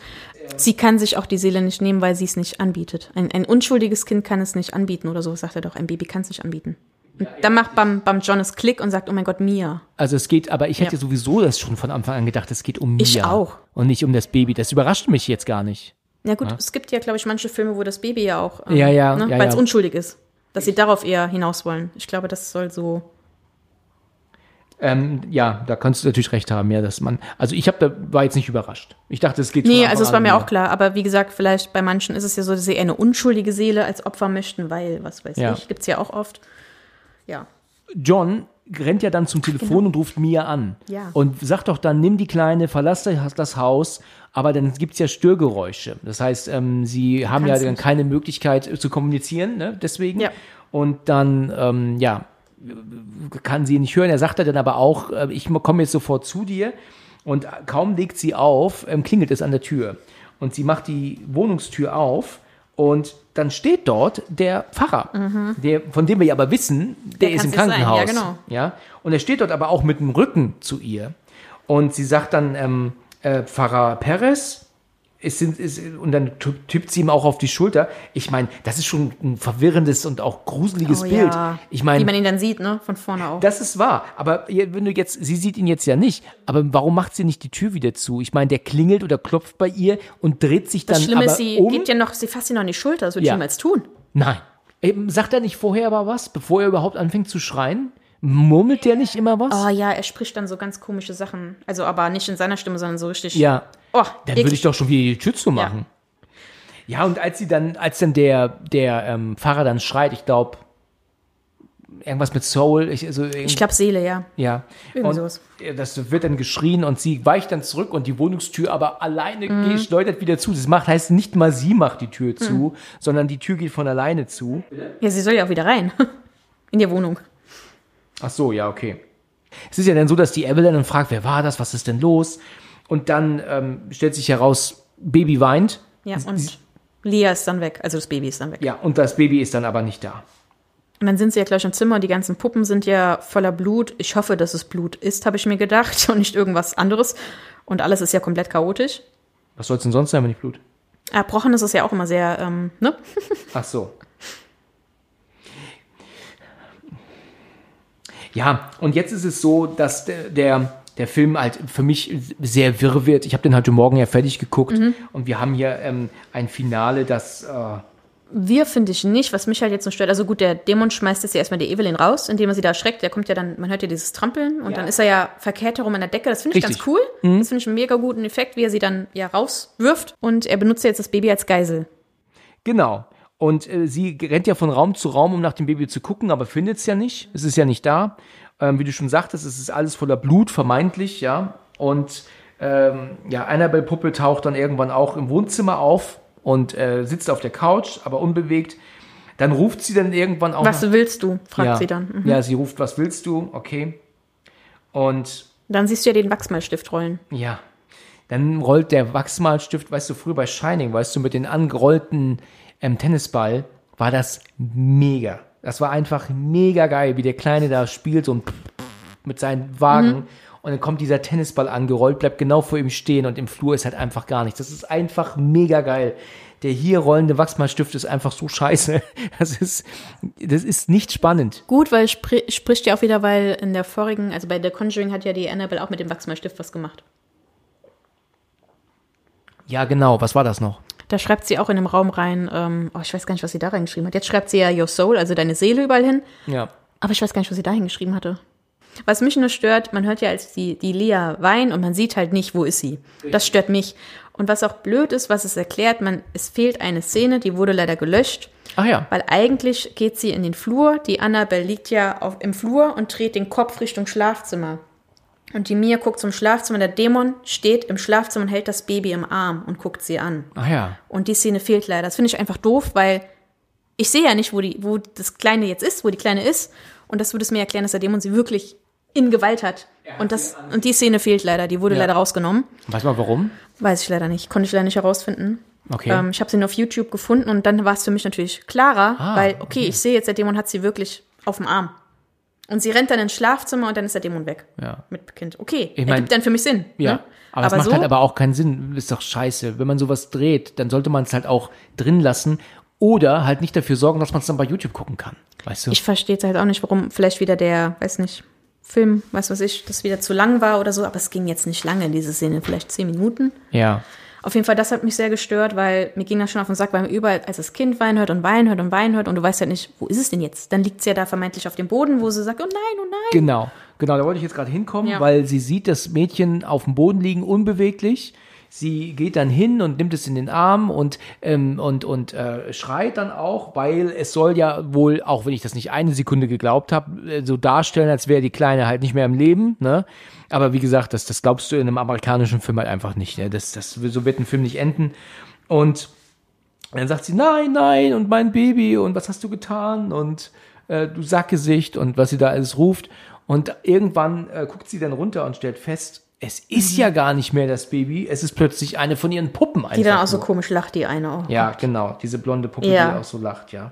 Sie kann sich auch die Seele nicht nehmen, weil sie es nicht anbietet. Ein, ein unschuldiges Kind kann es nicht anbieten oder so, sagt er doch. Ein Baby kann es nicht anbieten. Und dann macht beim, beim John es Klick und sagt, oh mein Gott, Mia.
Also es geht, aber ich hätte
Ja.
sowieso das schon von Anfang an gedacht, es geht um
Ich
Mia.
auch.
Und nicht um das Baby. Das überrascht mich jetzt gar nicht.
Ja gut, es gibt ja, glaube ich, manche Filme, wo das Baby ja auch, ähm,
Ja, ja,
ne,
ja,
weil es
ja.
unschuldig ist. Dass sie darauf eher hinaus wollen. Ich glaube, das soll so.
Ähm, ja, da kannst du natürlich recht haben, ja, dass man. Also ich habe da war jetzt nicht überrascht. Ich dachte, es geht.
Nee, also es war mir
um
auch klar. Aber wie gesagt, vielleicht bei manchen ist es ja so, dass sie eher eine unschuldige Seele als Opfer möchten, weil, was weiß
Ja.
ich, gibt's ja auch oft. Ja.
John rennt ja dann zum Telefon und ruft Mia an.
Ja.
Und sagt doch dann, nimm die Kleine, verlass das Haus. Aber dann gibt's ja Störgeräusche. Das heißt, ähm, sie haben ja
kannst
dann
nicht.
keine Möglichkeit äh, zu kommunizieren, ne? deswegen.
Ja.
Und dann, ähm, ja, kann sie nicht hören. Er sagt dann aber auch, äh, ich komme jetzt sofort zu dir. Und kaum legt sie auf, ähm, klingelt es an der Tür. Und sie macht die Wohnungstür auf und dann steht dort der Pfarrer, der, von dem wir ja aber wissen, der,
Der
ist im
nicht sein, ja,
Krankenhaus.
genau.
Ja, und er steht dort aber auch mit dem Rücken zu ihr. Und sie sagt dann, ähm, äh, Pfarrer Perez, es sind, ist, und dann tippt sie ihm auch auf die Schulter. Ich meine, das ist schon ein verwirrendes und auch gruseliges
Oh
Bild.
ja.
Ich
Wie man
meine,
ihn dann sieht, ne? Von vorne auch.
das ist wahr. Aber wenn du jetzt, sie sieht ihn jetzt ja nicht. Aber warum macht sie nicht die Tür wieder zu? Ich meine, der klingelt oder klopft bei ihr und dreht sich dann
das Schlimme
aber
ist, sie
um.
geht ja noch, sie fasst ihn noch an die Schulter. Das würde
Ja.
ich niemals tun.
Nein. Eben, sagt er nicht vorher aber was, bevor er überhaupt anfängt zu schreien? Murmelt der nicht immer was?
Oh ja, er spricht dann so ganz komische Sachen. Also aber nicht in seiner Stimme, sondern so richtig.
Ja.
Oh,
Dann würde ich doch schon wieder die Tür zumachen. Ja. und als sie dann, als dann der, der ähm, Fahrer dann schreit, ich glaube, irgendwas mit Soul, ich, also
Ich glaube Seele, ja.
ja.
sowas.
äh, das wird dann geschrien und sie weicht dann zurück und die Wohnungstür aber alleine
Mhm.
geht, schleudert wieder zu. Das macht, heißt nicht mal sie macht die Tür zu,
Mhm.
sondern die Tür geht von alleine zu.
Ja, sie soll ja auch wieder rein. In die Wohnung.
Ach so, ja, okay. Es ist ja dann so, dass die Evelyn dann fragt, wer war das, was ist denn los? Und dann ähm, stellt sich heraus, Baby weint.
Ja, und Lia ist dann weg. Also das Baby ist dann weg.
Ja, und das Baby ist dann aber nicht da.
Und dann sind sie ja gleich im Zimmer. Die ganzen Puppen sind ja voller Blut. Ich hoffe, dass es Blut ist, habe ich mir gedacht. Und nicht irgendwas anderes. Und alles ist ja komplett chaotisch.
Was soll es denn sonst sein, wenn nicht Blut?
Erbrochen ist es ja auch immer sehr, ähm, ne?
Ach so. Ja, und jetzt ist es so, dass der, der der Film halt für mich sehr wirr wird. Ich habe den heute Morgen ja fertig geguckt und wir haben hier ähm, ein Finale, das äh,
Wir finde ich nicht, was mich halt jetzt so stört. Also gut, der Dämon schmeißt jetzt ja erstmal die Evelyn raus, indem er sie da erschreckt. Der kommt ja dann, man hört ja dieses Trampeln und
Ja.
dann ist er ja verkehrt herum an der Decke. Das finde ich
Richtig.
ganz cool. Das finde ich einen mega guten Effekt, wie er sie dann ja rauswirft. Und er benutzt ja jetzt das Baby als Geisel.
Genau. Und äh, sie rennt ja von Raum zu Raum, um nach dem Baby zu gucken, aber findet es ja nicht. Es ist ja nicht da. Ähm, wie du schon sagtest, es ist alles voller Blut, vermeintlich, ja. Und ähm, ja, Annabelle-Puppe taucht dann irgendwann auch im Wohnzimmer auf und äh, sitzt auf der Couch, aber unbewegt. Dann ruft sie dann irgendwann auch.
Was
nach,
willst du? fragt
ja,
sie dann. Mhm.
Ja, sie ruft, was willst du? Okay. Und
Dann siehst du ja den Wachsmalstift rollen.
ja, dann rollt der Wachsmalstift, weißt du, früher bei Shining, weißt du, mit den angerollten ähm, Tennisball, war das mega. Das war einfach mega geil, wie der Kleine da spielt und mit seinen Wagen. Und dann kommt dieser Tennisball angerollt, bleibt genau vor ihm stehen und im Flur ist halt einfach gar nichts. Das ist einfach mega geil. Der hier rollende Wachsmalstift ist einfach so scheiße. Das ist, das ist nicht spannend.
Gut, weil spri spricht ja auch wieder, weil in der vorigen, also bei The Conjuring hat ja die Annabelle auch mit dem Wachsmalstift was gemacht.
Ja, genau. Was war das noch?
Da schreibt sie auch in dem Raum rein, ähm, oh, ich weiß gar nicht, was sie da reingeschrieben hat. Jetzt schreibt sie ja Your Soul, also deine Seele überall hin.
Ja.
Aber ich weiß gar nicht, was sie da hingeschrieben hatte. Was mich nur stört, man hört ja als die, die Lea weinen und man sieht halt nicht, wo ist sie. Das stört mich. Und was auch blöd ist, was es erklärt, man, es fehlt eine Szene, die wurde leider gelöscht,
Ach ja.
weil eigentlich geht sie in den Flur. Die Annabelle liegt ja auf, im Flur und dreht den Kopf Richtung Schlafzimmer. Und die Mia guckt zum Schlafzimmer. Der Dämon steht im Schlafzimmer und hält das Baby im Arm und guckt sie an.
Ach ja.
Und die Szene fehlt leider. Das finde ich einfach doof, weil ich sehe ja nicht, wo, die, wo das Kleine jetzt ist, wo die Kleine ist. Und das würde es mir erklären, dass der Dämon sie wirklich in Gewalt hat. Und, das, und die Szene fehlt leider. Die wurde
Ja.
leider rausgenommen.
Weiß mal warum?
Weiß ich leider nicht. Konnte ich leider nicht herausfinden.
Okay.
Ähm, ich habe sie nur auf YouTube gefunden und dann war es für mich natürlich klarer,
Ah,
weil, okay, ich sehe jetzt, der Dämon hat sie wirklich auf dem Arm. Und sie rennt dann ins Schlafzimmer und dann ist der Dämon weg.
Ja.
Mit Kind. Okay,
Ich mein-
ergibt dann für mich Sinn.
Ja.
Ne?
Aber, es macht halt aber auch keinen Sinn. Ist doch scheiße. Wenn man sowas dreht, dann sollte man es halt auch drin lassen oder halt nicht dafür sorgen, dass man es dann bei YouTube gucken kann. Weißt du?
Ich verstehe jetzt halt auch nicht, warum vielleicht wieder der, weiß nicht, Film, weiß was ich, das wieder zu lang war oder so, aber es ging jetzt nicht lange in diese Szene, vielleicht zehn Minuten.
ja.
Auf jeden Fall, das hat mich sehr gestört, weil mir ging das schon auf den Sack, weil man überall, als das Kind weinen hört und weinen hört und weinen hört und du weißt halt nicht, wo ist es denn jetzt? Dann liegt es ja da vermeintlich auf dem Boden, wo sie sagt, oh nein, oh nein.
Genau. Genau, da wollte ich jetzt gerade hinkommen,
Ja.
weil sie sieht das Mädchen auf dem Boden liegen, unbeweglich. Sie geht dann hin und nimmt es in den Arm und, ähm, und, und äh, schreit dann auch, weil es soll ja wohl, auch wenn ich das nicht eine Sekunde geglaubt habe, äh, so darstellen, als wäre die Kleine halt nicht mehr im Leben. Ne? Aber wie gesagt, das, das glaubst du in einem amerikanischen Film halt einfach nicht. Ne? Das, das, so wird ein Film nicht enden. Und dann sagt sie, nein, nein, und mein Baby, und was hast du getan? Und äh, du Sackgesicht und was sie da alles ruft. Und irgendwann äh, guckt sie dann runter und stellt fest, es ist ja gar nicht mehr das Baby, es ist plötzlich eine von ihren Puppen einfach.
Die dann auch so
nur.
komisch lacht, die eine auch.
Ja, genau, diese blonde Puppe,
Ja.
die auch so lacht, ja.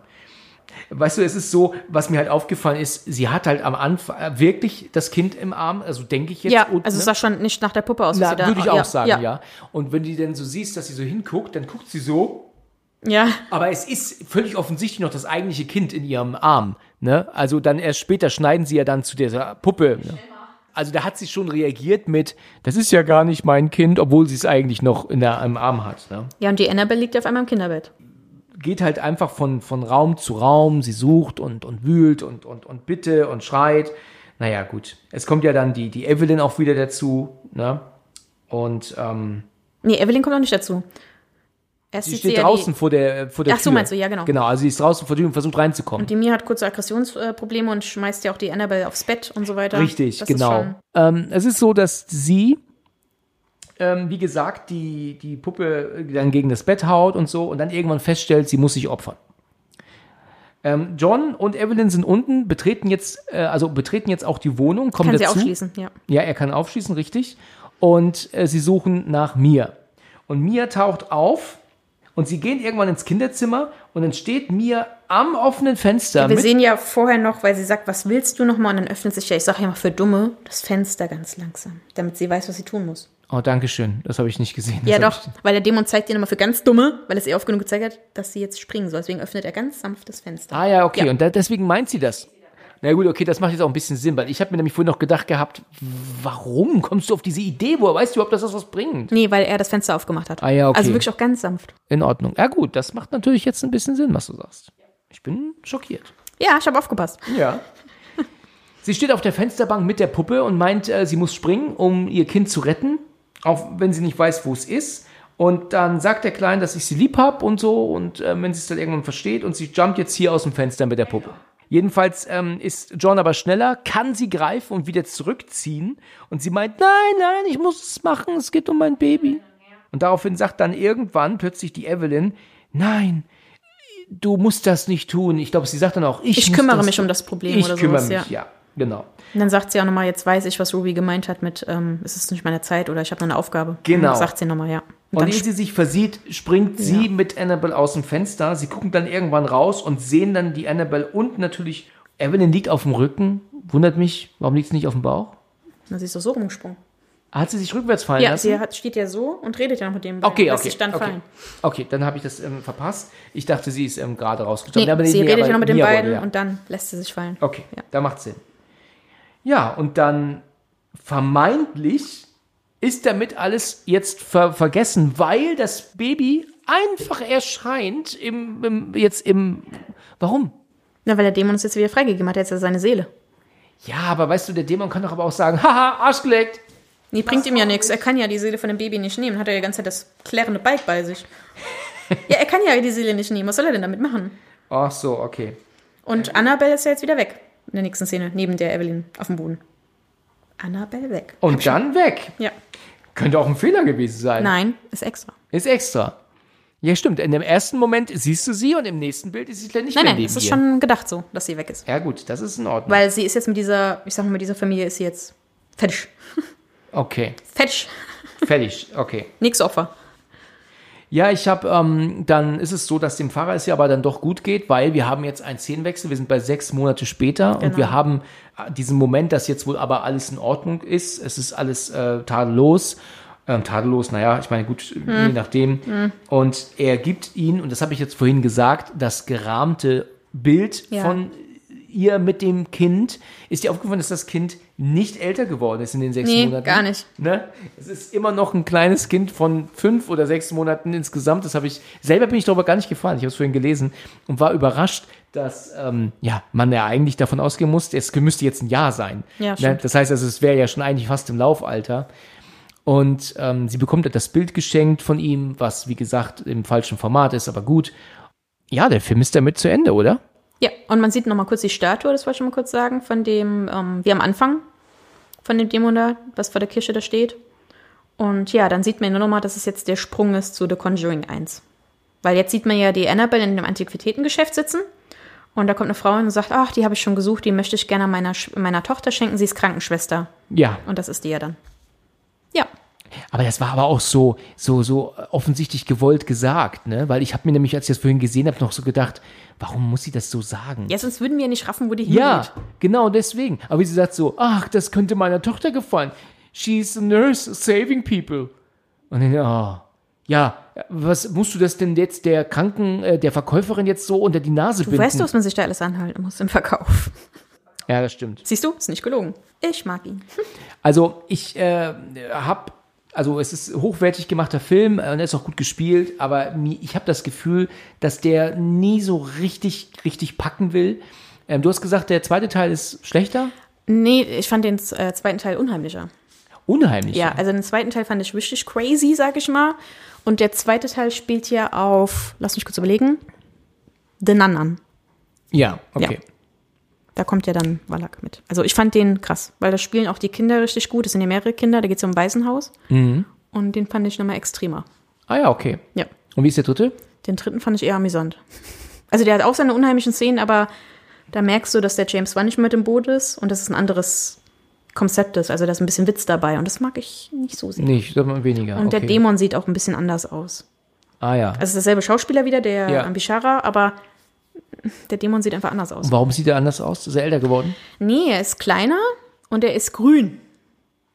Weißt du, es ist so, was mir halt aufgefallen ist, sie hat halt am Anfang wirklich das Kind im Arm, also denke ich jetzt.
Ja,
und,
also
ne?
es sah schon nicht nach der Puppe aus.
Na,
sie da,
würde ich
ja,
auch sagen, ja.
ja.
Und wenn du dann so siehst, dass sie so hinguckt, dann guckt sie so,
Ja,
aber es ist völlig offensichtlich noch das eigentliche Kind in ihrem Arm. Ne? Also dann erst später schneiden sie ja dann zu dieser Puppe. Ne? Also da hat sie schon reagiert mit, das ist ja gar nicht mein Kind, obwohl sie es eigentlich noch in der, im Arm hat. Ne?
ja, und die Annabelle liegt auf einmal im Kinderbett.
Geht halt einfach von, von Raum zu Raum, sie sucht und, und wühlt und, und, und bitte und schreit. Naja, gut. Es kommt ja dann die, die Evelyn auch wieder dazu. Ne? Und ähm,
Nee, Evelyn kommt noch nicht dazu. Erst
sie steht
ja
draußen vor der, vor der
Ach so,
Tür.
meinst du, ja, genau.
Genau, also sie ist draußen vor der Tür und versucht reinzukommen.
Die, die Mia hat kurze Aggressionsprobleme und schmeißt ja auch die Annabelle aufs Bett und so weiter.
Richtig,
Das ist
genau.
schon-
Ähm, es ist so, dass sie, ähm, wie gesagt, die, die Puppe dann gegen das Bett haut und so und dann irgendwann feststellt, sie muss sich opfern. Ähm, John und Evelyn sind unten, betreten jetzt, äh, also betreten jetzt auch die Wohnung, kommen
Kann sie
dazu.
aufschließen, ja.
Ja, er kann aufschließen, richtig. Und äh, sie suchen nach Mia. Und Mia taucht auf und sie gehen irgendwann ins Kinderzimmer und dann steht Mia am offenen Fenster.
Wir
mit-
sehen ja vorher noch, weil sie sagt, was willst du nochmal? Und dann öffnet sich ja, ich sage ja mal für Dumme, das Fenster ganz langsam, damit sie weiß, was sie tun muss.
oh, danke schön. Das habe ich nicht gesehen. Das
Ja, doch,
Ich,
weil der Dämon zeigt ihr nochmal für ganz Dumme, weil es ihr oft genug gezeigt hat, dass sie jetzt springen soll. Deswegen öffnet er ganz sanft das Fenster.
ah ja, okay.
Ja.
Und da, deswegen meint sie das. Na gut, okay, das macht jetzt auch ein bisschen Sinn, weil ich habe mir nämlich vorhin noch gedacht gehabt, warum kommst du auf diese Idee? Woher weißt du überhaupt, dass das was bringt?
Nee, weil er das Fenster aufgemacht hat.
Ah ja, okay.
Also wirklich auch ganz sanft.
In Ordnung. Ja gut, das macht natürlich jetzt ein bisschen Sinn, was du sagst. Ich bin schockiert.
Ja, ich habe aufgepasst.
Ja. sie steht auf der Fensterbank mit der Puppe und meint, äh, sie muss springen, um ihr Kind zu retten, auch wenn sie nicht weiß, wo es ist. Und dann sagt der Kleine, dass ich sie lieb hab und so. Und äh, wenn sie es dann irgendwann versteht und sie jumpt jetzt hier aus dem Fenster mit der Puppe. Jedenfalls ähm, ist John aber schneller, kann sie greifen und wieder zurückziehen. Und sie meint, nein, nein, ich muss es machen, es geht um mein Baby. Und daraufhin sagt dann irgendwann plötzlich die Evelyn, nein, du musst das nicht tun. Ich glaube, sie sagt dann auch, ich
Ich kümmere mich um das Problem
Ich
oder
kümmere
sowas,
mich,
ja.
ja. genau.
Und dann sagt sie auch nochmal, jetzt weiß ich, was Ruby gemeint hat mit, ähm, es ist nicht meine Zeit oder ich habe noch eine Aufgabe.
Genau.
Und sagt sie nochmal, ja. Und
ehe sie sich versieht, springt sie mit Annabelle aus dem Fenster. Sie gucken dann irgendwann raus und sehen dann die Annabelle und natürlich Evelyn liegt auf dem Rücken. Wundert mich, warum liegt sie nicht auf dem Bauch?
Na, sie ist doch so rumgesprungen.
Hat sie sich rückwärts fallen
Ja,
lassen?
sie hat, steht ja so und redet ja noch mit dem.
Okay,
lässt
okay.
dann
okay.
fallen.
okay, dann habe ich das ähm, verpasst. Ich dachte, sie ist ähm, gerade rausgestanden.
Nee,
Aber
sie redet ja noch mit den beiden
ja.
und dann lässt sie sich fallen.
Okay,
Ja.
da macht Sinn. Ja, und dann vermeintlich ist damit alles jetzt ver vergessen, weil das Baby einfach erscheint im, im jetzt im Warum?
Na, weil der Dämon uns jetzt wieder freigegeben hat, jetzt ja seine Seele.
Ja, aber weißt du, der Dämon kann doch aber auch sagen, haha, Arsch geleckt.
Nee, bringt ihm ja nichts. Er kann ja die Seele von dem Baby nicht nehmen. Hat er die ganze Zeit das klärende Bike bei sich. ja, er kann ja die Seele nicht nehmen. Was soll er denn damit machen?
Ach so, okay.
Und Annabelle ist ja jetzt wieder weg. In der nächsten Szene, neben der Evelyn auf dem Boden. Annabelle weg.
Und dann weg.
Ja.
Könnte auch ein Fehler gewesen sein.
Nein, ist extra.
Ist extra. Ja, stimmt. In dem ersten Moment siehst du sie und im nächsten Bild ist sie dann nicht
Nein,
mehr
nein,
neben
es ist schon gedacht so, dass sie weg ist.
ja gut, das ist in Ordnung.
Weil sie ist jetzt mit dieser, ich sag mal, mit dieser Familie ist sie jetzt fertig.
okay,
Fertig.
fertig. Okay.
Nix Opfer.
Ja, ich habe, ähm, dann ist es so, dass dem Pfarrer es ja aber dann doch gut geht, weil wir haben jetzt einen Szenenwechsel, wir sind bei sechs Monate später und
Genau.
wir haben äh, diesen Moment, dass jetzt wohl aber alles in Ordnung ist. Es ist alles äh, tadellos. Ähm, tadellos, naja, ich meine, gut,
Hm.
je nachdem. Und er gibt ihn, und das habe ich jetzt vorhin gesagt, das gerahmte Bild
Ja.
von ihr mit dem Kind. Ist dir aufgefallen, dass das Kind nicht älter geworden ist in den sechs
Nee,
Monaten?
gar nicht.
Ne? Es ist immer noch ein kleines Kind von fünf oder sechs Monaten insgesamt. Das habe ich, selber bin ich darüber gar nicht gefahren. Ich habe es vorhin gelesen und war überrascht, dass ähm, ja, man ja eigentlich davon ausgehen muss, es müsste jetzt ein Jahr sein.
Ja,
ne? Das heißt also, es wäre ja schon eigentlich fast im Laufalter. Und ähm, sie bekommt das Bild geschenkt von ihm, was wie gesagt im falschen Format ist, aber gut. Ja, der Film ist damit zu Ende, oder?
Ja, und man sieht noch mal kurz die Statue, das wollte ich mal kurz sagen, von dem, ähm, wie am Anfang, von dem Dämon da, was vor der Kirche da steht. Und ja, dann sieht man nur noch mal, dass es jetzt der Sprung ist zu The Conjuring 1. Weil jetzt sieht man ja die Annabelle in dem Antiquitätengeschäft sitzen. Und da kommt eine Frau hin und sagt, ach, die habe ich schon gesucht, die möchte ich gerne meiner, meiner Tochter schenken, sie ist Krankenschwester.
Ja.
Und das ist die ja dann. Ja,
Aber das war aber auch so, so, so offensichtlich gewollt gesagt, ne? Weil ich habe mir nämlich, als ich das vorhin gesehen habe, noch so gedacht, warum muss sie das so sagen?
ja, sonst würden wir ja nicht raffen, wo die hingeht.
Ja, genau deswegen. Aber sie sagt so, ach, das könnte meiner Tochter gefallen. She's a nurse saving people. Und dann, oh, ja, was musst du das denn jetzt der Kranken, äh, der Verkäuferin jetzt so unter die Nase
Du
binden?
weißt, was man sich da alles anhalten muss im Verkauf.
Ja, das stimmt.
Siehst du, ist nicht gelogen. Ich mag ihn.
Also ich äh, habe, also es ist hochwertig gemachter Film äh, und er ist auch gut gespielt, aber ich habe das Gefühl, dass der nie so richtig, richtig packen will. Ähm, du hast gesagt, der zweite Teil ist schlechter,
Nee, ich fand den äh, zweiten Teil unheimlicher.
unheimlich.
Ja, also den zweiten Teil fand ich richtig crazy, sag ich mal. Und der zweite Teil spielt ja auf, lass mich kurz überlegen, The Nun an.
ja okay.
Da kommt ja dann Wallach mit. Also ich fand den krass, weil da spielen auch die Kinder richtig gut. Es sind ja mehrere Kinder, da geht es um ein Waisenhaus.
Mhm.
Und den fand ich nochmal extremer.
Ah ja, okay.
Ja.
Und wie ist der dritte?
Den dritten fand ich eher amüsant. Also der hat auch seine unheimlichen Szenen, aber da merkst du, dass der James Wan nicht mehr mit im Boot ist und dass es ein anderes Konzept ist. Also da ist ein bisschen Witz dabei und das mag ich nicht so sehr.
Nicht, sondern weniger.
Und
okay.
der Dämon sieht auch ein bisschen anders aus.
Ah ja.
Also es ist derselbe Schauspieler wieder, der
Ja.
Ambishara, aber der Dämon sieht einfach anders aus.
Und warum sieht er anders aus? Ist er älter geworden?
Nee, er ist kleiner und er ist grün.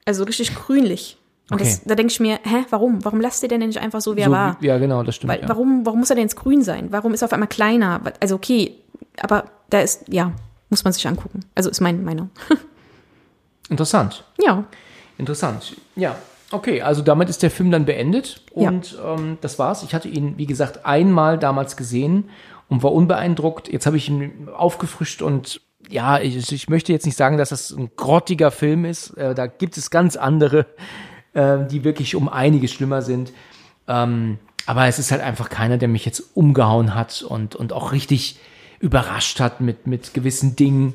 Also richtig grünlich. Und
Okay.
das, da denke ich mir, hä, warum? Warum lasst ihr den denn nicht einfach so, wie er
so,
war?
Ja, genau, das stimmt.
Weil,
ja.
warum, warum muss er denn jetzt grün sein? Warum ist er auf einmal kleiner? Also okay, aber da ist, ja, Muss man sich angucken. Also ist mein Meinung.
Interessant.
ja.
Interessant. Ja. Okay, also damit ist der Film dann beendet
Ja.
und ähm, das war's. Ich hatte ihn, wie gesagt, einmal damals gesehen und war unbeeindruckt. Jetzt habe ich ihn aufgefrischt und ja, ich, ich möchte jetzt nicht sagen, dass das ein grottiger Film ist. Äh, da gibt es ganz andere, äh, die wirklich um einiges schlimmer sind. Ähm, aber es ist halt einfach keiner, der mich jetzt umgehauen hat und, und auch richtig überrascht hat mit, mit gewissen Dingen.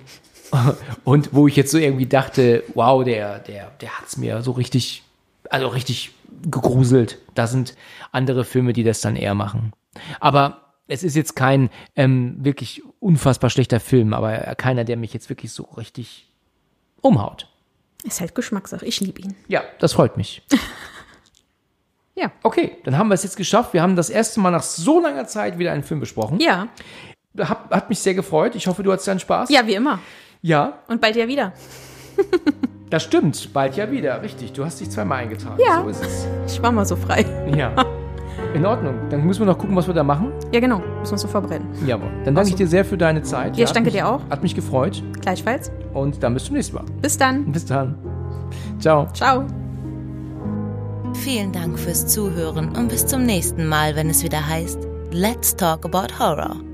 Und wo ich jetzt so irgendwie dachte, wow, der, der, der hat's mir so richtig, also richtig gegruselt. Da sind andere Filme, die das dann eher machen. Aber es ist jetzt kein ähm, wirklich unfassbar schlechter Film, aber keiner, der mich jetzt wirklich so richtig umhaut.
Ist halt Geschmackssache. Ich liebe ihn.
Ja, das freut mich.
Ja.
Okay, dann haben wir es jetzt geschafft. Wir haben das erste Mal nach so langer Zeit wieder einen Film besprochen.
Ja.
Hat, hat mich sehr gefreut. Ich hoffe, du hattest deinen Spaß.
Ja, wie immer.
Ja,
Und bald ja wieder.
das stimmt. Bald ja wieder. Richtig. Du hast dich zweimal eingetragen.
Ja.
So ist es.
Ich war mal so frei.
Ja. In Ordnung. Dann müssen wir noch gucken, was wir da machen.
Ja, genau. Müssen wir uns so vorbereiten.
Jawohl. Dann danke ich dir sehr für deine Zeit.
Ja, ich danke
mich,
dir auch.
Hat mich gefreut.
Gleichfalls.
Und dann bis zum nächsten Mal.
Bis dann.
Bis dann. Ciao.
Ciao.
Vielen Dank fürs Zuhören und bis zum nächsten Mal, wenn es wieder heißt Let's Talk About Horror.